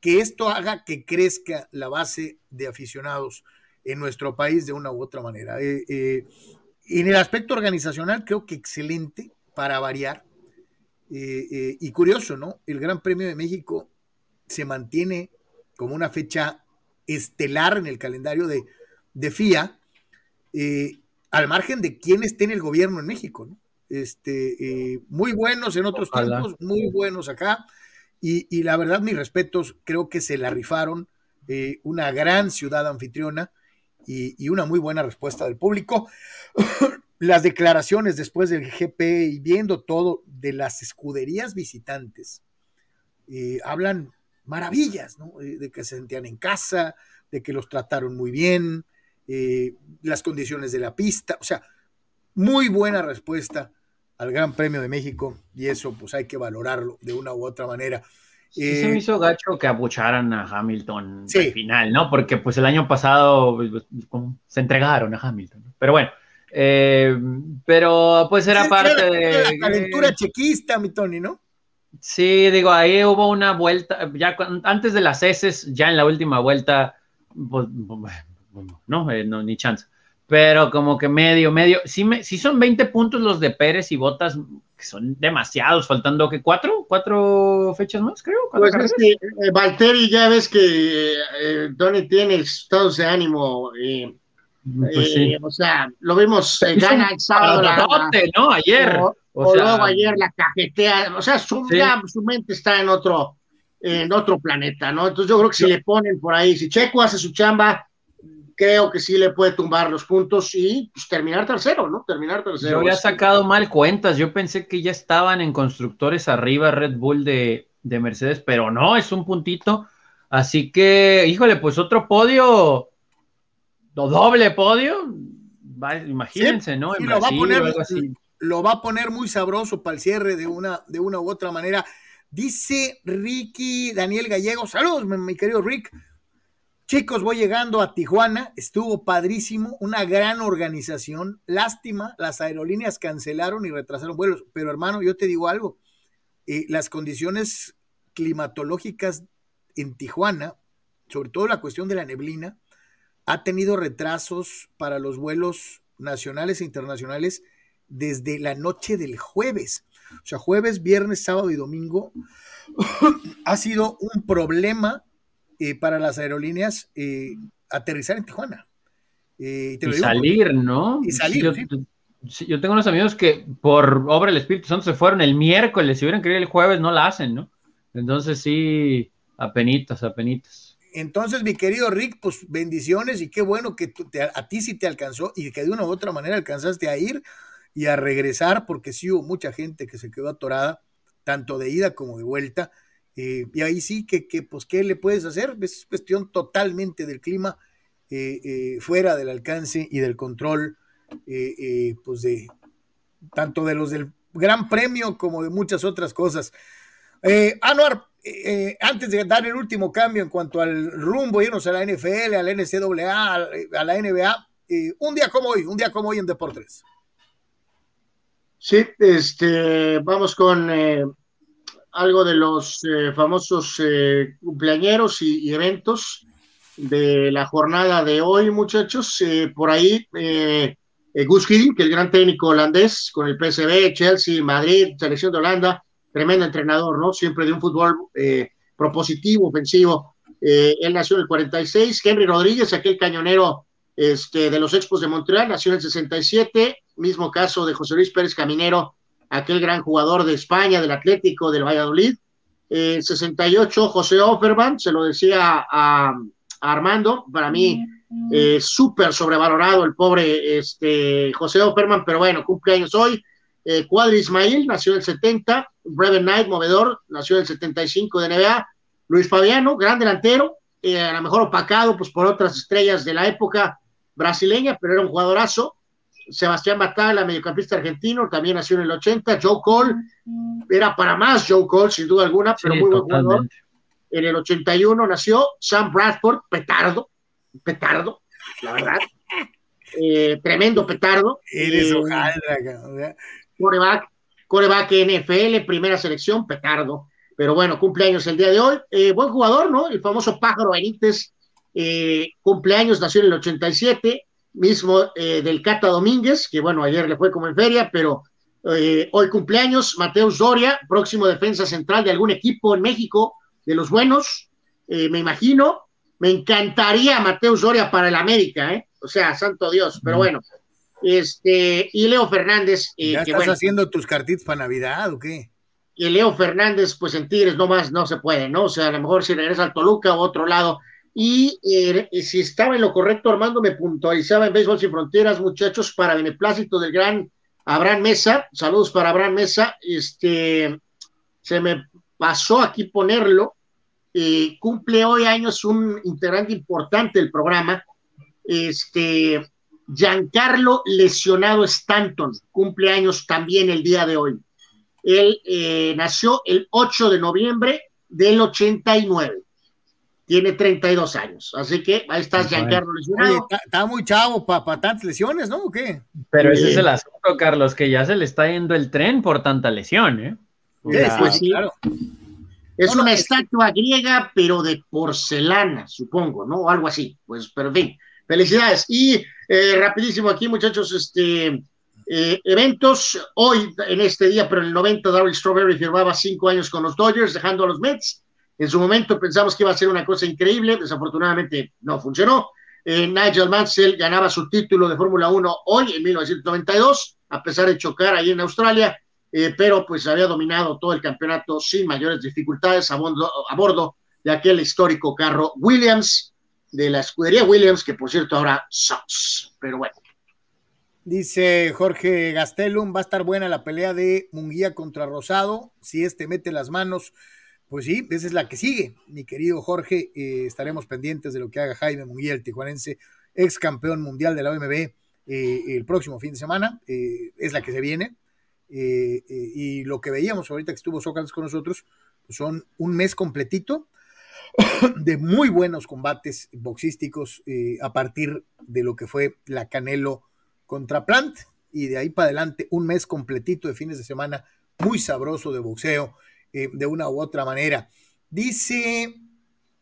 Speaker 1: que esto haga que crezca la base de aficionados en nuestro país de una u otra manera. Eh, eh, en el aspecto organizacional, creo que excelente para variar. Eh, y curioso, ¿no? El Gran Premio de México se mantiene como una fecha estelar en el calendario de, de FIA, al margen de quién esté en el gobierno en México, ¿no? Este, muy buenos en otros Ojalá. tiempos, muy buenos acá. Y, la verdad, mis respetos, creo que se la rifaron. Eh, una gran ciudad anfitriona y, y, una muy buena respuesta del público. *coughs* las declaraciones después del GP y viendo todo de las escuderías visitantes, eh, hablan maravillas, ¿no? Eh, de que se sentían en casa, de que los trataron muy bien, eh, las condiciones de la pista, o sea, muy buena respuesta al Gran Premio de México y eso pues hay que valorarlo de una u otra manera.
Speaker 4: Sí, eh, se me hizo gacho que abucharan a Hamilton sí. al final, ¿no? Porque pues el año pasado pues, se entregaron a Hamilton. ¿no? Pero bueno, eh, pero pues era
Speaker 1: sí,
Speaker 4: parte
Speaker 1: era,
Speaker 4: de...
Speaker 1: La calentura chequista, mi Tony, ¿no?
Speaker 4: Sí, digo, ahí hubo una vuelta, ya antes de las heces, ya en la última vuelta, pues, *laughs* no, eh, no, ni chance pero como que medio, medio, sí, me, sí son 20 puntos los de Pérez y Botas, que son demasiados, faltando que cuatro, cuatro fechas más, creo.
Speaker 2: Pues es que eh, Valtteri ya ves que eh, Tony tiene estados de ánimo, eh, pues sí. o sea, lo vimos, gana el sábado.
Speaker 4: La, ¿no? Ayer.
Speaker 2: O, o, o sea, luego ayer la cajetea, o sea, su, sí. ya, su mente está en otro, en otro planeta, ¿no? Entonces yo creo que si le ponen por ahí, si Checo hace su chamba, creo que sí le puede tumbar los puntos y pues, terminar tercero, ¿no? Terminar tercero.
Speaker 4: Yo había sacado mal cuentas, yo pensé que ya estaban en constructores arriba Red Bull de, de Mercedes, pero no, es un puntito. Así que, híjole, pues otro podio, doble podio, va, imagínense,
Speaker 1: sí,
Speaker 4: ¿no?
Speaker 1: En lo, Brasil, va a poner, lo va a poner muy sabroso para el cierre de una, de una u otra manera. Dice Ricky Daniel Gallego, saludos, mi querido Rick. Chicos, voy llegando a Tijuana, estuvo padrísimo, una gran organización. Lástima, las aerolíneas cancelaron y retrasaron vuelos, pero hermano, yo te digo algo, eh, las condiciones climatológicas en Tijuana, sobre todo la cuestión de la neblina, ha tenido retrasos para los vuelos nacionales e internacionales desde la noche del jueves. O sea, jueves, viernes, sábado y domingo *coughs* ha sido un problema eh, para las aerolíneas eh, aterrizar en Tijuana.
Speaker 4: Eh, y, lo digo, salir, ¿no?
Speaker 1: Y salir,
Speaker 4: yo,
Speaker 1: sí.
Speaker 4: sí, yo, tengo unos amigos que por obra del Espíritu Santo se fueron el miércoles, si hubieran querido el jueves no la hacen, ¿no? Entonces sí, apenitas, apenitas.
Speaker 1: Entonces, mi querido Rick, pues bendiciones y qué bueno que tú, te, a ti sí te alcanzó y que de una u otra manera alcanzaste a ir y a regresar, porque sí hubo mucha gente que se quedó atorada, tanto de ida como de vuelta Eh, y ahí sí que, que, pues, ¿qué le puedes hacer? Es cuestión totalmente del clima, fuera del alcance y del control, pues de tanto de los del Gran Premio como de muchas otras cosas. Anuar, antes de dar el último cambio en cuanto al rumbo, irnos a la NFL, a la NCAA, a la NBA, un día como hoy, un día como hoy en Deportes.
Speaker 2: Sí, este, vamos con eh, algo de los eh, famosos eh, cumpleañeros y, eventos de la jornada de hoy, muchachos. por ahí, Gus Hiddink, que el gran técnico holandés, con el PSV, Chelsea, Madrid, selección de Holanda, tremendo entrenador, ¿no? Siempre de un fútbol propositivo, ofensivo. él nació en el 46. Henry Rodríguez, aquel cañonero este, de los Expos de Montreal, nació en el 67, mismo caso de José Luis Pérez Caminero, aquel gran jugador de España, del Atlético, del Valladolid. Eh, 68, José Offerman, se lo decía a, Armando, para mí eh, súper sobrevalorado el pobre este, José Offerman, pero bueno, cumpleaños hoy. Eh, Cuadri Ismail nació en el 70, Brevin Knight, movedor, nació en el 75 de NBA. Luis Fabiano, gran delantero, eh, a lo mejor opacado pues, por otras estrellas de la época, brasileña, pero era un jugadorazo. Sebastián Batalla, mediocampista argentino, también nació en el 80. Joe Cole, era para más Joe Cole, sin duda alguna, pero muy buen jugador. En el 81 nació Sam Bradford, petardo, petardo, la verdad. Eh, tremendo petardo.
Speaker 1: Eres eh,
Speaker 2: coreback, coreback NFL, primera selección, petardo. Pero bueno, cumpleaños el día de hoy. Eh, buen jugador, ¿no? El famoso pájaro Benítez eh, cumpleaños nació en el 87, mismo eh, del Cata Domínguez, que bueno, ayer le fue como en feria, pero eh, hoy cumpleaños, Mateus Doria, próximo defensa central de algún equipo en México, de los buenos, me imagino. Me encantaría Mateus Doria para el América, ¿eh? O sea, santo Dios, pero bueno. Este, y Leo Fernández.
Speaker 1: ¿Ya estás haciendo tus cartitas para Navidad o qué?
Speaker 2: Y Leo Fernández, pues en Tigres no más, no se puede, ¿no? O sea, a lo mejor si regresa al Toluca o otro lado, y eh, si estaba en lo correcto, Armando me puntualizaba en Béisbol Sin Fronteras, muchachos, para beneplácito del gran Abraham Mesa. Saludos para Abraham Mesa. Este, se me pasó aquí ponerlo. Eh, cumple hoy años un integrante importante del programa. Este, Giancarlo Lesionado Stanton, cumple años también el día de hoy. Él eh, nació el 8 de noviembre del 89 tiene 32 años. Así que ahí estás, Giancarlo lesionado.
Speaker 1: Está, muy chavo para tantas lesiones, ¿no? ¿O qué?
Speaker 4: Pero ese es el asunto, Carlos, que ya se le está yendo el tren por tanta lesión, ¿eh?
Speaker 2: pues sí. Claro. Es una estatua griega, pero de porcelana, supongo, ¿no? O algo así. Pues, pero en fin, felicidades. Y eh, rapidísimo aquí, muchachos, este. Eh, eventos hoy en este día, pero en el 90 Darryl Strawberry firmaba cinco años con los Dodgers, dejando a los Mets. En su momento pensamos que iba a ser una cosa increíble, desafortunadamente no funcionó. Eh, Nigel Mansell ganaba su título de Fórmula 1 hoy, en 1992, a pesar de chocar ahí en Australia, eh, pero pues había dominado todo el campeonato sin mayores dificultades a bordo, de aquel histórico carro Williams, de la escudería Williams, que por cierto ahora Sox. Pero bueno.
Speaker 1: Dice Jorge Gastelum, va a estar buena la pelea de Munguía contra Rosado, si este mete las manos pues sí, esa es la que sigue, mi querido Jorge. Eh, estaremos pendientes de lo que haga Jaime Munguía, el tijuanense, ex campeón mundial de la OMB, eh, el próximo fin de semana. Eh, es la que se viene. y lo que veíamos ahorita que estuvo Sócrates con nosotros, pues son un mes completito *coughs* de muy buenos combates boxísticos a partir de lo que fue la Canelo contra Plant. Y de ahí para adelante, un mes completito de fines de semana muy sabroso de boxeo eh, de una u otra manera. Dice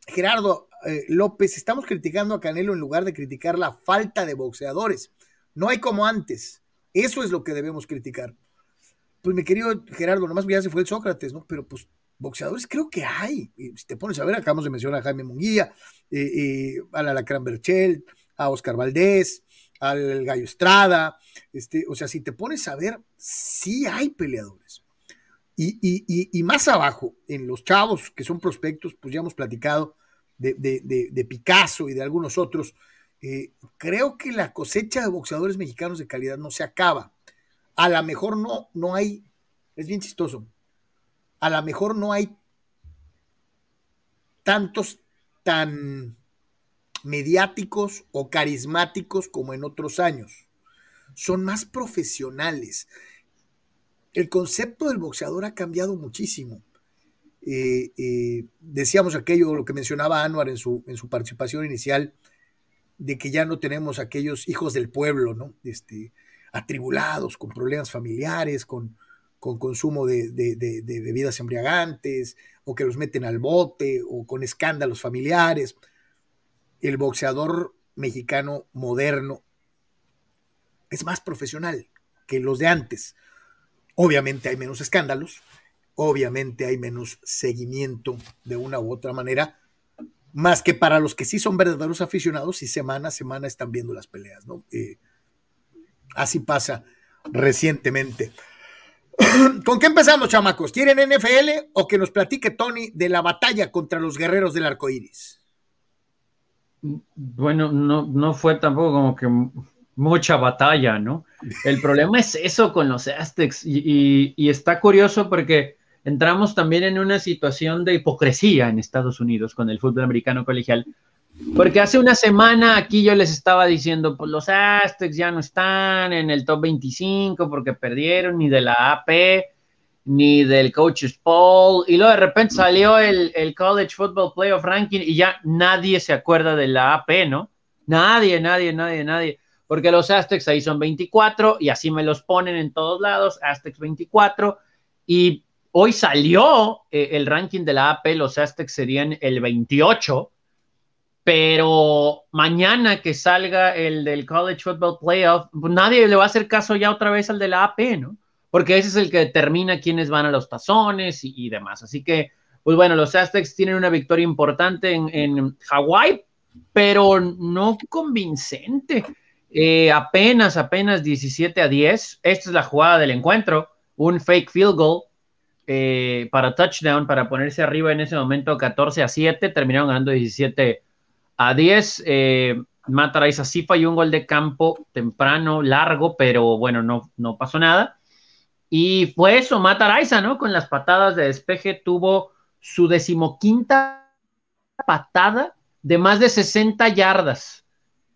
Speaker 1: Gerardo eh, López, estamos criticando a Canelo en lugar de criticar la falta de boxeadores. No hay como antes. Eso es lo que debemos criticar. Pues mi querido Gerardo, nomás ya se fue el Sócrates, ¿no? Pero pues boxeadores creo que hay. Si te pones a ver, acabamos de mencionar a Jaime Munguía, eh, a la Lacran Berchel, a Oscar Valdés, al Gallo Estrada. Este, o sea, si te pones a ver, sí hay peleadores. Y, más abajo, en los chavos que son prospectos, pues ya hemos platicado de, Picasso y de algunos otros. Eh, creo que la cosecha de boxeadores mexicanos de calidad no se acaba. A lo mejor no, no hay, es bien chistoso, a lo mejor no hay tantos tan mediáticos o carismáticos como en otros años. Son más profesionales. El concepto del boxeador ha cambiado muchísimo. Eh, eh, decíamos aquello, lo que mencionaba Anwar en su, en su participación inicial, de que ya no tenemos aquellos hijos del pueblo, ¿no? Este, atribulados, con problemas familiares, con, con consumo de, de, bebidas embriagantes, o que los meten al bote, o con escándalos familiares. El boxeador mexicano moderno es más profesional que los de antes. Obviamente hay menos escándalos, obviamente hay menos seguimiento de una u otra manera, más que para los que sí son verdaderos aficionados y semana a semana están viendo las peleas, ¿no? Eh, así pasa recientemente. *clears throat* ¿Con qué empezamos, chamacos? ¿Quieren NFL o que nos platique Tony de la batalla contra los guerreros del arco iris?
Speaker 4: Bueno, no, no fue tampoco como que mucha batalla, ¿no? El problema es eso con los Aztecs y, está curioso porque entramos también en una situación de hipocresía en Estados Unidos con el fútbol americano colegial, porque hace una semana aquí yo les estaba diciendo, pues los Aztecs ya no están en el top 25 porque perdieron ni de la AP ni del Coaches Poll. Y luego de repente salió el, el, College Football Playoff Ranking y ya nadie se acuerda de la AP, ¿no? Nadie, nadie, nadie, nadie. Porque los Aztecs ahí son 24 y así me los ponen en todos lados, Aztecs 24. Y hoy salió eh, el ranking de la AP, los Aztecs serían el 28 pero mañana que salga el del College Football Playoff, pues nadie le va a hacer caso ya otra vez al de la AP, ¿no? Porque ese es el que determina quiénes van a los tazones y, demás. Así que, pues bueno, los Aztecs tienen una victoria importante en, en Hawái, pero no convincente. Eh, apenas, apenas 17 a 10. Esta es la jugada del encuentro. Un fake field goal eh, para touchdown, para ponerse arriba en ese momento 14 a 7. Terminaron ganando 17 a 10, eh, Mataraiza sí falló un gol de campo temprano, largo, pero bueno, no, no pasó nada. Y fue eso, Mataraiza, ¿no? Con las patadas de despeje tuvo su decimoquinta patada de más de 60 yardas.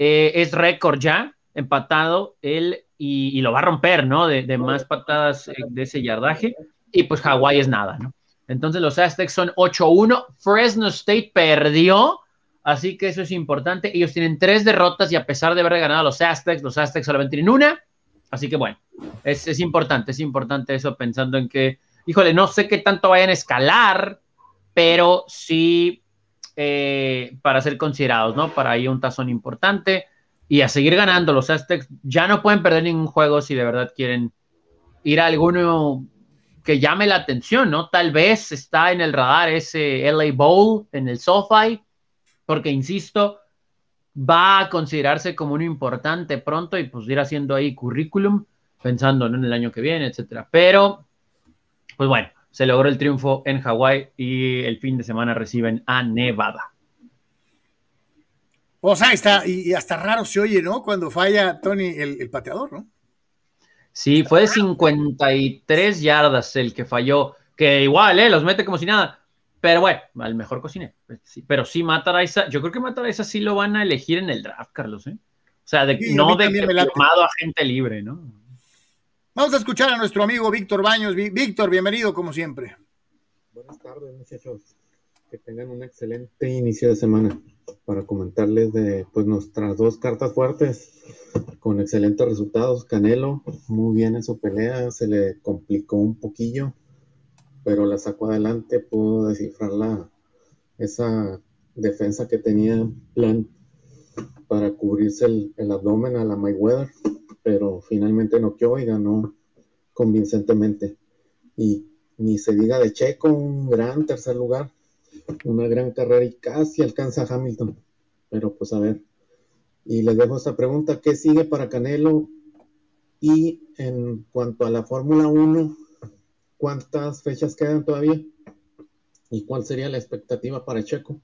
Speaker 4: Eh, es récord ya, empatado él y, lo va a romper, ¿no? De, más patadas eh, de ese yardaje. Y pues Hawái es nada, ¿no? Entonces los Aztecs son 8-1. Fresno State perdió Así que eso es importante. Ellos tienen tres derrotas y a pesar de haber ganado a los Aztecs, los Aztecs solamente tienen una. Así que bueno, es, importante, es importante eso pensando en que, híjole, no sé qué tanto vayan a escalar, pero sí eh, para ser considerados, ¿no? Para ahí un tazón importante y a seguir ganando. Los Aztecs ya no pueden perder ningún juego si de verdad quieren ir a alguno que llame la atención, ¿no? Tal vez está en el radar ese LA Bowl en el SoFi porque insisto, va a considerarse como un importante pronto y pues ir haciendo ahí currículum, pensando en el año que viene, etcétera. Pero, pues bueno, se logró el triunfo en Hawái y el fin de semana reciben a Nevada.
Speaker 1: O sea, está, y, hasta raro se oye, ¿no? Cuando falla Tony el, el pateador, ¿no?
Speaker 4: Sí, fue de 53 yardas el que falló, que igual, ¿eh? Los mete como si nada. Pero bueno, al mejor cocinero. Pues, pero sí, Mataraisa, yo creo que Mataraisa sí lo van a elegir en el draft, Carlos, ¿eh? O sea, de, no de llamado a gente libre, ¿no?
Speaker 1: Vamos a escuchar a nuestro amigo Víctor Baños. Víctor, bienvenido como siempre.
Speaker 5: Buenas tardes, muchachos. Que tengan un excelente inicio de semana para comentarles de pues nuestras dos cartas fuertes con excelentes resultados. Canelo, muy bien en su pelea, se le complicó un poquillo pero la sacó adelante, pudo descifrar la, esa defensa que tenía en plan para cubrirse el, abdomen a la Mayweather, pero finalmente noqueó y ganó convincentemente. Y ni se diga de Checo, un gran tercer lugar, una gran carrera y casi alcanza a Hamilton. Pero pues a ver. Y les dejo esta pregunta, ¿qué sigue para Canelo? Y en cuanto a la Fórmula 1, ¿Cuántas fechas quedan todavía? ¿Y cuál sería la expectativa para Checo?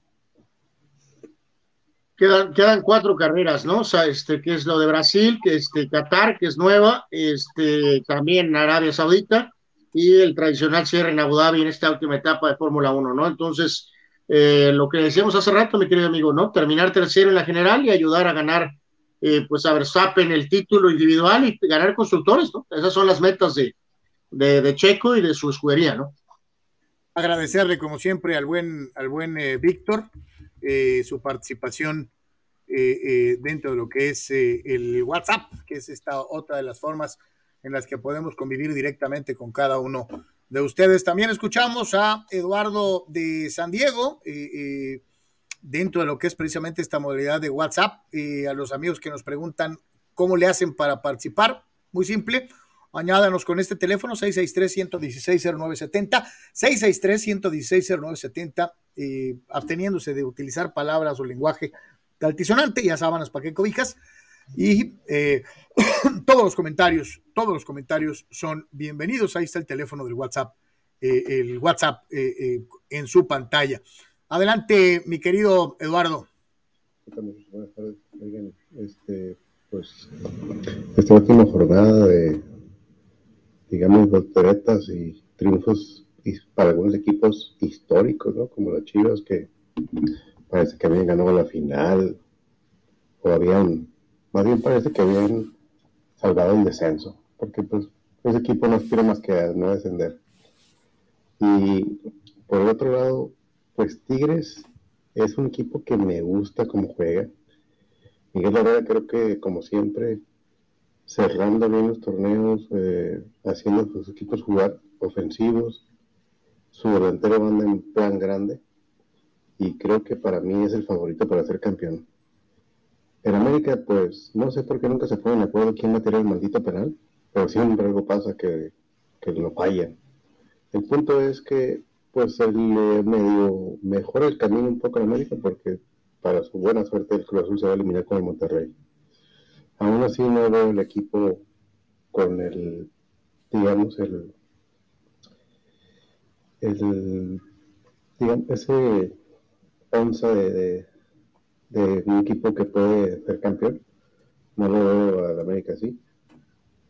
Speaker 2: Quedan, quedan cuatro carreras, ¿no? O sea, este, que es lo de Brasil, que este, Qatar, que es nueva, este, también Arabia Saudita, y el tradicional cierre en Abu Dhabi en esta última etapa de Fórmula 1, ¿no? Entonces, eh, lo que decíamos hace rato, mi querido amigo, ¿no? Terminar tercero en la general y ayudar a ganar, eh, pues a Verstappen el título individual y ganar constructores, ¿no? Esas son las metas de, de, Checo y de su escudería, ¿no?
Speaker 1: Agradecerle, como siempre, al buen, al buen eh, Víctor su participación dentro de lo que es el WhatsApp, que es esta otra de las formas en las que podemos convivir directamente con cada uno de ustedes. También escuchamos a Eduardo de San Diego, eh, eh, dentro de lo que es precisamente esta modalidad de WhatsApp, a los amigos que nos preguntan cómo le hacen para participar. Muy simple, añádanos con este teléfono 663-116-0970, 663-116-0970, eh, absteniéndose de utilizar palabras o lenguaje altisonante, ya sábanas para qué cobijas. Y eh, *coughs* todos los comentarios, todos los comentarios son bienvenidos. Ahí está el teléfono del WhatsApp, eh, el WhatsApp eh, en su pantalla. Adelante, mi querido Eduardo.
Speaker 6: Buenas tardes. este, pues, esta última jornada de, digamos, volteretas y triunfos para algunos equipos históricos, ¿no? Como los Chivas, que parece que habían ganado la final o habían más bien parece que habían salvado el descenso, porque pues ese equipo no aspira más que a no descender. Y por el otro lado, pues Tigres es un equipo que me gusta como juega. Miguel Herrera creo que como siempre cerrando bien los torneos, eh, haciendo a sus equipos jugar ofensivos, su delantero anda en plan grande y creo que para mí es el favorito para ser campeón. En América, pues, no sé por qué nunca se ponen de acuerdo quién va a tirar el maldito penal, pero siempre algo pasa que, que lo fallan. El punto es que, pues, él medio mejora el camino un poco en América porque, para su buena suerte, el Cruz Azul se va a eliminar con el Monterrey. Aún así, no veo el equipo con el, digamos, el, digamos, ese onza de un equipo que puede ser campeón. No lo veo al América así,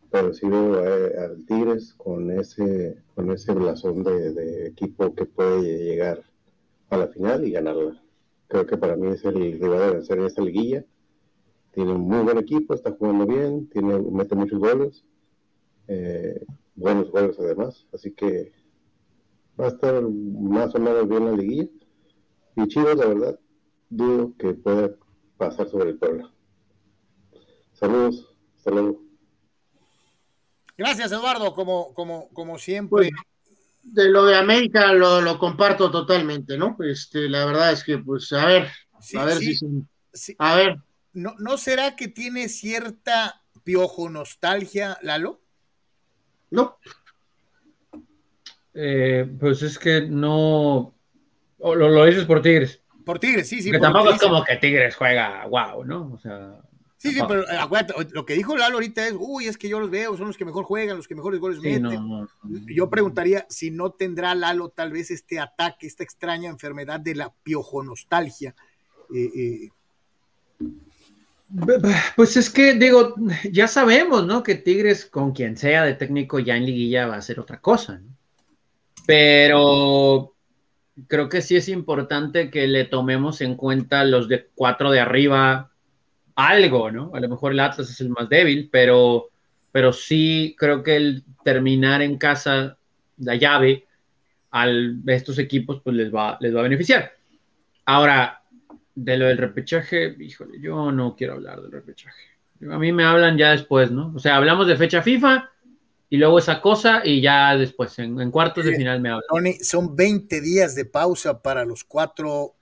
Speaker 6: pero sí veo al Tigres con ese, con ese blasón de, equipo que puede llegar a la final y ganarla. Creo que para mí es el rival de vencer en esta liguilla. Tiene un muy buen equipo, está jugando bien, tiene, mete muchos goles, eh, buenos goles además, así que va a estar más o menos bien la liguilla. Y Chivas, la verdad, dudo que pueda pasar sobre el pueblo. Saludos, hasta luego.
Speaker 1: Gracias, Eduardo, como, como, como siempre. Pues,
Speaker 2: de lo de América lo, comparto totalmente, ¿no? Este, la verdad es que, pues, a ver, a ver si a ver.
Speaker 1: ¿No, ¿No será que tiene cierta piojo nostalgia, Lalo?
Speaker 2: No.
Speaker 4: Eh, pues es que no. Lo, lo dices por Tigres.
Speaker 1: Por Tigres, sí, sí.
Speaker 4: Que tampoco es como que Tigres juega wow, ¿no? O sea.
Speaker 1: Sí, sí, pero eh, acuérdate, lo que dijo Lalo ahorita es, uy, es que yo los veo, son los que mejor juegan, los que mejores goles meten. yo preguntaría si no tendrá Lalo tal vez este ataque, esta extraña enfermedad de la piojonostalgia. Eh,
Speaker 4: eh. Pues es que, digo, ya sabemos, ¿no? Que Tigres, con quien sea de técnico ya en liguilla, va a ser otra cosa. Pero creo que sí es importante que le tomemos en cuenta los de cuatro de arriba algo, ¿no? A lo mejor el Atlas es el más débil, pero, pero sí creo que el terminar en casa la llave a estos equipos pues les va, les va a beneficiar. Ahora, de lo del repechaje, híjole, yo no quiero hablar del repechaje. A mí me hablan ya después, ¿no? O sea, hablamos de fecha FIFA y luego esa cosa y ya después en, cuartos de final me habla.
Speaker 1: son 20 días de pausa para los cuatro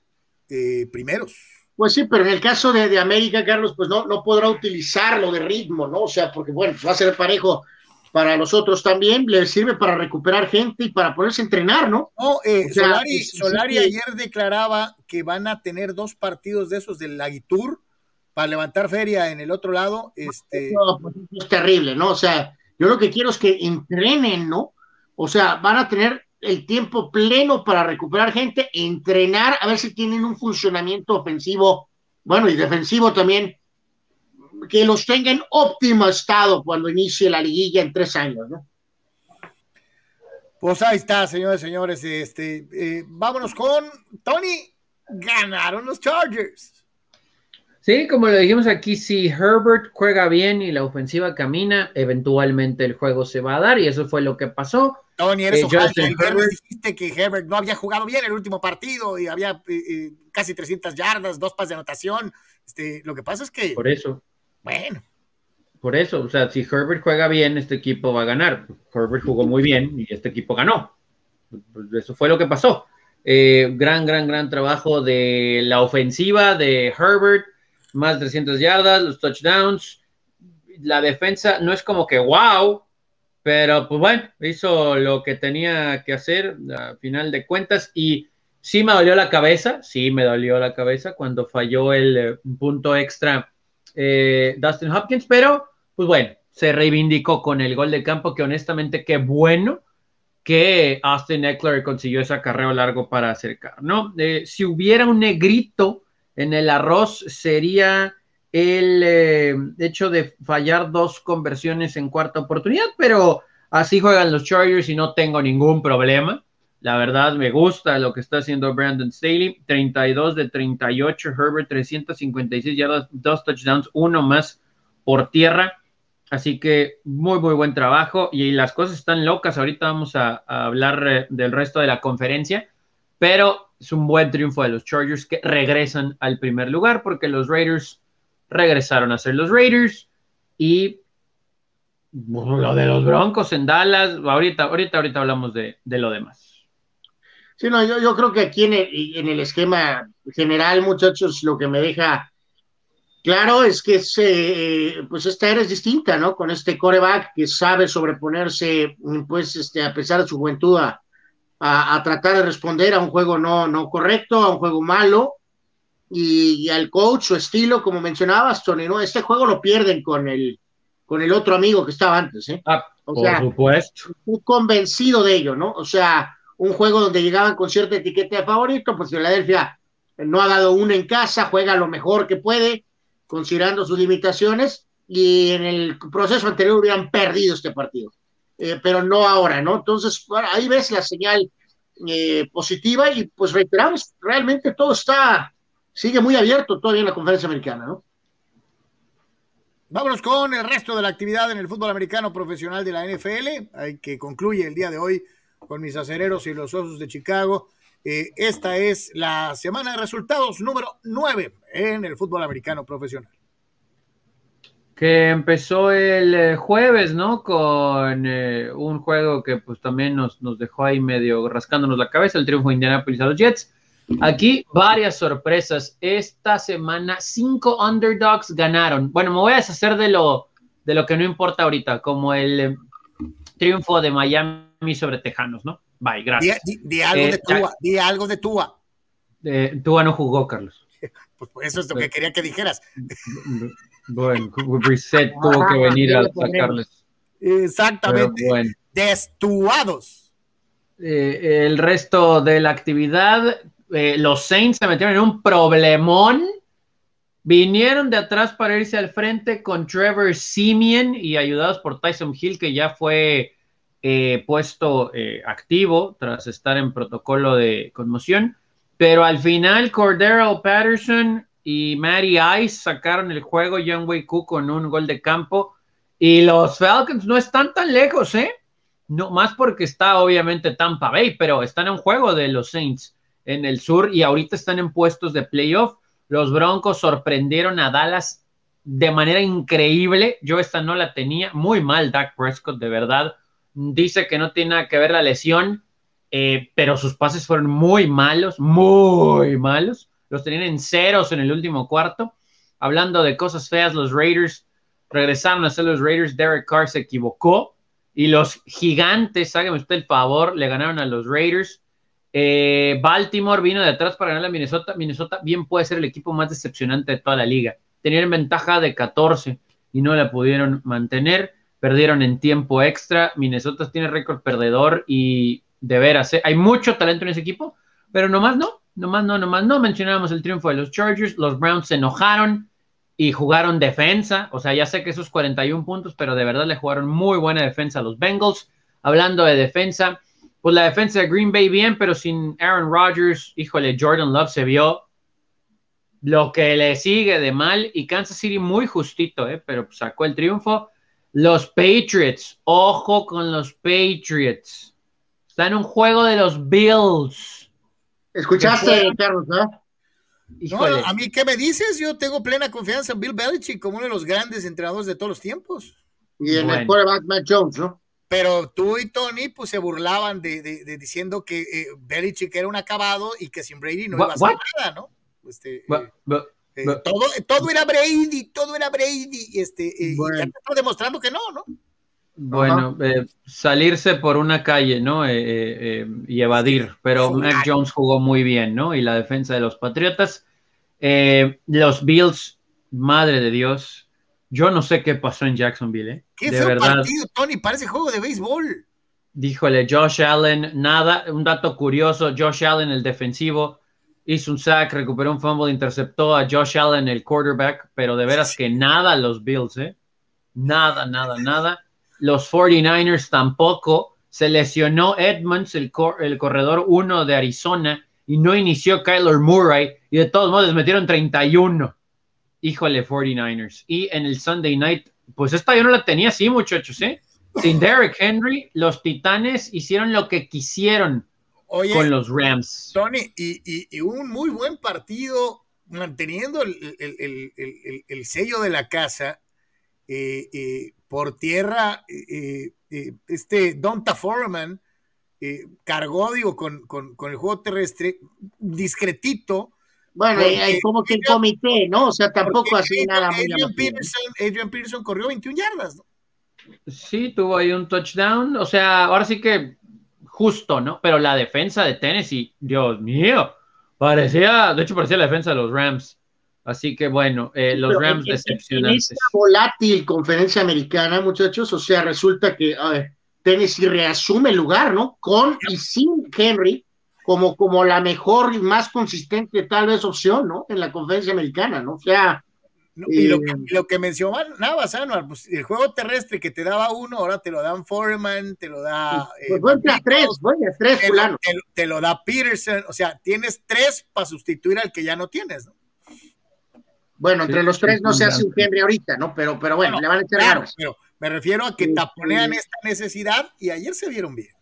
Speaker 1: eh, primeros.
Speaker 2: Pues sí, pero en el caso de, América, Carlos, pues no, no podrá utilizarlo de ritmo, ¿no? O sea, porque bueno, va a ser parejo para los otros también, le sirve para recuperar gente y para poderse entrenar, ¿no?
Speaker 1: No, eh, Solari, ayer declaraba que van a tener dos partidos de esos del Laguitur para levantar feria en el otro lado. Este...
Speaker 2: pues es terrible, ¿no? O sea, yo lo que quiero es que entrenen, ¿no? O sea, van a tener el tiempo pleno para recuperar gente, entrenar, a ver si tienen un funcionamiento ofensivo, bueno, y defensivo también, que los tenga en óptimo estado cuando inicie la liguilla en tres años, ¿no?
Speaker 1: Pues ahí está, señores, señores. Este, eh, vámonos con Tony. Ganaron los Chargers.
Speaker 4: Sí, como lo dijimos aquí, si Herbert juega bien y la ofensiva camina, eventualmente el juego se va a dar y eso fue lo que pasó.
Speaker 1: Tony, eres
Speaker 4: Eh,
Speaker 1: ojalá. Viernes
Speaker 4: Herbert.
Speaker 1: dijiste que Herbert no había jugado bien el último partido y había eh, eh, casi 300 yardas, dos pas de anotación. Este, lo que pasa es que,
Speaker 4: Por eso,
Speaker 1: bueno,
Speaker 4: por eso, o sea, si Herbert juega bien, este equipo va a ganar. Herbert jugó muy bien y este equipo ganó. Pues Eso fue lo que pasó. Eh, gran, gran, gran trabajo de la ofensiva de Herbert, más de 300 yardas, los touchdowns. La defensa no es como que wow, pero pues bueno, hizo lo que tenía que hacer a final de cuentas y sí me dolió la cabeza, sí me dolió la cabeza cuando falló el eh, punto extra eh, Dustin Hopkins, pero pues bueno, se reivindicó con el gol de campo que honestamente qué bueno que Austin Eckler consiguió ese acarreo largo para acercar, ¿no? Eh, si hubiera un negrito en el arroz sería el eh, hecho de fallar dos conversiones en cuarta oportunidad, pero así juegan los Chargers y no tengo ningún problema. La verdad me gusta lo que está haciendo Brandon Staley, 32 de 38, Herbert 356 yardas, dos touchdowns, uno más por tierra. Así que muy, muy buen trabajo y las cosas están locas. Ahorita vamos a, hablar eh, del resto de la conferencia, pero es un buen triunfo de los Chargers que regresan al primer lugar porque los Raiders regresaron a ser los Raiders y lo de los Broncos en Dallas, ahorita, ahorita, ahorita hablamos de, de lo demás.
Speaker 2: Sí, no, yo, yo creo que aquí en el, en el esquema general, muchachos, lo que me deja claro es que es, eh, pues esta era es distinta, ¿no? Con este coreback que sabe sobreponerse, pues, este, a pesar de su juventud, a, a, a tratar de responder a un juego no, no correcto, a un juego malo, y, y, al coach, su estilo, como mencionabas, Tony, ¿no? Este juego lo pierden con el, con el otro amigo que estaba antes, ¿eh?
Speaker 4: Ah,
Speaker 2: O
Speaker 4: por
Speaker 2: sea,
Speaker 4: supuesto.
Speaker 2: Estoy convencido de ello, ¿no? O sea, un juego donde llegaban con cierta etiqueta de favorito, pues Filadelfia no ha dado una en casa, juega lo mejor que puede, considerando sus limitaciones, y en el proceso anterior hubieran perdido este partido, eh, pero no ahora, ¿no? Entonces, ahí ves la señal eh, positiva y pues reiteramos, realmente todo está, sigue muy abierto todavía en la conferencia americana, ¿no?
Speaker 1: Vámonos con el resto de la actividad en el fútbol americano profesional de la NFL, que concluye el día de hoy con mis acereros y los osos de Chicago. Eh, esta es la semana de resultados número 9 en el fútbol americano profesional.
Speaker 4: Que empezó el eh, jueves, ¿no? Con eh, un juego que pues también nos, nos dejó ahí medio rascándonos la cabeza, el triunfo de Indianapolis a los Jets. Aquí varias sorpresas. Esta semana cinco underdogs ganaron. Bueno, me voy a deshacer de lo, de lo que no importa ahorita, como el triunfo de Miami sobre Tejanos, ¿no? Bye, gracias.
Speaker 1: Di, di, di algo
Speaker 4: Eh,
Speaker 1: de Tua, di algo de Tua.
Speaker 4: Eh, Tua no jugó, Carlos. *laughs*
Speaker 1: Pues, pues, eso es lo que quería que dijeras. *laughs*
Speaker 4: Bueno, Reset *laughs* tuvo que venir a sacarles.
Speaker 1: Exactamente.
Speaker 4: bueno.
Speaker 1: Destuados.
Speaker 4: Eh, el resto de la actividad, eh, los Saints se metieron en un problemón. Vinieron de atrás para irse al frente con Trevor Simeon y ayudados por Tyson Hill, que ya fue eh, puesto eh, activo tras estar en protocolo de conmoción. Pero al final, Cordero Patterson y Matty Ice sacaron el juego, Wei Koo con un gol de campo. Y los Falcons no están tan lejos, ¿eh? No, más porque está obviamente Tampa Bay, pero están en juego de los Saints en el sur y ahorita están en puestos de playoff. Los Broncos sorprendieron a Dallas de manera increíble. Yo esta no la tenía. Muy mal Dak Prescott, de verdad. Dice que no tiene nada que ver la lesión, eh, pero sus pases fueron muy malos, muy malos. Los tenían en ceros en el último cuarto. Hablando de cosas feas, los Raiders regresaron a ser los Raiders. Derek Carr se equivocó y los gigantes, hágame usted el favor, le ganaron a los Raiders. Eh, Baltimore vino de atrás para ganar a Minnesota. Minnesota bien puede ser el equipo más decepcionante de toda la liga. Tenían ventaja de 14 y no la pudieron mantener. Perdieron en tiempo extra. Minnesota tiene récord perdedor y de veras, ¿eh? hay mucho talento en ese equipo, pero nomás no, nomás no, nomás no. Mencionábamos el triunfo de los Chargers. Los Browns se enojaron y jugaron defensa. O sea, ya sé que esos 41 puntos, pero de verdad le jugaron muy buena defensa a los Bengals. Hablando de defensa, pues la defensa de Green Bay bien, pero sin Aaron Rodgers, híjole, Jordan Love se vio lo que le sigue de mal y Kansas City muy justito, ¿eh? pero sacó el triunfo. Los Patriots, ojo con los Patriots. Está en un juego de los Bills.
Speaker 2: ¿Escuchaste, Carlos?
Speaker 1: ¿no? a mí, ¿qué me dices? Yo tengo plena confianza en Bill Belichick como uno de los grandes entrenadores de todos los tiempos.
Speaker 2: Y en el quarterback Matt Jones, ¿no?
Speaker 1: Pero tú y Tony pues se burlaban de, de, diciendo que eh, Belichick era un acabado y que sin Brady no iba a hacer nada, ¿no? Este, eh, eh, todo, todo era Brady, todo era Brady, y este, bueno. ya está demostrando que no, ¿no?
Speaker 4: Bueno, salirse por una calle, ¿no? y evadir, pero Mac Jones jugó muy bien, ¿no? Y la defensa de los Patriotas. los Bills, madre de Dios, yo no sé qué pasó en Jacksonville, ¿eh?
Speaker 1: Qué de verdad. partido, Tony, parece juego de béisbol.
Speaker 4: Díjole, Josh Allen, nada, un dato curioso, Josh Allen, el defensivo, hizo un sack, recuperó un fumble, interceptó a Josh Allen, el quarterback, pero de veras que nada los Bills, ¿eh? Nada, nada, nada. Los 49ers tampoco. Se lesionó Edmonds, el, el corredor 1 de Arizona, y no inició Kyler Murray, y de todos modos metieron 31 híjole, 49ers. Y en el Sunday night, pues esta yo no la tenía así, muchachos, ¿eh? Sin Derek Henry, los Titanes hicieron lo que quisieron con los Rams.
Speaker 1: Tony, y, un muy buen partido manteniendo el, sello de la casa. Eh, eh, por tierra, eh, este Donta Foreman cargó, digo, con, con, el juego terrestre, discretito,
Speaker 2: bueno, hay como que el comité, ¿no? O sea, tampoco así nada muy
Speaker 1: Adrian Peterson, Adrian Peterson corrió 21 yardas, ¿no?
Speaker 4: Sí, tuvo ahí un touchdown. O sea, ahora sí que justo, ¿no? Pero la defensa de Tennessee, Dios mío, parecía, de hecho, parecía la defensa de los Rams. Así que bueno, eh, los Rams decepcionantes. En esta
Speaker 2: volátil conferencia americana, muchachos, o sea, resulta que Tennessee reasume el lugar, ¿no? Con y sin Henry como, como la mejor y más consistente tal vez opción, ¿no? En la conferencia americana, ¿no? O sea...
Speaker 1: y lo, que, eh, lo que mencionaba Sanuar, pues el juego terrestre que te daba uno, ahora te lo dan Foreman, te lo da...
Speaker 2: Pues, pues eh, a tres, voy a tres,
Speaker 1: te, fulano. Te, te, lo da Peterson, o sea, tienes tres para sustituir al que ya no tienes, ¿no?
Speaker 2: Bueno, entre los tres no se hace un Henry ahorita, ¿no? Pero, pero bueno, le van a echar claro,
Speaker 1: Pero me refiero a que taponean esta necesidad y ayer se vieron bien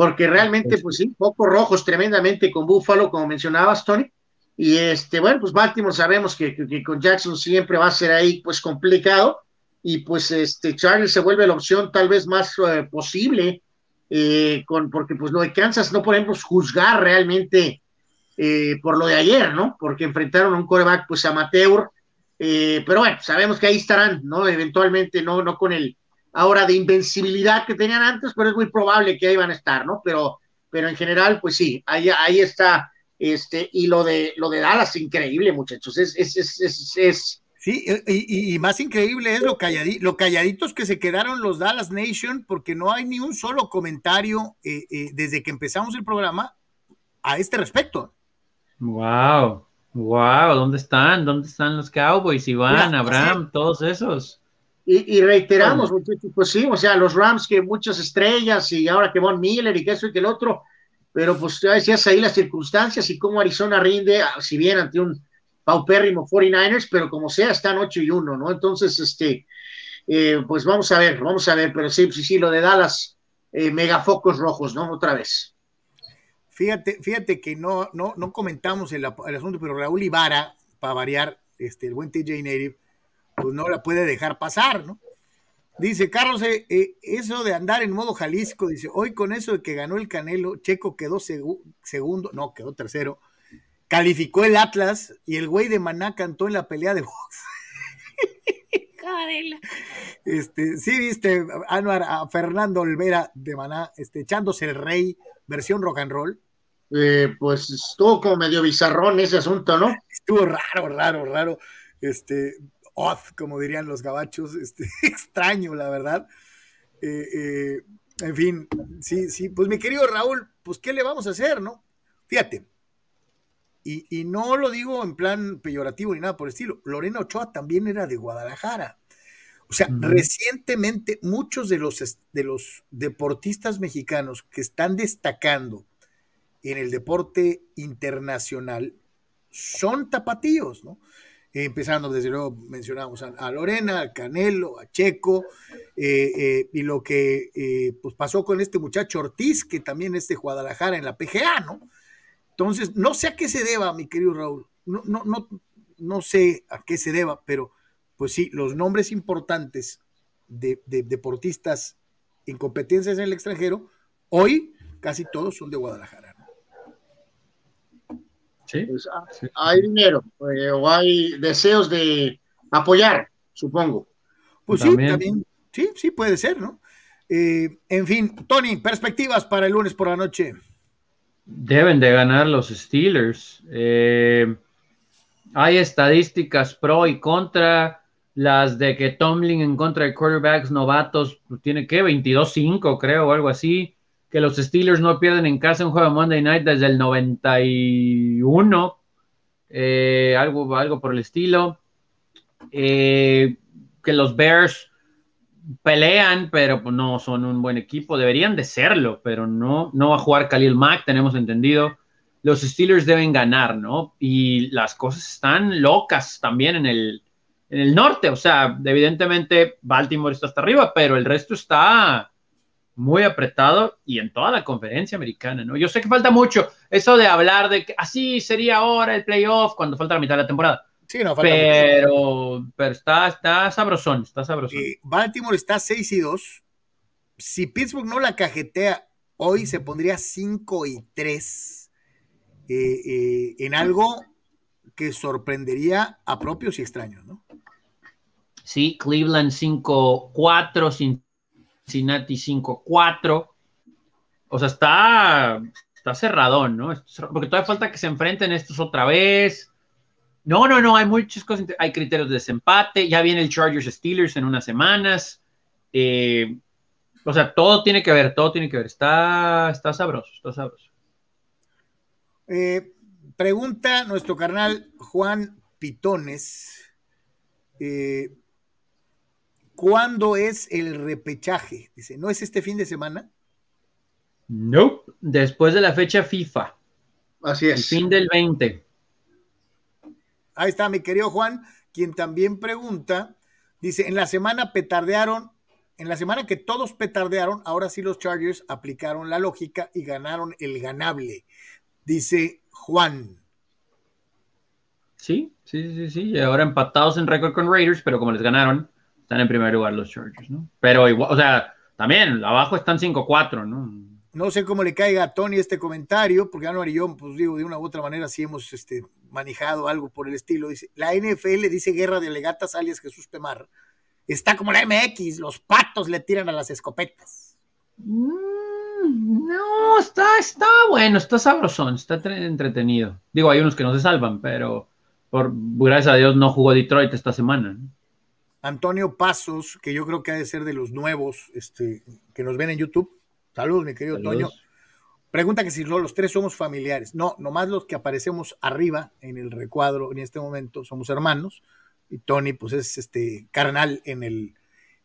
Speaker 2: porque realmente, pues sí, pocos rojos tremendamente con Buffalo, como mencionabas, Tony. Y este, bueno, pues Baltimore sabemos que, con Jackson siempre va a ser ahí, pues complicado. Y pues este, Charles se vuelve la opción tal vez más eh, posible, eh, con, porque pues lo de Kansas no podemos juzgar realmente eh, por lo de ayer, ¿no? Porque enfrentaron a un coreback pues amateur. pero bueno, sabemos que ahí estarán, ¿no? Eventualmente, no, no con el ahora de invencibilidad que tenían antes, pero es muy probable que ahí van a estar, ¿no? Pero, pero en general, pues sí, ahí, ahí está, este, y lo de, lo de Dallas, increíble, muchachos, es, es, es, es,
Speaker 1: Sí, y, más increíble es lo, lo calladitos que se quedaron los Dallas Nation, porque no hay ni un solo comentario eh, eh, desde que empezamos el programa a este respecto.
Speaker 4: Wow, wow, ¿dónde están? ¿Dónde están los Cowboys? Iván, Abraham, todos esos.
Speaker 2: Y, reiteramos, pues sí, o sea, los Rams que muchas estrellas y ahora que Von Miller y que eso y que el otro, pero pues ya decías ahí las circunstancias y cómo Arizona rinde, ah, si bien ante un paupérrimo 49ers, pero como sea, están 8 y 1, ¿no? Entonces, este, eh, pues vamos a ver, vamos a ver, pero sí, sí, sí, lo de Dallas, eh, megafocos rojos, ¿no? Otra vez.
Speaker 1: Fíjate, fíjate que no, no, no comentamos el, asunto, pero Raúl Ibarra, para variar, este, el buen TJ Native, pues no la puede dejar pasar, ¿no? Dice Carlos, eh, eh, eso de andar en modo Jalisco, dice, hoy con eso de que ganó el Canelo, Checo quedó segundo, no, quedó tercero, calificó el Atlas y el güey de Maná cantó en la pelea de box. *laughs* este, sí, viste, Anuar, a Fernando Olvera de Maná, este, echándose el rey, versión rock and roll.
Speaker 2: Eh, pues estuvo como medio bizarrón ese asunto, ¿no?
Speaker 1: Estuvo raro, raro, raro. Este, como dirían los gabachos, este, *laughs* extraño, la verdad. Eh, eh, en fin, sí, sí, pues mi querido Raúl, pues ¿qué le vamos a hacer, no? Fíjate, y, no lo digo en plan peyorativo ni nada por el estilo, Lorena Ochoa también era de Guadalajara. O sea, recientemente muchos de los, de los deportistas mexicanos que están destacando en el deporte internacional son tapatíos, ¿no? Empezando desde luego mencionamos a, Lorena, a Canelo, a Checo, eh, eh, y lo que eh, pues pasó con este muchacho Ortiz, que también es de Guadalajara en la PGA, ¿no? Entonces, no sé a qué se deba, mi querido Raúl, no, no, no, no sé a qué se deba, pero pues sí, los nombres importantes de, de deportistas en competencias en el extranjero, hoy casi todos son de Guadalajara.
Speaker 2: Pues, ah, hay dinero eh, o hay deseos de apoyar, supongo.
Speaker 1: Pues sí, también, sí, sí puede ser, ¿no? Eh, en fin, Tony, perspectivas para el lunes por la noche.
Speaker 4: Deben de ganar los Steelers. Eh, hay estadísticas pro y contra. Las de que Tomlin en contra de quarterbacks novatos pues, tiene que 22-5, creo, o algo así que los Steelers no pierden en casa un juego de Monday Night desde el 91, eh, algo, algo por el estilo. Eh, que los Bears pelean, pero pues, no son un buen equipo. Deberían de serlo, pero no, no va a jugar Khalil Mack, tenemos entendido. Los Steelers deben ganar, ¿no? Y las cosas están locas también en el, en el norte. O sea, evidentemente Baltimore está hasta arriba, pero el resto está muy apretado y en toda la conferencia americana, ¿no? Yo sé que falta mucho eso de hablar de que así sería ahora el playoff cuando falta la mitad de la temporada.
Speaker 1: Sí, no,
Speaker 4: falta pero, pero está, está sabrosón, está sabrosón.
Speaker 1: Eh, Baltimore está 6 y 2. Si Pittsburgh no la cajetea hoy, se pondría 5 y 3 eh, eh, en algo que sorprendería a propios y extraños, ¿no?
Speaker 4: Sí, Cleveland 5-4 sin Cincinnati 5-4. O sea, está, está cerradón, ¿no? Porque todavía falta que se enfrenten estos otra vez. No, no, no, hay muchas cosas. Hay criterios de desempate. Ya viene el Chargers Steelers en unas semanas. Eh, o sea, todo tiene que ver, todo tiene que ver. Está, está sabroso, está sabroso.
Speaker 1: Eh, pregunta nuestro carnal Juan Pitones. Eh, ¿Cuándo es el repechaje? Dice, ¿no es este fin de semana?
Speaker 4: No, después de la fecha FIFA.
Speaker 2: Así es.
Speaker 4: El fin del 20.
Speaker 1: Ahí está mi querido Juan, quien también pregunta, dice, en la semana petardearon, en la semana que todos petardearon, ahora sí los Chargers aplicaron la lógica y ganaron el ganable. Dice Juan.
Speaker 4: Sí, sí, sí, sí. Y ahora empatados en récord con Raiders, pero como les ganaron, están en primer lugar los Chargers, ¿no? Pero igual, o sea, también abajo están 5-4, ¿no?
Speaker 1: No sé cómo le caiga a Tony este comentario, porque Anuar y yo, pues digo, de una u otra manera sí hemos este, manejado algo por el estilo. Dice, la NFL dice guerra de legatas alias Jesús Temar. Está como la MX, los patos le tiran a las escopetas.
Speaker 4: Mm, no, está, está bueno, está sabrosón, está entretenido. Digo, hay unos que no se salvan, pero por gracias a Dios no jugó Detroit esta semana. ¿no?
Speaker 1: Antonio Pasos, que yo creo que ha de ser de los nuevos este, que nos ven en YouTube. Saludos, mi querido Antonio. Pregunta que si los tres somos familiares. No, nomás los que aparecemos arriba en el recuadro en este momento somos hermanos. Y Tony, pues es este carnal en el,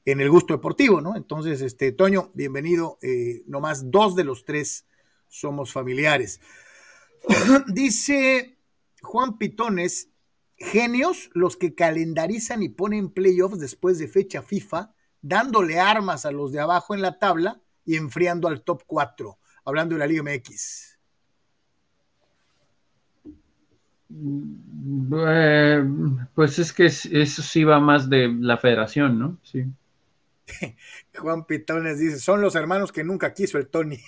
Speaker 1: en el gusto deportivo, ¿no? Entonces, este, Toño, bienvenido. Eh, nomás dos de los tres somos familiares. *clears throat* Dice Juan Pitones, Genios los que calendarizan y ponen playoffs después de fecha FIFA, dándole armas a los de abajo en la tabla y enfriando al top 4, hablando de la Liga MX.
Speaker 4: Eh, pues es que eso sí va más de la federación, ¿no? Sí. *laughs*
Speaker 1: Juan Pitones dice, son los hermanos que nunca quiso el Tony.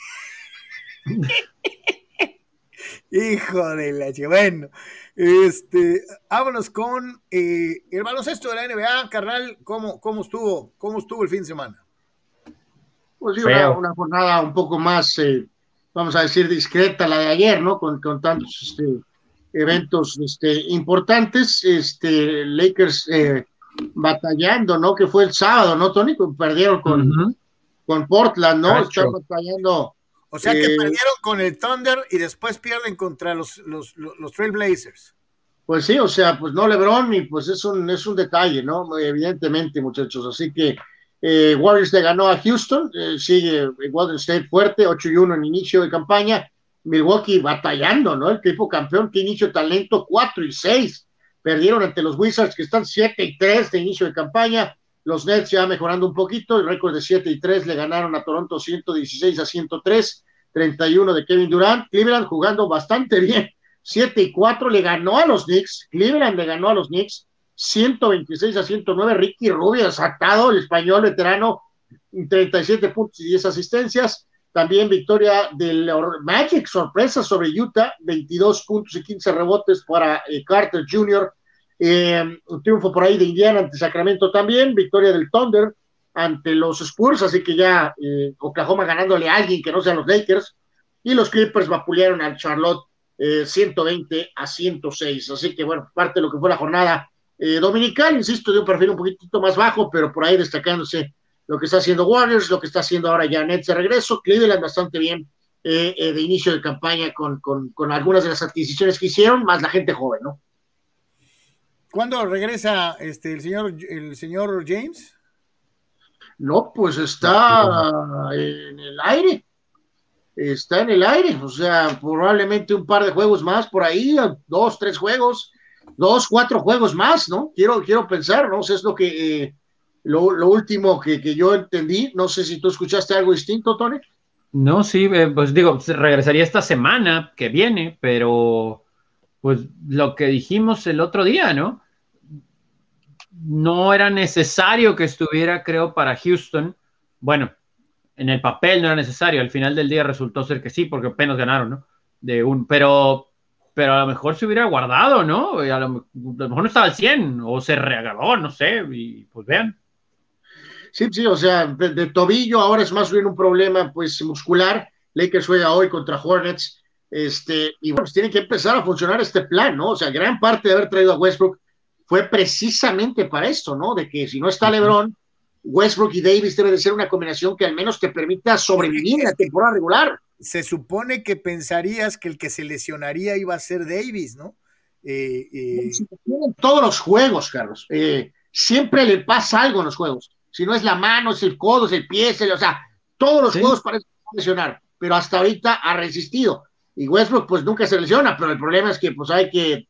Speaker 1: *laughs* Hijo de la Bueno, este, vámonos con eh, el baloncesto de la NBA, carnal. ¿Cómo, cómo, estuvo, ¿Cómo estuvo el fin de semana?
Speaker 2: Pues una, una, jornada un poco más, eh, vamos a decir, discreta la de ayer, ¿no? Con, con tantos este, eventos este, importantes. Este, Lakers eh, batallando, ¿no? Que fue el sábado, ¿no, Tony? Perdieron con, con Portland, ¿no? Están batallando
Speaker 1: o sea que eh, perdieron con el Thunder y después pierden contra los, los, los, Trailblazers.
Speaker 2: Pues sí, o sea, pues no LeBron y pues es un, es un detalle, ¿no? Evidentemente, muchachos. Así que eh, Warriors le ganó a Houston, eh, sigue Golden State fuerte, 8 y 1 en inicio de campaña. Milwaukee batallando, ¿no? El equipo campeón que inicio talento 4 y 6. Perdieron ante los Wizards que están 7 y 3 de inicio de campaña. Los Nets ya mejorando un poquito, el récord de 7 y 3 le ganaron a Toronto 116 a 103, 31 de Kevin Durant. Cleveland jugando bastante bien, 7 y 4 le ganó a los Knicks. Cleveland le ganó a los Knicks 126 a 109. Ricky Rubio sacado, el español veterano, 37 puntos y 10 asistencias. También victoria del Magic, sorpresa sobre Utah, 22 puntos y 15 rebotes para eh, Carter Jr. Eh, un triunfo por ahí de Indiana ante Sacramento también, victoria del Thunder ante los Spurs, así que ya eh, Oklahoma ganándole a alguien que no sea los Lakers, y los Clippers vapulearon al Charlotte 120 a 106, así que bueno, parte de lo que fue la jornada dominical, insisto, de un perfil un poquitito más bajo, pero por ahí destacándose lo que está haciendo Warriors, lo que está haciendo ahora ya Nets de regreso, Cleveland bastante bien eh, eh, de inicio de campaña con, con, algunas de las adquisiciones que hicieron, más la gente joven, ¿no?
Speaker 1: ¿Cuándo regresa este, el, señor, el señor James?
Speaker 2: No, pues está en el aire. Está en el aire, o sea, probablemente un par de juegos más por ahí, dos, tres juegos, dos, cuatro juegos más, ¿no? Quiero, quiero pensar, ¿no? O sea, es lo que eh, lo, último que, yo entendí. No sé si tú escuchaste algo distinto, Tony.
Speaker 4: No, sí, eh, pues digo, regresaría esta semana que viene, pero pues lo que dijimos el otro día, ¿no? No era necesario que estuviera, creo, para Houston. Bueno, en el papel no era necesario, al final del día resultó ser que sí, porque apenas ganaron, ¿no? De un, pero, pero a lo mejor se hubiera guardado, ¿no? A lo, mejor no estaba al 100 o se reagarró, no sé, y pues vean.
Speaker 2: Sí, sí, o sea, de, tobillo ahora es más bien un problema pues muscular. Lakers juega hoy contra Hornets. Este, y bueno, pues tiene que empezar a funcionar este plan, ¿no? O sea, gran parte de haber traído a Westbrook fue precisamente para esto, ¿no? De que si no está LeBron, Westbrook y Davis debe de ser una combinación que al menos te permita sobrevivir en la temporada regular.
Speaker 1: Se supone que pensarías que el que se lesionaría iba a ser Davis, ¿no?
Speaker 2: Eh, eh... Todos los juegos, Carlos. Eh, siempre le pasa algo en los juegos si no es la mano, es el codo, es el pie, es el, o sea, todos los juegos parecen lesionar, pero hasta ahorita ha resistido. Y Westbrook pues nunca se lesiona, pero el problema es que pues hay que,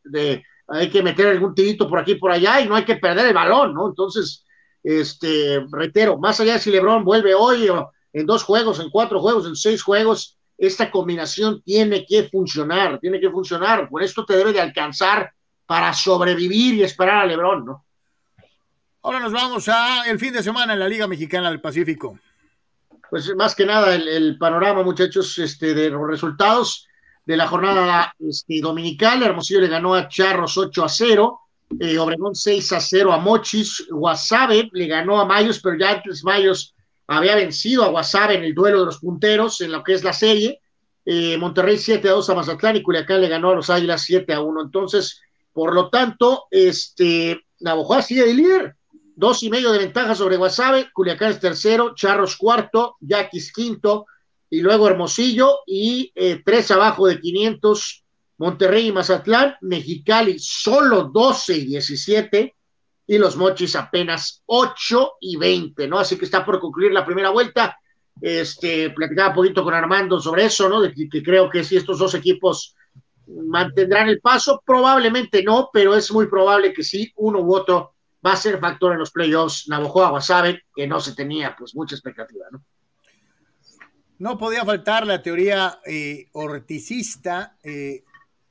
Speaker 2: hay que meter algún tirito por aquí por allá y no hay que perder el balón, ¿no? Entonces, este, reitero, más allá de si LeBron vuelve hoy o en dos juegos, en cuatro juegos, en seis juegos, esta combinación tiene que funcionar, tiene que funcionar. Por esto te debe de alcanzar para sobrevivir y esperar a LeBron, ¿no?
Speaker 1: Ahora nos vamos a el fin de semana en la Liga Mexicana del Pacífico.
Speaker 2: Pues más que nada el, panorama, muchachos, este, de los resultados de la jornada este, dominical. Hermosillo le ganó a Charros 8 a 0. Eh, Obregón 6 a 0 a Mochis. Guasave le ganó a Mayos, pero ya antes Mayos había vencido a Guasave en el duelo de los punteros, en lo que es la serie. Eh, Monterrey 7 a 2 a Mazatlán y Culiacán le ganó a los Águilas 7 a 1. Entonces, por lo tanto, este, Navajo sigue de líder dos y medio de ventaja sobre Guasave, Culiacán es tercero, Charros cuarto, Yaquis quinto, y luego Hermosillo, y eh, tres abajo de 500, Monterrey y Mazatlán, Mexicali solo 12 y 17, y los Mochis apenas 8 y 20, ¿no? Así que está por concluir la primera vuelta. Este, platicaba un poquito con Armando sobre eso, ¿no? De que, creo que si estos dos equipos mantendrán el paso, probablemente no, pero es muy probable que sí, uno u otro va a ser factor en los playoffs. Navajo Guasave, que no se tenía pues mucha expectativa, ¿no?
Speaker 1: No podía faltar la teoría eh, eh,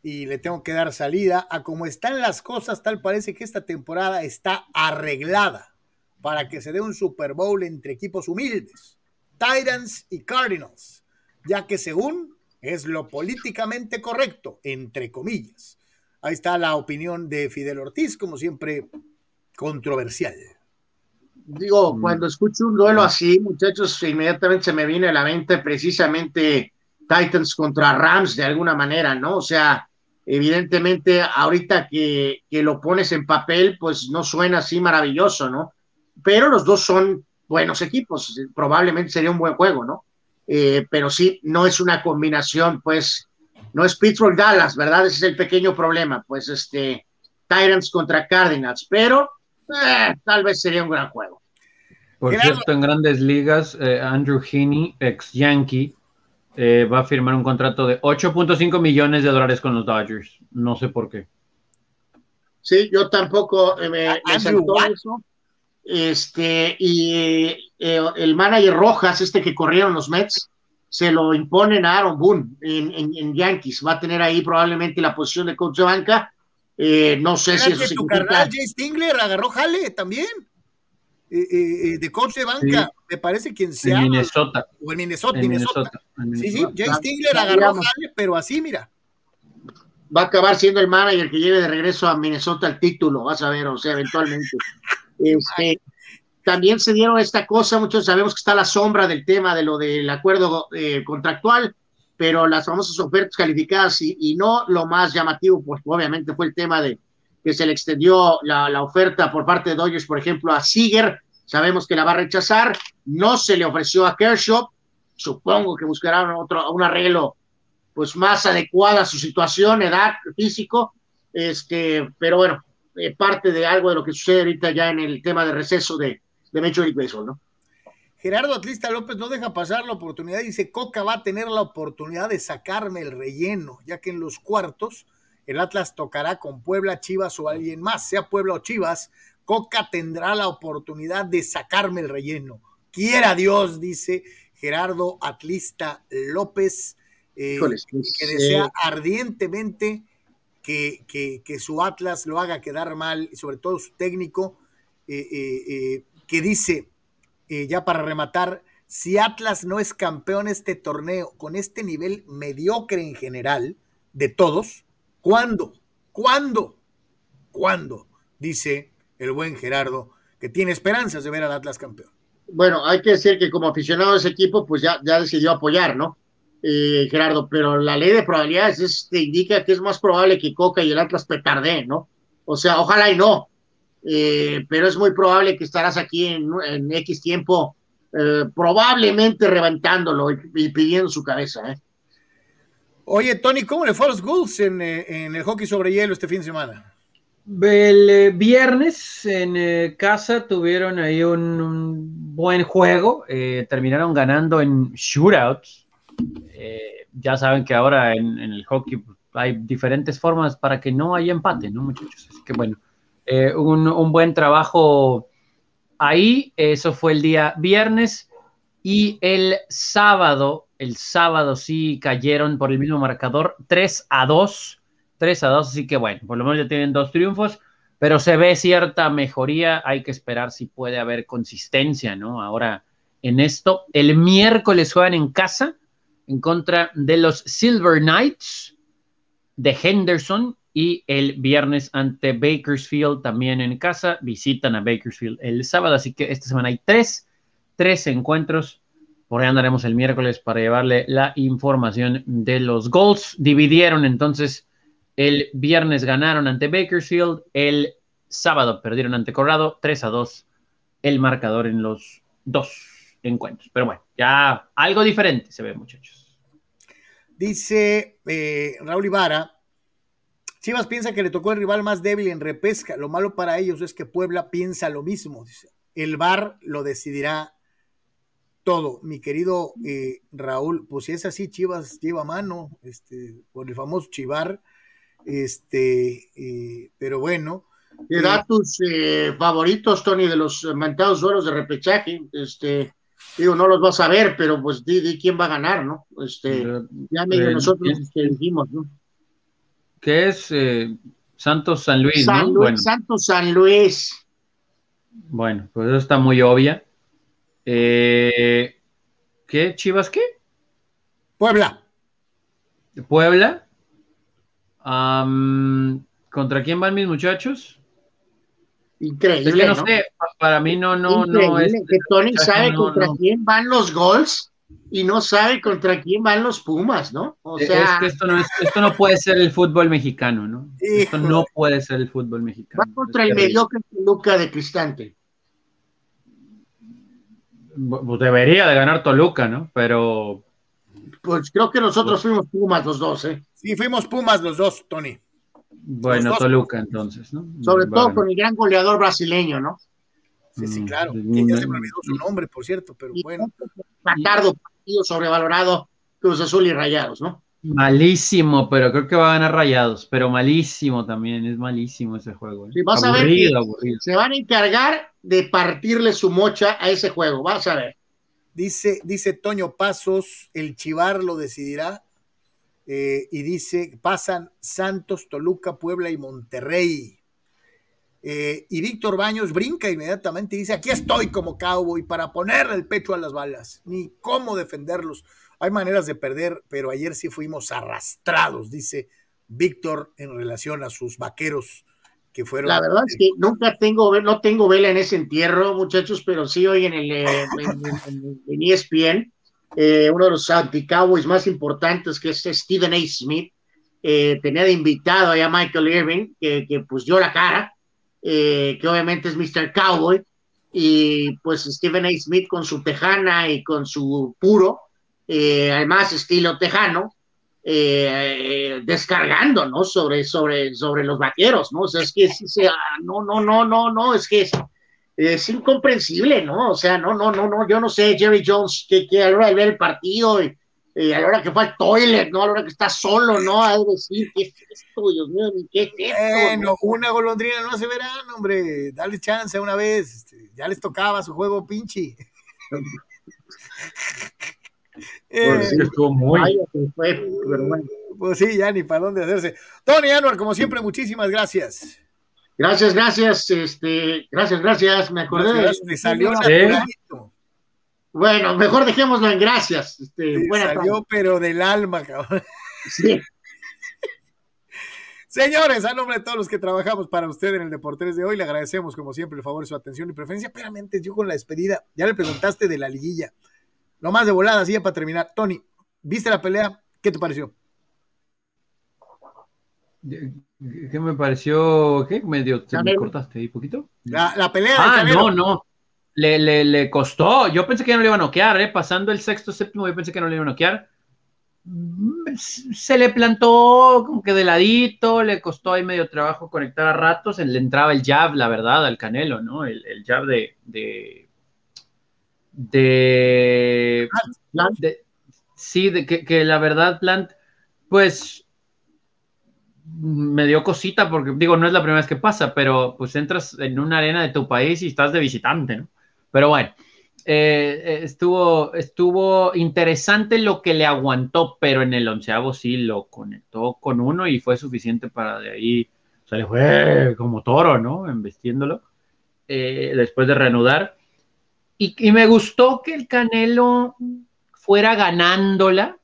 Speaker 1: y le tengo que dar salida a cómo están las cosas, tal parece que esta temporada está arreglada para que se dé un Super Bowl entre equipos humildes, Titans y Cardinals, ya que según es lo políticamente correcto, entre comillas. Ahí está la opinión de Fidel Ortiz, como siempre controversial.
Speaker 2: Digo, mm. cuando escucho un duelo así, muchachos, inmediatamente se me viene a la mente precisamente Titans contra Rams de alguna manera, ¿no? O sea, evidentemente ahorita que, que, lo pones en papel, pues no suena así maravilloso, ¿no? Pero los dos son buenos equipos, probablemente sería un buen juego, ¿no? Eh, pero sí, no es una combinación, pues, no es Pittsburgh Dallas, ¿verdad? Ese es el pequeño problema, pues este, Tyrants contra Cardinals, pero eh, tal vez sería un gran juego.
Speaker 4: Por cierto, en grandes ligas, eh, Andrew Heaney, ex Yankee, eh, va a firmar un contrato de 8.5 millones de dólares con los Dodgers. No sé por qué.
Speaker 2: Sí, yo tampoco eh, me,
Speaker 1: Andrew
Speaker 2: eso. Este, y eh, el manager Rojas, este que corrieron los Mets, se lo imponen a Aaron Boone en, en- en Yankees. Va a tener ahí probablemente la posición de coach de banca. Eh, no sé si eso
Speaker 1: tu
Speaker 2: significa.
Speaker 1: carnal Jay Stingler agarró jale también. Eh, eh, eh, de coach de banca, me parece que en
Speaker 4: En Minnesota.
Speaker 1: o en Minnesota.
Speaker 4: En
Speaker 1: Minnesota.
Speaker 4: Minnesota. en
Speaker 1: Sí, sí. Jay Stingler agarró jale, pero así, mira.
Speaker 2: va a acabar siendo el manager que lleve de regreso a Minnesota el título, vas a ver, o sea, eventualmente. *laughs* Este, también se dieron esta cosa, muchos sabemos que está a la sombra del tema de lo del acuerdo eh, contractual, pero las famosas ofertas calificadas y, no lo más llamativo, pues obviamente fue el tema de que se le extendió la, la oferta por parte de Dodgers, por ejemplo, a Seager, sabemos que la va a rechazar, no se le ofreció a Kershaw, supongo que buscarán otro, un arreglo pues más adecuada a su situación, edad, físico, este, pero bueno, eh, parte de algo de lo que sucede ahorita ya en el tema de receso de, de Major League Baseball, ¿no?
Speaker 1: Gerardo Atlista López no deja pasar la oportunidad. Dice, Coca va a tener la oportunidad de sacarme el relleno, ya que en los cuartos el Atlas tocará con Puebla, Chivas o alguien más, sea Puebla o Chivas. Coca tendrá la oportunidad de sacarme el relleno. Quiera Dios, dice Gerardo Atlista López, eh, que
Speaker 2: pues,
Speaker 1: desea
Speaker 2: eh,
Speaker 1: ardientemente que, que- que su Atlas lo haga quedar mal, y sobre todo su técnico, eh, que dice, eh, ya para rematar, si Atlas no es campeón este torneo con este nivel mediocre en general de todos, ¿cuándo? ¿Cuándo? ¿Cuándo? Dice el buen Gerardo, que tiene esperanzas de ver al Atlas campeón.
Speaker 2: bueno, hay que decir que como aficionado de ese equipo, pues ya, ya decidió apoyar, ¿no? Eh, Gerardo, pero la ley de probabilidades es- te indica que es más probable que Coca y el Atlas petardeen, ¿no? O sea, ojalá y no, eh, pero es muy probable que estarás aquí en, en X tiempo, eh, probablemente reventándolo y, y pidiendo su cabeza, ¿eh?
Speaker 1: Oye, Tony, ¿cómo le fue a los Bulls en, eh, en el hockey sobre hielo este fin de semana?
Speaker 4: El eh, viernes en casa tuvieron ahí un, un buen juego, eh, terminaron ganando en shootouts. Eh, ya saben que ahora en, en el hockey hay diferentes formas para que no haya empate, ¿no, muchachos? Así que bueno, eh, un, un buen trabajo ahí, eso fue el día viernes. Y el sábado, el sábado sí cayeron por el mismo marcador, 3 a 2. 3 a 2, así que bueno, por lo menos ya tienen dos triunfos, pero se ve cierta mejoría, hay que esperar si puede haber consistencia, ¿no? Ahora en esto, el miércoles juegan en casa en contra de los Silver Knights de Henderson y el viernes ante Bakersfield también en casa, visitan a Bakersfield el sábado, así que esta semana hay tres, tres encuentros. Por ahí andaremos el miércoles para llevarle la información de los goals. Dividieron entonces el viernes ganaron ante Bakersfield, el sábado perdieron ante Colorado, 3 a 2 el marcador en los dos encuentros. Pero bueno, ya algo diferente se ve, muchachos.
Speaker 1: Dice eh, Raúl Ibarra, Chivas piensa que le tocó el rival más débil en repesca. Lo malo para ellos es que Puebla piensa lo mismo. Dice. El VAR lo decidirá todo. Mi querido eh, Raúl, pues si es así, Chivas lleva mano este, por el famoso Chivar. Este, eh, pero bueno.
Speaker 2: Y da tus eh, favoritos, Tony, de los mentados duelos de repechaje. Este, digo, no los vas a ver, pero pues di, di quién va a ganar, ¿no? Este, ya medio
Speaker 4: Eh,
Speaker 2: nosotros este, dijimos, ¿no?
Speaker 4: ¿Qué es eh, Santos San Luis?
Speaker 2: San
Speaker 4: ¿no?
Speaker 2: Luis,
Speaker 4: Bueno,
Speaker 2: Santos San Luis.
Speaker 4: bueno, pues eso está muy obvia. Eh, ¿Qué? ¿Chivas qué?
Speaker 1: Puebla.
Speaker 4: ¿Puebla? ¿Contra quién van mis muchachos?
Speaker 2: Increíble,
Speaker 4: Es que no,
Speaker 2: ¿no?
Speaker 4: sé, pa- para mí no, no, no es.
Speaker 2: que Tony sabe
Speaker 4: no,
Speaker 2: contra
Speaker 4: no.
Speaker 2: quién van los gols y no sabe contra quién van los Pumas, ¿no? O
Speaker 4: Es
Speaker 2: sea,
Speaker 4: que esto no, es- esto no puede ser el fútbol mexicano, ¿no? Esto no puede ser el fútbol mexicano.
Speaker 2: va contra
Speaker 4: Es
Speaker 2: el mediocre Luca de Cristante.
Speaker 4: Bu- Debería de ganar Toluca, ¿no? Pero
Speaker 2: Pues creo que nosotros fuimos Pumas los dos, ¿eh?
Speaker 1: Sí, fuimos Pumas los dos, Tony.
Speaker 4: Bueno,
Speaker 1: dos.
Speaker 4: Toluca entonces, ¿no?
Speaker 2: Sobre todo con el gran goleador brasileño, ¿no?
Speaker 1: Sí, sí,
Speaker 4: Mm,
Speaker 1: claro. Que ya se me olvidó su nombre, por cierto, pero
Speaker 2: Y
Speaker 1: bueno.
Speaker 2: Tardo, partido sobrevalorado, Cruz Azul y Rayados, ¿no?
Speaker 4: Malísimo, pero creo que va a ganar Rayados, pero malísimo también, es malísimo ese juego. ¿eh?
Speaker 2: Sí, vas a ver
Speaker 4: aburrido.
Speaker 2: Se van a encargar de partirle su mocha a ese juego, vas a ver.
Speaker 1: Dice, dice Toño Pasos, el Chivar lo decidirá. Eh, y dice, pasan Santos, Toluca, Puebla y Monterrey. Eh, y Víctor Baños brinca inmediatamente y dice, aquí estoy como cowboy para ponerle el pecho a las balas, ni cómo defenderlos. Hay maneras de perder, pero ayer sí fuimos arrastrados, dice Víctor en relación a sus vaqueros que fueron...
Speaker 2: La verdad es que nunca tengo, no tengo vela en ese entierro, muchachos, pero sí hoy en el eh, en, en- ESPN, eh, uno de los anti-cowboys más importantes, que es Stephen A. Smith, tenía de invitado a Michael Irving, que, que, pues dio la cara, eh, que obviamente es Mr. Cowboy, y pues Stephen A. Smith con su tejana y con su puro, eh, además estilo tejano, eh, descargando, ¿no? Sobre, sobre, sobre los vaqueros, ¿no? O sea, es que sí se- ah, no, no, no, no, no, es que es, es incomprensible, ¿no? O sea, no, no, no, no, yo no sé, Jerry Jones, que, de ver el partido, y, y a la hora que fue al toilet, ¿no? A la hora que está solo, ¿no? A decir, ¿qué es esto, Dios mío? ¿Qué es esto?
Speaker 1: Bueno,
Speaker 2: no?
Speaker 1: una golondrina no hace verano, hombre. Dale chance una vez. este, Ya les tocaba su juego pinche. Eh, *laughs*
Speaker 2: Pues sí.
Speaker 4: Estuvo muy.
Speaker 2: Vaya que fue, pero bueno.
Speaker 1: pues sí, ya ni para dónde hacerse. Tony Anuar, como siempre, muchísimas gracias.
Speaker 2: Gracias, gracias, este, gracias, gracias, me acordé. de-
Speaker 1: Gracias, te salió.
Speaker 2: Bueno, mejor dejémoslo en gracias. Este,
Speaker 1: Te
Speaker 2: buena
Speaker 1: salió, pero del alma, cabrón.
Speaker 2: Sí. *laughs*
Speaker 1: Señores, a nombre de todos los que trabajamos para usted en el Deportes de hoy, le agradecemos como siempre el favor de su atención y preferencia. Espérame, antes yo con la despedida, ya le preguntaste de la liguilla. No más de volada, así ya para terminar. Tony, ¿viste la pelea? ¿Qué te pareció?
Speaker 4: ¿Qué me pareció? ¿Qué? Medio te me cortaste ahí poquito.
Speaker 1: La, la pelea
Speaker 4: Ah, no, no. Le, le, le costó. Yo pensé que ya no le iba a noquear, ¿eh? Pasando el sexto, séptimo, yo pensé que no le iba a noquear. Mm, Se le plantó como que de ladito, le costó ahí medio trabajo conectar a ratos. Le entraba el jab, la verdad, al Canelo, ¿no? El, el jab de. de. de. Sí, de que, que la verdad, Plant, pues me dio cosita porque digo, no es la primera vez que pasa, pero pues entras en una arena de tu país y estás de visitante, ¿no? Pero bueno, eh, eh, estuvo, estuvo interesante lo que le aguantó, pero en el onceavo sí lo conectó con uno y fue suficiente para de ahí, o sea, le fue como toro, ¿no? Embestiéndolo, eh, después de reanudar. Y, y me gustó que el Canelo fuera ganándola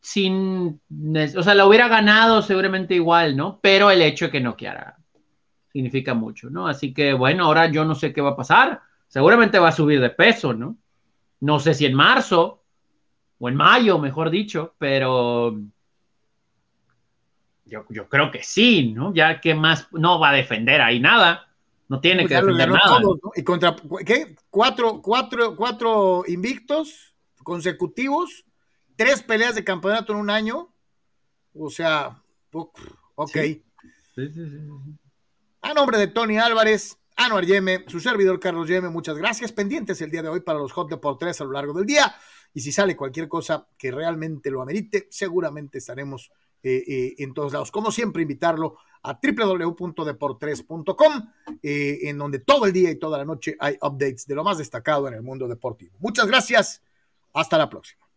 Speaker 4: sin, o sea, la hubiera ganado seguramente igual, ¿no? Pero el hecho de que no quiera significa mucho, ¿no? Así que bueno, ahora yo no sé qué va a pasar. Seguramente va a subir de peso, ¿no? No sé si en marzo o en mayo, mejor dicho, pero yo, yo creo que sí, ¿no? Ya que más no va a defender ahí nada. No tiene
Speaker 1: Pues
Speaker 4: que defender nada.
Speaker 1: todo, ¿no? Y contra, ¿qué? Cuatro, cuatro, cuatro invictos consecutivos, tres peleas de campeonato en un año. O sea, ok.
Speaker 4: Sí, sí, sí.
Speaker 1: A nombre de Tony Álvarez, Anuar Yeme, su servidor Carlos Yeme, muchas gracias. Pendientes el día de hoy para los Hot Deportes a lo largo del día. Y si sale cualquier cosa que realmente lo amerite, seguramente estaremos eh, eh, en todos lados. Como siempre, invitarlo a www.deportres.com, eh, en donde todo el día y toda la noche hay updates de lo más destacado en el mundo deportivo. Muchas gracias. Hasta la próxima.